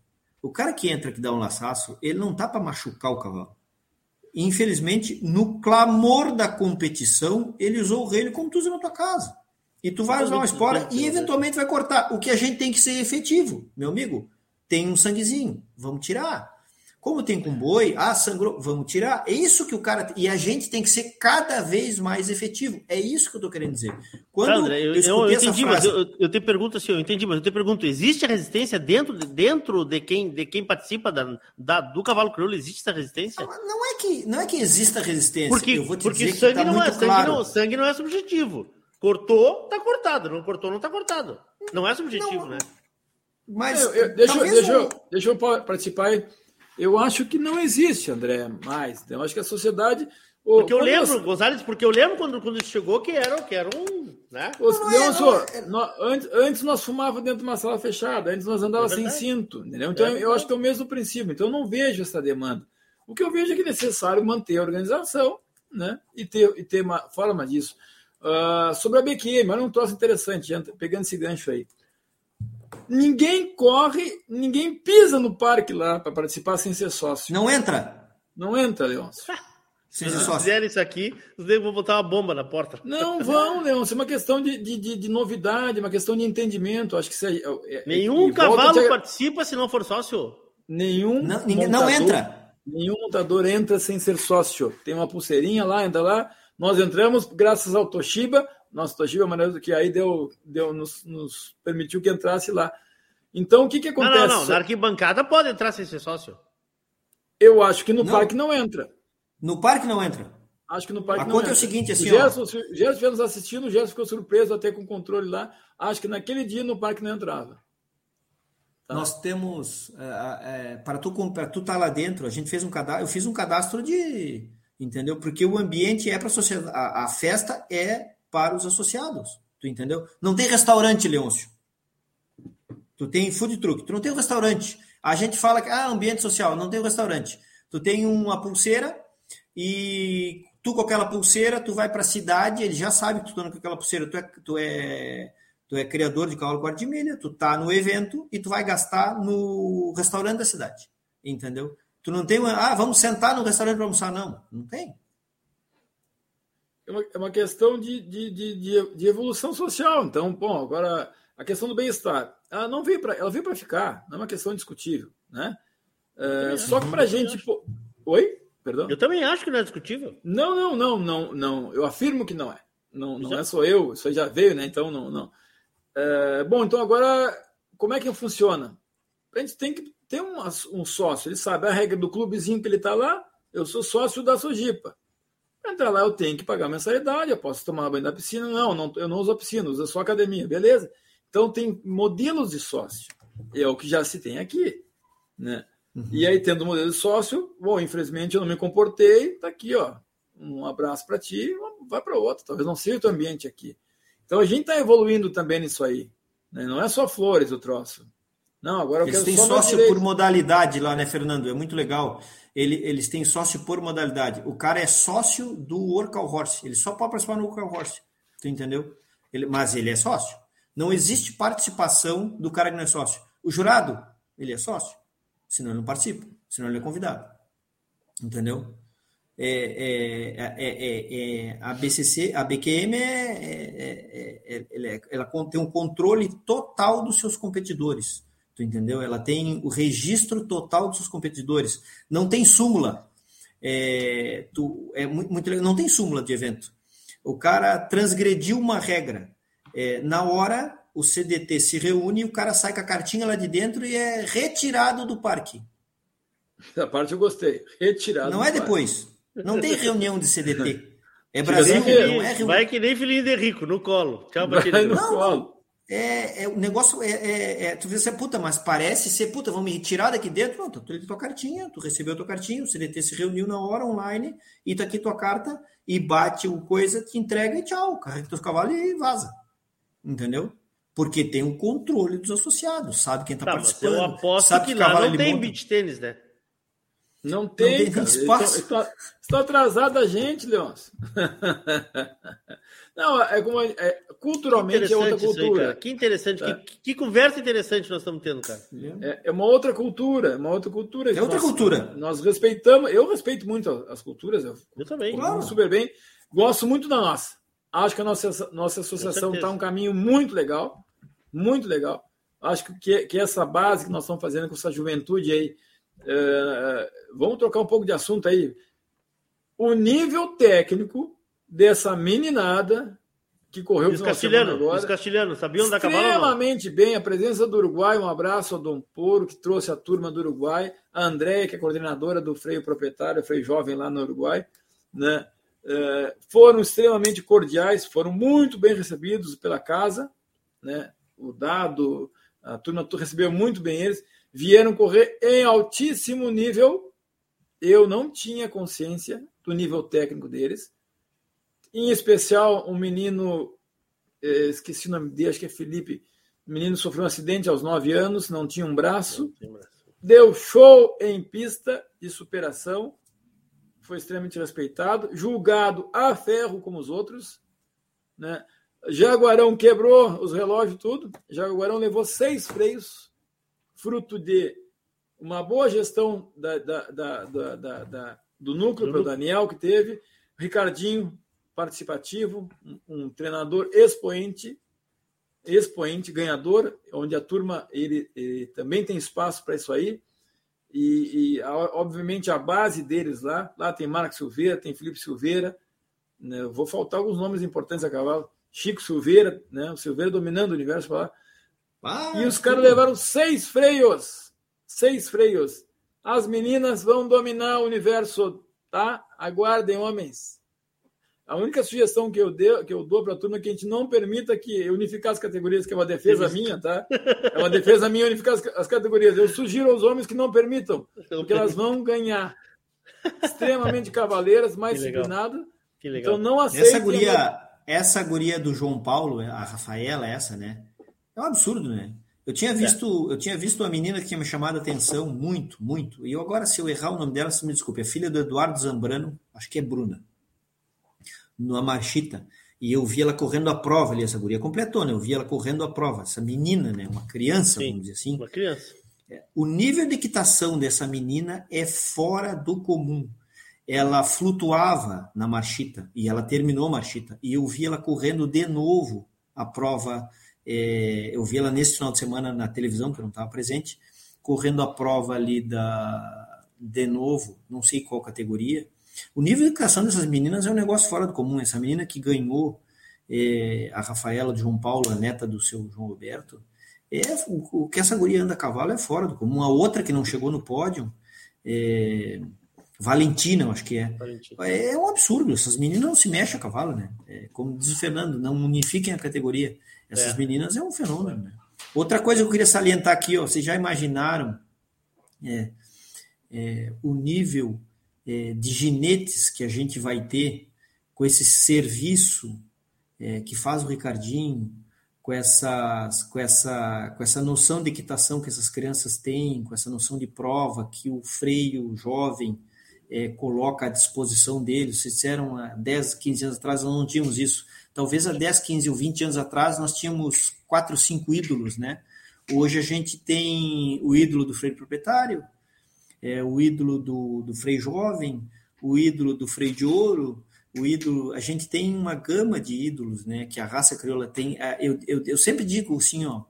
o cara que entra que dá um laçaço, ele não tá para machucar o cavalo infelizmente, no clamor da competição, ele usou o reino como tu usa na tua casa. E tu vai usar uma espora e eventualmente vai cortar. O que a gente tem que ser efetivo, meu amigo. Tem um sanguezinho, vamos tirar. Como tem com boi, ah, sangrou, vamos tirar. É isso que o cara. E a gente tem que ser cada vez mais efetivo. É isso que eu estou querendo dizer. Quando Sandra, eu, eu, eu entendi, frase... mas eu, eu te pergunto assim, eu entendi, mas eu te pergunto, existe a resistência dentro, dentro de, quem, de quem participa da, da do cavalo crioulo? Existe essa resistência? Não, não, é que, não é que exista resistência. Porque, porque sangue, tá não é, sangue, claro. não, sangue não é subjetivo. Cortou, tá cortado. Não cortou, não tá cortado. Não é subjetivo, não, né? Mas. Eu, deixa, deixa, eu, deixa eu participar aí. Eu acho que não existe, André, mais. Eu acho que a sociedade. Porque eu lembro, Gonzalez, porque eu lembro quando, quando chegou que era, que era um. Né? Ô, não, não, não, nós, antes, antes nós fumávamos dentro de uma sala fechada, antes nós andávamos é sem cinto. Entendeu? Então é eu acho que é o mesmo princípio. Então eu não vejo essa demanda. O que eu vejo é que é necessário manter a organização né? e, ter, e ter uma forma disso. Uh, sobre a BQM, mas não um troço interessante, pegando esse gancho aí. Ninguém corre, ninguém pisa no parque lá para participar sem ser sócio. Não entra? Não entra, Leôncio. *laughs* Se eles fizerem isso aqui, os vão botar uma bomba na porta. Não *laughs* vão, Leôncio. É uma questão de, de, de, de novidade, uma questão de entendimento. Acho que isso é, é, é Nenhum cavalo participa se não for sócio. Nenhum. Não, ninguém, montador, não entra. Nenhum montador entra sem ser sócio. Tem uma pulseirinha lá, entra lá. Nós entramos graças ao Toshiba, nosso Toshiba, maneiro que aí deu, deu nos, nos, permitiu que entrasse lá. Então, o que, que acontece? Não, não, não. Na arquibancada pode entrar sem ser sócio. Eu acho que no não. parque não entra. No parque não entra. Acho que no parque a não conta entra. é o seguinte, assim, o Gerson, ó... o Gerson nos assistindo, o Gerson ficou surpreso até com o controle lá. Acho que naquele dia no parque não entrava. Tá. Nós temos é, é, para tu para tu estar tá lá dentro, a gente fez um cadastro, eu fiz um cadastro de, entendeu? Porque o ambiente é para a sociedade, a festa é para os associados. Tu entendeu? Não tem restaurante, Leôncio. Tu tem food truck, tu não tem um restaurante. A gente fala que ah, ambiente social, não tem um restaurante. Tu tem uma pulseira e tu com aquela pulseira, tu vai para a cidade, ele já sabe que tu tá com aquela pulseira, tu é, tu é, tu é criador de cavalo quarto de milha, tu tá no evento e tu vai gastar no restaurante da cidade. Entendeu? Tu não tem uma, ah, vamos sentar no restaurante para almoçar, não. Não tem é uma, é uma questão de, de, de, de, evolução social. Então, bom, agora a questão do bem-estar. Ela não veio para ela veio para ficar, não é uma questão discutível, né? É, só que para a gente. Pô... Oi? Perdão? Eu também acho que não é discutível. Não, não, não, não, não. Eu afirmo que não é. Não, não já... é só eu, isso já veio, né? Então, não, não. É, bom, então agora, como é que funciona? A gente tem que ter um, um sócio, ele sabe a regra do clubezinho que ele está lá. Eu sou sócio da Sojipa. Entrar lá, eu tenho que pagar mensalidade, eu posso tomar banho da piscina. Não, não eu não uso a piscina, uso só academia, beleza? Então, tem modelos de sócio. É o que já se tem aqui. Né? Uhum. E aí, tendo modelo de sócio, bom, infelizmente eu não me comportei, tá aqui, ó. Um abraço para ti, vai para outro. Talvez não seja o teu ambiente aqui. Então, a gente está evoluindo também nisso aí. Né? Não é só flores o troço. Não, agora eu Eles têm sócio por modalidade lá, né, Fernando? É muito legal. Ele, eles têm sócio por modalidade. O cara é sócio do Workout Horse. Ele só pode participar no Workout Horse. Tu entendeu? Ele, mas ele é sócio. Não existe participação do cara que não é sócio. O jurado, ele é sócio. Senão ele não participa. Senão ele é convidado. Entendeu? É, é, é, é, a BCC, a BQM ela tem um controle total dos seus competidores. Tu entendeu? Ela tem o registro total dos seus competidores. Não tem súmula. É, tu, é muito, muito, não tem súmula de evento. O cara transgrediu uma regra. É, na hora, o CDT se reúne e o cara sai com a cartinha lá de dentro e é retirado do parque. Essa parte eu gostei. Retirado. Não é depois. Não tem reunião de CDT. *laughs* É Brasil, não é reunião. Vai que nem filhinho de rico, no colo. Tchau, Vai no não, colo. É, é, o negócio é, é, é tu vê, puta, mas parece ser, puta, vamos me retirar daqui dentro. Não, tu tem tua cartinha, tu recebeu a tua cartinha, o CDT se reuniu na hora online, e tá aqui tua carta, e bate o coisa, te entrega e tchau, carrega teus cavalos e vaza. Entendeu? Porque tem o um controle dos associados, sabe quem tá, tá participando. eu aposto sabe que, que lá não tem beat tênis, né? Não tem, não tem espaço. Está, está atrasado a gente, Leôncio. *laughs* Não, é como é, culturalmente é outra cultura. Aí, que interessante, é. que, que, conversa interessante nós estamos tendo, cara. É, é uma outra cultura, é uma outra cultura. É outra nós, cultura. Nós respeitamos, eu respeito muito as culturas. Eu, eu também. Claro. Super bem. Gosto muito da nossa. Acho que a nossa, nossa associação está um caminho muito legal, muito legal. Acho que, que essa base que nós estamos fazendo com essa juventude aí, é, vamos trocar um pouco de assunto aí. O nível técnico dessa meninada que correu os castilhanos, agora. Os castilhanos, sabiam da cavalo? Extremamente bem, a presença do Uruguai, um abraço ao Dom Poro, que trouxe a turma do Uruguai, a Andréia, que é coordenadora do freio proprietário, freio jovem lá no Uruguai, né? É, foram extremamente cordiais, foram muito bem recebidos pela casa, né? O dado, a turma recebeu muito bem eles, vieram correr em altíssimo nível. Eu não tinha consciência do nível técnico deles, em especial, um menino, eh, esqueci o nome dele, acho que é Felipe. O menino sofreu um acidente aos nove anos, não tinha um braço. Deu show em pista de superação. Foi extremamente respeitado. Julgado a ferro como os outros. Né? Jaguarão quebrou os relógios, tudo. Jaguarão levou seis freios, fruto de uma boa gestão da, da, da, do núcleo para o Daniel que teve. Ricardinho participativo, um, um treinador expoente, expoente, ganhador, onde a turma ele, ele também tem espaço para isso aí. E, e, obviamente a base deles lá, lá tem Marcos Silveira, tem Felipe Silveira, né? vou faltar alguns nomes importantes a cavalo, Chico Silveira, né? o Silveira dominando o universo lá. Ah, e os caras levaram seis freios, seis freios. As meninas vão dominar o universo, tá? Aguardem, homens. A única sugestão que eu, deu, que eu dou para a turma é que a gente não permita que unificar as categorias, que é uma defesa minha, tá? É uma defesa minha unificar as, as categorias. Eu sugiro aos homens que não permitam, porque elas vão ganhar. Extremamente cavaleiras, mais disciplinadas. Então não aceitem. Essa guria, essa guria do João Paulo, a Rafaela, essa, né? É um absurdo, né? Eu tinha é. visto, eu tinha visto uma menina que tinha me chamado a atenção muito, muito. E eu agora, se eu errar o nome dela, se me desculpe, é filha do Eduardo Zambrano, acho que é Bruna numa marchita. E eu vi ela correndo a prova ali, essa guria completou, né? Eu vi ela correndo a prova, essa menina, né? Uma criança, Sim, vamos dizer assim. Uma criança. É, o nível de equitação dessa menina é fora do comum. Ela flutuava na marchita e ela terminou a marchita. E eu vi ela correndo de novo a prova. É, eu vi ela nesse final de semana na televisão, que eu não estava presente, correndo a prova ali da de novo, não sei qual categoria, o nível de educação dessas meninas é um negócio fora do comum. Essa menina que ganhou é, a Rafaela de João Paulo, a neta do seu João Roberto, é, o, o, que essa guria anda a cavalo é fora do comum. A outra que não chegou no pódio, é, Valentina, eu acho que é. Valentina. É um absurdo. Essas meninas não se mexem a cavalo, né? É, como diz o Fernando, não unifiquem a categoria. Essas é. meninas é um fenômeno. Né? Outra coisa que eu queria salientar aqui, ó, vocês já imaginaram é, é o nível é, de ginetes que a gente vai ter com esse serviço é, que faz o Ricardinho, com essa, com, essa, com essa noção de equitação que essas crianças têm, com essa noção de prova que o freio jovem é, coloca à disposição deles. Vocês disseram há 10, 15 anos atrás, nós não tínhamos isso. Talvez há 10, 15 ou 20 anos atrás nós tínhamos quatro, cinco ídolos, né? Hoje a gente tem o ídolo do freio proprietário, é, o ídolo do, do Frei Jovem, o ídolo do Frei de Ouro, o ídolo. A gente tem uma gama de ídolos, né? Que a raça crioula tem. Eu, eu, eu sempre digo assim, ó.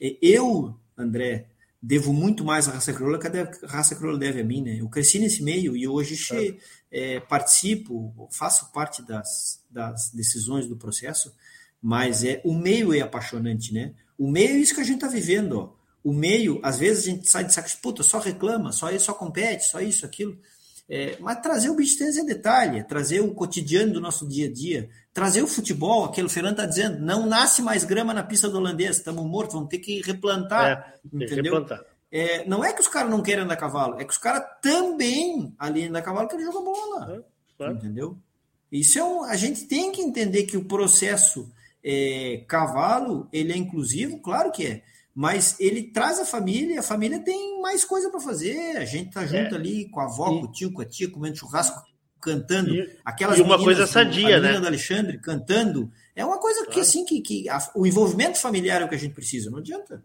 É, eu, André, devo muito mais à raça crioula que a raça crioula deve a mim, né? Eu cresci nesse meio e hoje é, participo, faço parte das, das decisões do processo, mas é o meio é apaixonante, né? O meio é isso que a gente está vivendo, ó. O meio, às vezes a gente sai de saco, puta, só reclama, só isso, só compete, só isso, aquilo. É, mas trazer o bicho tênis em detalhe, trazer o cotidiano do nosso dia a dia, trazer o futebol, aquele Fernando está dizendo, não nasce mais grama na pista do holandês, estamos mortos, vamos ter que replantar, é, entendeu? Replantar. É, não é que os caras não querem andar a cavalo, é que os caras também, ali andar a cavalo, querem jogar bola, é, entendeu? Isso é um, a gente tem que entender que o processo é, cavalo, ele é inclusivo, claro que é, mas ele traz a família, a família tem mais coisa para fazer. A gente tá junto é. ali com a avó, e... com o tio, com a tia, comendo churrasco, cantando. E, aquelas e uma coisa sadia, né? do Alexandre cantando. É uma coisa que, assim, que, que a, o envolvimento familiar é o que a gente precisa, não adianta.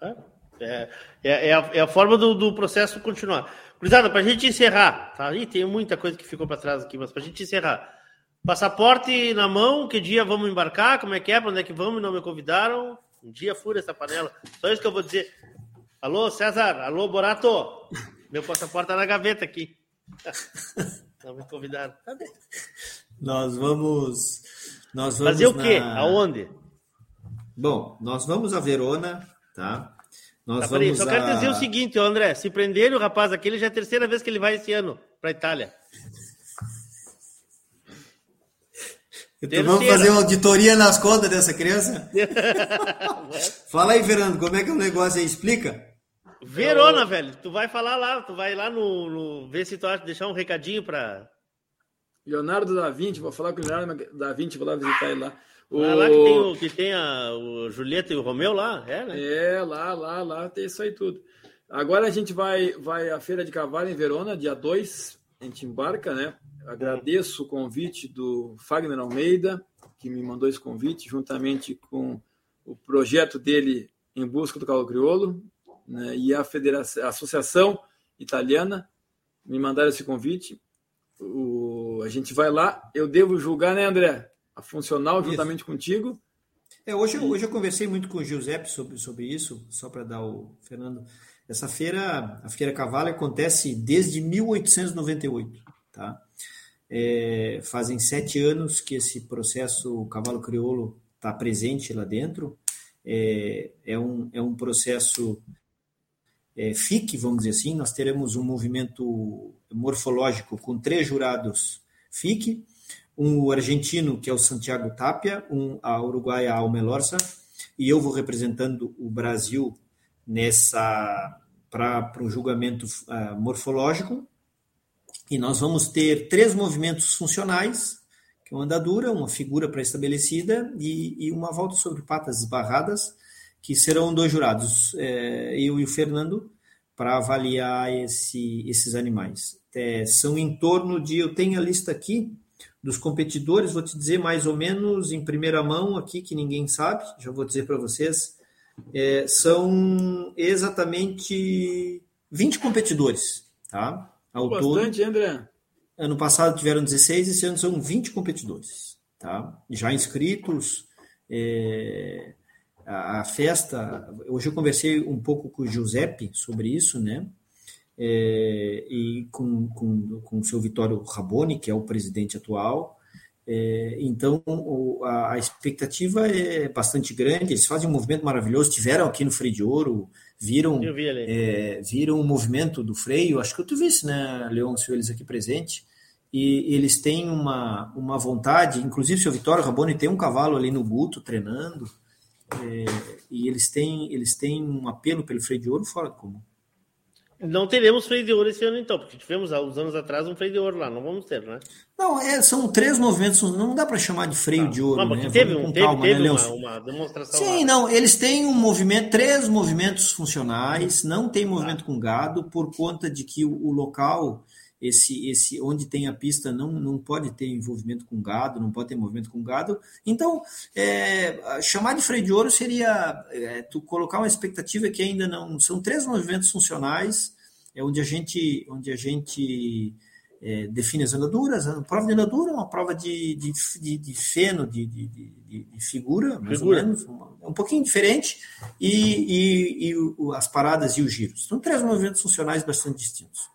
É, é, é, é a, é a, forma do, do processo continuar. Cruzada, para a gente encerrar, tá? Ih, tem muita coisa que ficou para trás aqui, mas para a gente encerrar. Passaporte na mão, que dia vamos embarcar? Como é que é? Para onde é que vamos? Não me convidaram. Um dia fura essa panela. Só isso que eu vou dizer. Alô, César. Alô, Borato. Meu passaporte tá na gaveta aqui. *laughs* Não me convidaram. Cadê? Nós vamos. Nós vamos Fazer o quê? Na... Aonde? Bom, nós vamos a Verona, tá? Nós tá, vamos só a... quero dizer o seguinte, André. Se prenderem o rapaz aqui, ele já é a terceira vez que ele vai esse ano para a Itália. Então vamos fazer uma auditoria nas contas dessa criança? *laughs* Fala aí, Fernando, como é que é o negócio aí? Explica. Verona, velho. Tu vai falar lá, tu vai lá no, no ver se tu acha deixar um recadinho para Leonardo da Vinci, vou falar com o Leonardo da Vinci, vou lá visitar ele lá. O... Ah, lá que tem, o, que tem a, o Julieta e o Romeu lá, é, né? É, lá, lá, lá, tem isso aí tudo. Agora a gente vai, vai à Feira de Cavalo em Verona, dia 2, a gente embarca, né? Agradeço o convite do Fagner Almeida, que me mandou esse convite, juntamente com o projeto dele em busca do cavalo crioulo, né, e a, Federação, a Associação Italiana me mandaram esse convite. O, a gente vai lá, eu devo julgar, né, André? A funcional isso. juntamente contigo. É, hoje, e... hoje eu conversei muito com o Giuseppe sobre, sobre isso, só para dar o Fernando. Essa feira, a Feira Cavalo, acontece desde 1898, tá? É, fazem sete anos que esse processo Cavalo Crioulo está presente lá dentro. É, é, um, é um processo é, FIC, vamos dizer assim. Nós teremos um movimento morfológico com três jurados FIC, um argentino, que é o Santiago Tapia, um a uruguaia Alme Lorza, e eu vou representando o Brasil nessa para o julgamento uh, morfológico e nós vamos ter três movimentos funcionais, que é uma andadura, uma figura pré-estabelecida e, e, uma volta sobre patas esbarradas, que serão dois jurados, é, eu e o Fernando, para avaliar esse, esses animais. É, são em torno de, eu tenho a lista aqui dos competidores, vou te dizer mais ou menos em primeira mão aqui, que ninguém sabe, já vou dizer para vocês, é, são exatamente 20 competidores, tá? Ao Bastante, todo. André. Ano passado tiveram 16, esse ano são 20 competidores, tá? Já inscritos. É, a, a, festa, hoje eu conversei um pouco com o Giuseppe sobre isso, né? É, e com, com, com o seu Vitório Raboni, que é o presidente atual. É, então, o, a, a, expectativa é bastante grande. Eles fazem um movimento maravilhoso. Tiveram aqui no Freio de Ouro viram é, viram o movimento do freio, acho que eu tu visse, né, Leôncio, eles aqui presente, e eles têm uma, uma vontade, inclusive o seu Vitório Raboni tem um cavalo ali no Guto treinando, é, e eles têm, eles têm um apelo pelo freio de ouro fora do comum. Não teremos freio de ouro esse ano, então, porque tivemos há uns anos atrás um freio de ouro lá, não vamos ter, né? Não, é, são três movimentos, não dá para chamar de freio tá. de ouro. Não, né? teve, um, teve, calma, teve né, uma, uma, demonstração. Sim, lá. não, eles têm um movimento, três movimentos funcionais, não tem movimento tá. com gado, por conta de que o, o, local, esse, esse onde tem a pista, não, não pode ter envolvimento com gado, não pode ter movimento com gado. Então, é, chamar de freio de ouro seria é, tu colocar uma expectativa que ainda não. São três movimentos funcionais é onde a gente, onde a gente é, define as andaduras. A prova de andadura é uma prova de, de, de, de feno, de, de, de, figura, mais figura. ou menos, é um pouquinho diferente, e, e, e as paradas e os giros. São três movimentos funcionais bastante distintos.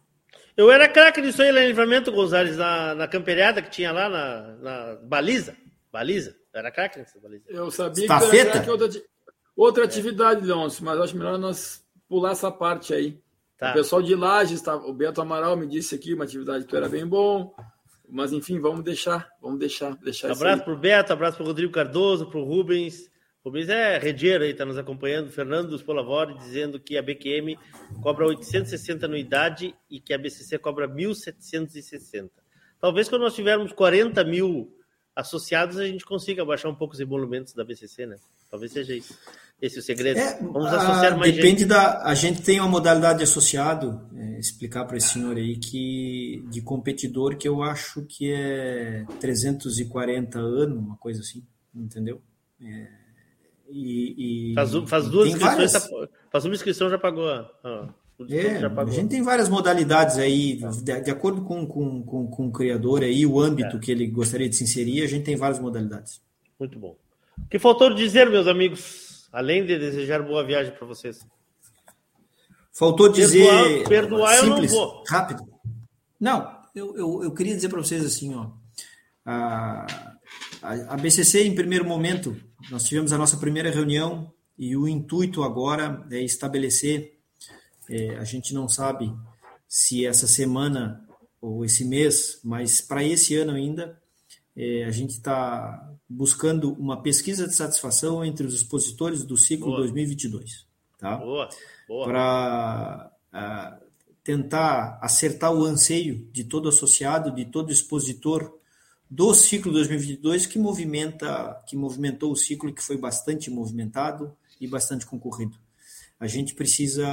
Eu era craque disso aí lá em Livramento, Gonzalez, na, na camperiada que tinha lá na, na baliza. Baliza. Eu era craque nessa baliza. Eu sabia Estafeta? que era craque outra, outra é. atividade, Leôncio, mas acho melhor nós pular essa parte aí. Tá. O pessoal de Lages, tá, o Beto Amaral me disse aqui uma atividade que era bem bom. Mas enfim, vamos deixar, vamos deixar, deixar Abraço para o Beto, abraço para o Rodrigo Cardoso, para o Rubens. O Rubens é redeiro aí, está nos acompanhando. Fernando dos Polavori dizendo que a BQM cobra 860 anuidade e que a BCC cobra 1.760. Talvez quando nós tivermos 40 mil associados, a gente consiga baixar um pouco os emolumentos da BCC, né? Talvez seja isso. Esse é o segredo. É, Vamos associar a, mais depende gente. da. A gente tem uma modalidade de associado, é, explicar para esse senhor aí, que de competidor que eu acho que é 340 anos, uma coisa assim, entendeu? É, e, e, faz, faz duas inscrições, várias... faz uma inscrição já pagou. é, já pagou. A gente tem várias modalidades aí, de, de acordo com, com, com, com, o criador aí, o âmbito é. que ele gostaria de se inserir, a gente tem várias modalidades. Muito bom. O que faltou dizer, meus amigos? Além de desejar boa viagem para vocês. Faltou dizer. Perdoar, perdoar simples, eu não vou. Rápido. Não, eu, eu, eu queria dizer para vocês assim, ó. A, a, BCC, em primeiro momento, nós tivemos a nossa primeira reunião e o intuito agora é estabelecer. É, a gente não sabe se essa semana ou esse mês, mas para esse ano ainda, é, a gente está buscando uma pesquisa de satisfação entre os expositores do ciclo boa. 2022, tá? Boa, boa. Para tentar acertar o anseio de todo associado, de todo expositor do ciclo 2022 que movimenta, que movimentou o ciclo que foi bastante movimentado e bastante concorrido. A gente precisa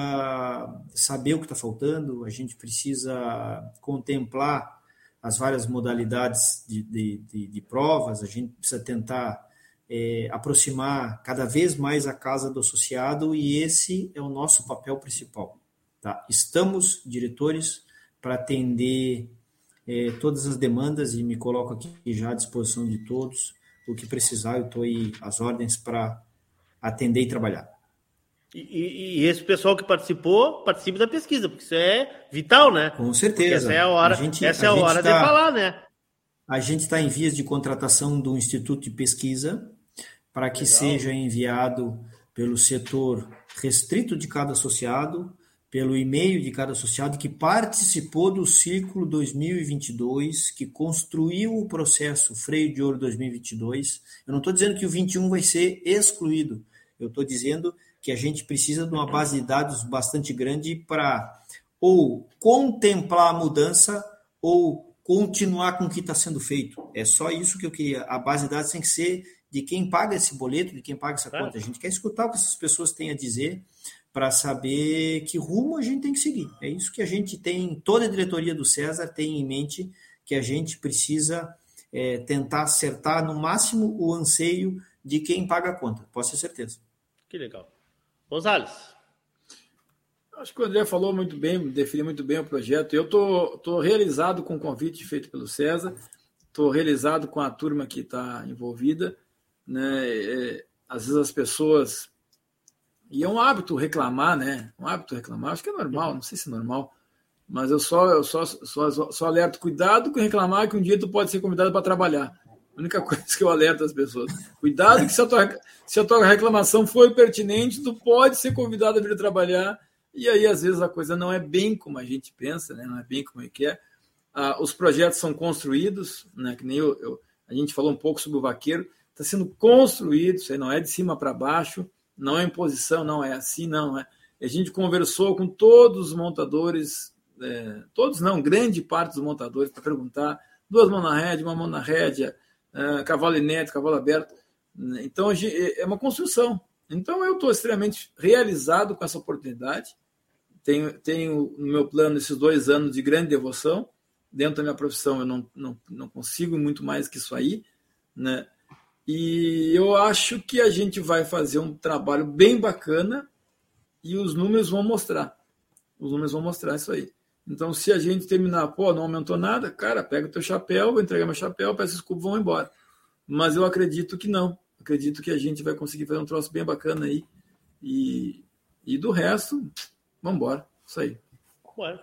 saber o que está faltando, a gente precisa contemplar as várias modalidades de, de, de, de provas, a gente precisa tentar é, aproximar cada vez mais a casa do associado e esse é o nosso papel principal. Tá? Estamos, diretores, para atender é, todas as demandas e me coloco aqui já à disposição de todos. O que precisar, eu estou aí às ordens para atender e trabalhar. E, e, esse pessoal que participou, participe da pesquisa, porque isso é vital, né? Com certeza. Porque essa é a hora, a gente, essa é a, a hora tá, de falar, né? A gente está em vias de contratação do Instituto de Pesquisa para que Legal. seja enviado pelo setor restrito de cada associado, pelo e-mail de cada associado que participou do ciclo 2022, que construiu o processo Freio de Ouro 2022. Eu não estou dizendo que o 21 vai ser excluído, eu estou dizendo que a gente precisa de uma base de dados bastante grande para ou contemplar a mudança ou continuar com o que está sendo feito. É só isso que eu queria. A base de dados tem que ser de quem paga esse boleto, de quem paga essa conta. A gente quer escutar o que essas pessoas têm a dizer para saber que rumo a gente tem que seguir. É isso que a gente tem, toda a diretoria do César tem em mente que a gente precisa é, tentar acertar no máximo o anseio de quem paga a conta. Posso ter certeza. Que legal. Gonzalez. Acho que o André falou muito bem, definiu muito bem o projeto. Eu estou tô, tô realizado com o convite feito pelo César, estou realizado com a turma que está envolvida. Né? É, às vezes as pessoas. E é um hábito reclamar, né? Um hábito reclamar, acho que é normal, não sei se é normal, mas eu só, eu só, só, só alerto cuidado com reclamar que um dia tu pode ser convidado para trabalhar. A única *laughs* coisa que eu alerto as pessoas. Cuidado que se a tua, se a tua reclamação for pertinente, tu pode ser convidado a vir trabalhar. E aí, às vezes, a coisa não é bem como a gente pensa, né? não é bem como é que é. Ah, os projetos são construídos, né? que nem eu, eu, a gente falou um pouco sobre o vaqueiro, está sendo construído, isso aí não é de cima para baixo, não é imposição, não é assim, não é. A gente conversou com todos os montadores, é, todos não, grande parte dos montadores, para perguntar, duas mãos na rédea, uma mão na rédea, uh, cavalo inédito, cavalo aberto. Então, é uma construção. Então, eu estou extremamente realizado com essa oportunidade. Tenho, tenho no meu plano esses dois anos de grande devoção. Dentro da minha profissão, eu não, não, não consigo muito mais que isso aí. Né? E eu acho que a gente vai fazer um trabalho bem bacana e os números vão mostrar. Os números vão mostrar isso aí. Então, se a gente terminar, pô, não aumentou nada, cara, pega o teu chapéu, vou entregar meu chapéu, peço desculpa, vão embora. Mas eu acredito que não. acredito que a gente vai conseguir fazer um troço bem bacana aí. E, e do resto, vamos embora. Isso aí. Bueno.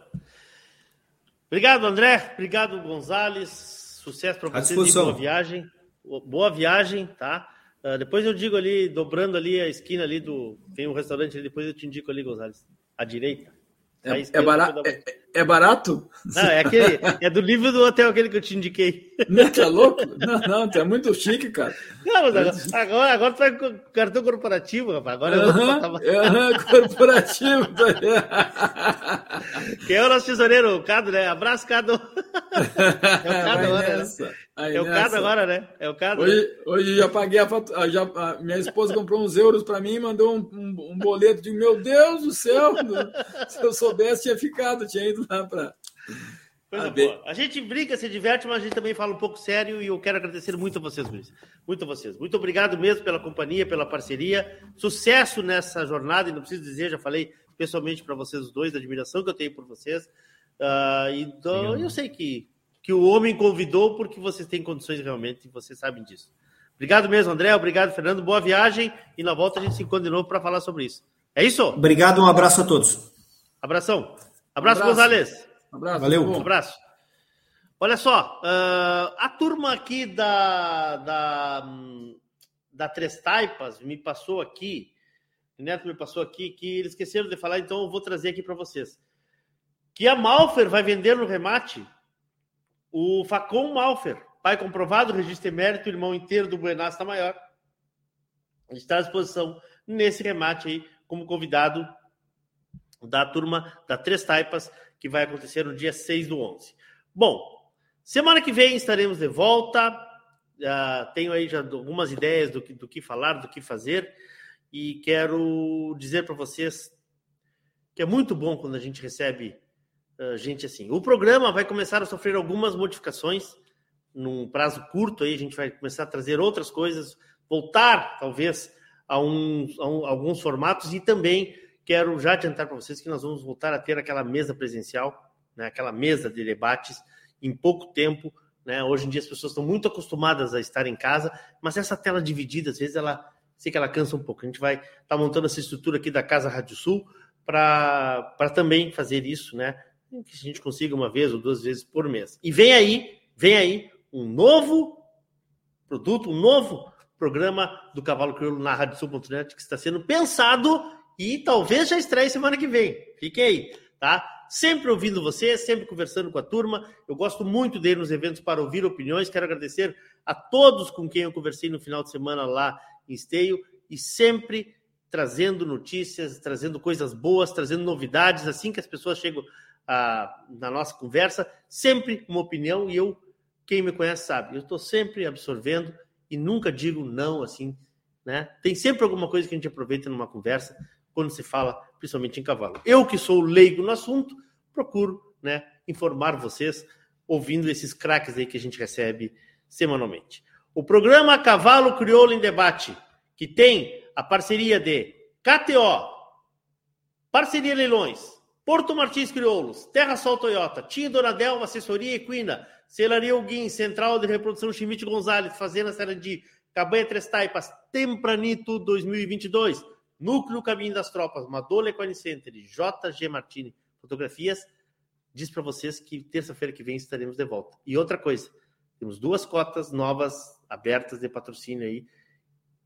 Obrigado, André. Obrigado, Gonzales. Sucesso para vocês e boa viagem. Boa viagem, tá? Uh, depois eu digo ali, dobrando ali a esquina ali do. Tem um restaurante ali, depois eu te indico ali, Gonzales. À direita. É, é, barato, é, é, barato? Não, é aquele. É do livro do hotel, aquele que eu te indiquei. Não, tá louco? Não, não, é muito chique, cara. Não, mas agora, agora, agora tu vai com cartão corporativo, rapaz. Agora eu vou botar... uhum, corporativo. Quem é o nosso tesoureiro? O Cado, né? Abraço, Cado. *laughs* É o Cado agora. Né? é o Cado agora, né? É o Cado. Hoje, hoje já paguei a fatura. Já, a minha esposa comprou uns euros para mim e mandou um, um, um, boleto de meu Deus do céu. *laughs* Se eu soubesse, tinha ficado, tinha ido *laughs* lá para. Coisa ah, boa. A gente brinca, se diverte, mas a gente também fala um pouco sério e eu quero agradecer muito a vocês, Luiz. Muito a vocês. Muito obrigado mesmo pela companhia, pela parceria. Sucesso nessa jornada, e não preciso dizer, já falei pessoalmente para vocês os dois, da admiração que eu tenho por vocês. Uh, então, eu sei que, que o homem convidou porque vocês têm condições realmente e vocês sabem disso. Obrigado mesmo, André. Obrigado, Fernando. Boa viagem. E na volta a gente se encontra de novo para falar sobre isso. É isso? Obrigado, um abraço a todos. Abração. Abraço, um abraço. Gonzalez. Um abraço. Valeu. Um abraço. Olha só, uh, a turma aqui da, da, da Três Taipas me passou aqui, o Neto me passou aqui, que eles esqueceram de falar, então eu vou trazer aqui para vocês. Que a Malfer vai vender no remate o Facom Malfer, pai comprovado, registro emérito, irmão inteiro do Buenasta Maior. Está à disposição nesse remate aí, como convidado da turma da Três Taipas, que vai acontecer no dia 6 do 11. Bom, semana que vem estaremos de volta. Uh, tenho aí já algumas ideias do que, do que falar, do que fazer. E quero dizer para vocês que é muito bom quando a gente recebe uh, gente assim. O programa vai começar a sofrer algumas modificações num prazo curto. Aí a gente vai começar a trazer outras coisas, voltar talvez a, um, a, um, alguns formatos e também quero já adiantar para vocês que nós vamos voltar a ter aquela mesa presencial, né, aquela mesa de debates em pouco tempo. Né? Hoje em dia as pessoas estão muito acostumadas a estar em casa, mas essa tela dividida, às vezes, ela sei que ela cansa um pouco. A gente vai estar tá montando essa estrutura aqui da Casa Rádio Sul para também fazer isso, né? Que a gente consiga uma vez ou duas vezes por mês. E vem aí, vem aí um novo produto, um novo programa do Cavalo Crioulo na Sul.net que está sendo pensado e talvez já estreie semana que vem. Fiquem aí, tá? Sempre ouvindo você, sempre conversando com a turma. Eu gosto muito de ir nos eventos para ouvir opiniões. Quero agradecer a todos com quem eu conversei no final de semana lá em Esteio e sempre trazendo notícias, trazendo coisas boas, trazendo novidades. Assim que as pessoas chegam ah, na nossa conversa, sempre uma opinião e eu, quem me conhece sabe, eu estou sempre absorvendo e nunca digo não assim, né? Tem sempre alguma coisa que a gente aproveita numa conversa quando se fala principalmente em cavalo. Eu, que sou leigo no assunto, procuro né, informar vocês ouvindo esses craques aí que a gente recebe semanalmente. O programa Cavalo Crioulo em Debate, que tem a parceria de KTO, Parceria Leilões, Porto Martins Crioulos, Terra Sol Toyota, Tia Doradel, Assessoria Equina, Celaria Alguim, Central de Reprodução Chimite Gonzalez, Fazenda Sarandi, Cabanha Três Taipas, Tempranito 2022, Núcleo Caminho das Tropas, Madola Equine Center e JG Martini Fotografias, diz para vocês que terça-feira que vem estaremos de volta. E outra coisa, temos duas cotas novas abertas de patrocínio aí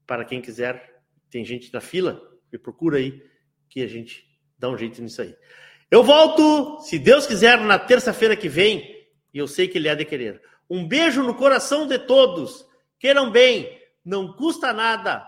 para quem quiser. Tem gente na fila, me procura aí que a gente dá um jeito nisso aí. Eu volto, se Deus quiser, na terça-feira que vem, e eu sei que ele é de querer. Um beijo no coração de todos. Queiram bem, não custa nada.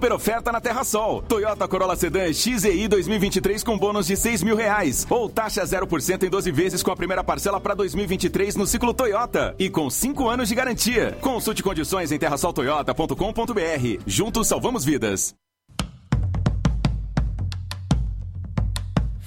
Super oferta na Terra Sol. Toyota Corolla Sedan XEI 2023 com bônus de 6 mil reais. Ou taxa 0% em 12 vezes com a primeira parcela para 2023 no ciclo Toyota. E com 5 anos de garantia. Consulte condições em terrasoltoyota.com.br. Juntos salvamos vidas.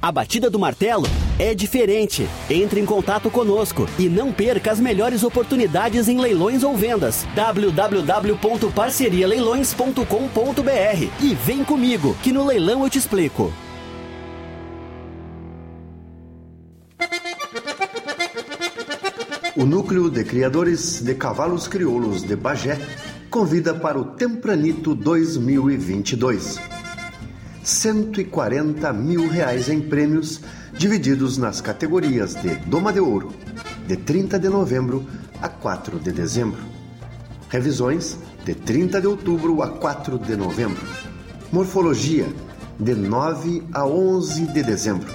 a batida do martelo é diferente. Entre em contato conosco e não perca as melhores oportunidades em leilões ou vendas. www.parcerialeilões.com.br e vem comigo, que no leilão eu te explico. O Núcleo de Criadores de Cavalos Crioulos de Bagé convida para o Tempranito 2022. 140 mil reais em prêmios divididos nas categorias de Doma de Ouro, de 30 de novembro a 4 de dezembro. Revisões, de 30 de outubro a 4 de novembro. Morfologia, de 9 a 11 de dezembro.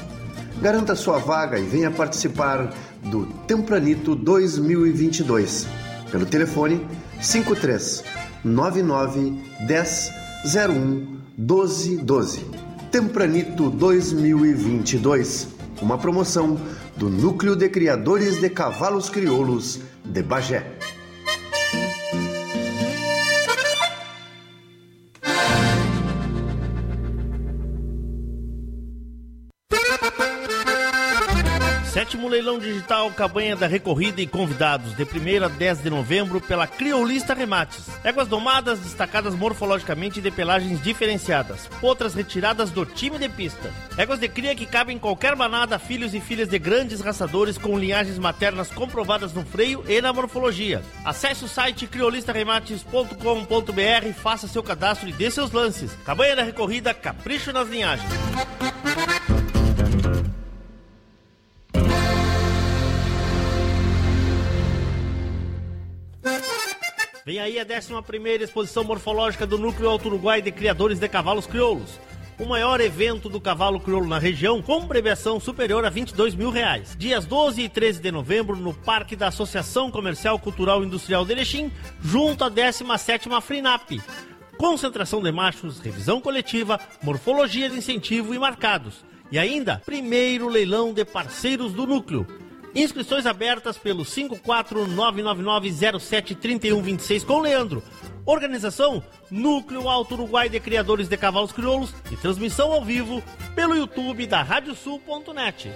Garanta sua vaga e venha participar do Tempranito 2022 pelo telefone 53 99 10 01 12 12. Tempranito 2022. uma promoção do Núcleo de Criadores de Cavalos Crioulos de Bagé. Leilão digital, campanha da recorrida e convidados, de 1 a 10 de novembro, pela Criolista Remates. Éguas domadas, destacadas morfologicamente de pelagens diferenciadas. Potras retiradas do time de pista. Éguas de cria que cabem em qualquer manada, filhos e filhas de grandes raçadores com linhagens maternas comprovadas no freio e na morfologia. Acesse o site criolistaremates.com.br, faça seu cadastro e dê seus lances. Campanha da recorrida, capricho nas linhagens. Vem aí a 11 exposição morfológica do Núcleo Alto Uruguai de Criadores de Cavalos Crioulos. O maior evento do cavalo crioulo na região, com premiação superior a 22 mil reais. Dias 12 e 13 de novembro, no Parque da Associação Comercial Cultural Industrial de Erechim, junto à 17ª FRINAP. Concentração de machos, revisão coletiva, morfologia de incentivo e marcados. E ainda, primeiro leilão de parceiros do núcleo. Inscrições abertas pelo 54999073126 com Leandro. Organização Núcleo Alto Uruguai de Criadores de Cavalos Crioulos e transmissão ao vivo pelo YouTube da Radiosul.net.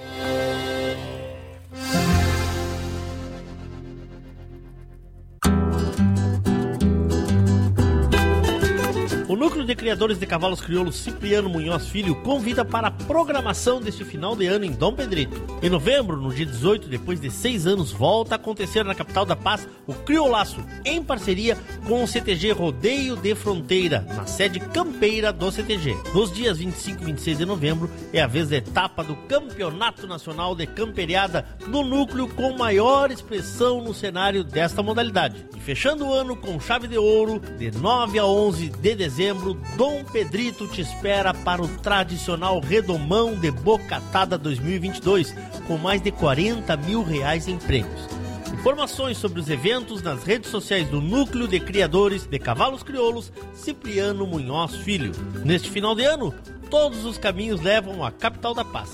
O Núcleo de Criadores de Cavalos Crioulos Cipriano Munhoz Filho convida para a programação deste final de ano em Dom Pedrito. Em novembro, no dia 18, depois de seis anos, volta a acontecer na capital da paz o Criolaço, em parceria com o CTG Rodeio de Fronteira, na sede campeira do CTG. Nos dias 25 e 26 de novembro é a vez da etapa do Campeonato Nacional de Camperiada no núcleo com maior expressão no cenário desta modalidade. E fechando o ano com chave de ouro, de 9 a 11 de dezembro, dezembro, Dom Pedrito te espera para o tradicional Redomão de Bocatada 2022, com mais de 40 mil reais em prêmios. Informações sobre os eventos nas redes sociais do Núcleo de Criadores de Cavalos Crioulos, Cipriano Munhoz Filho. Neste final de ano, todos os caminhos levam à capital da paz.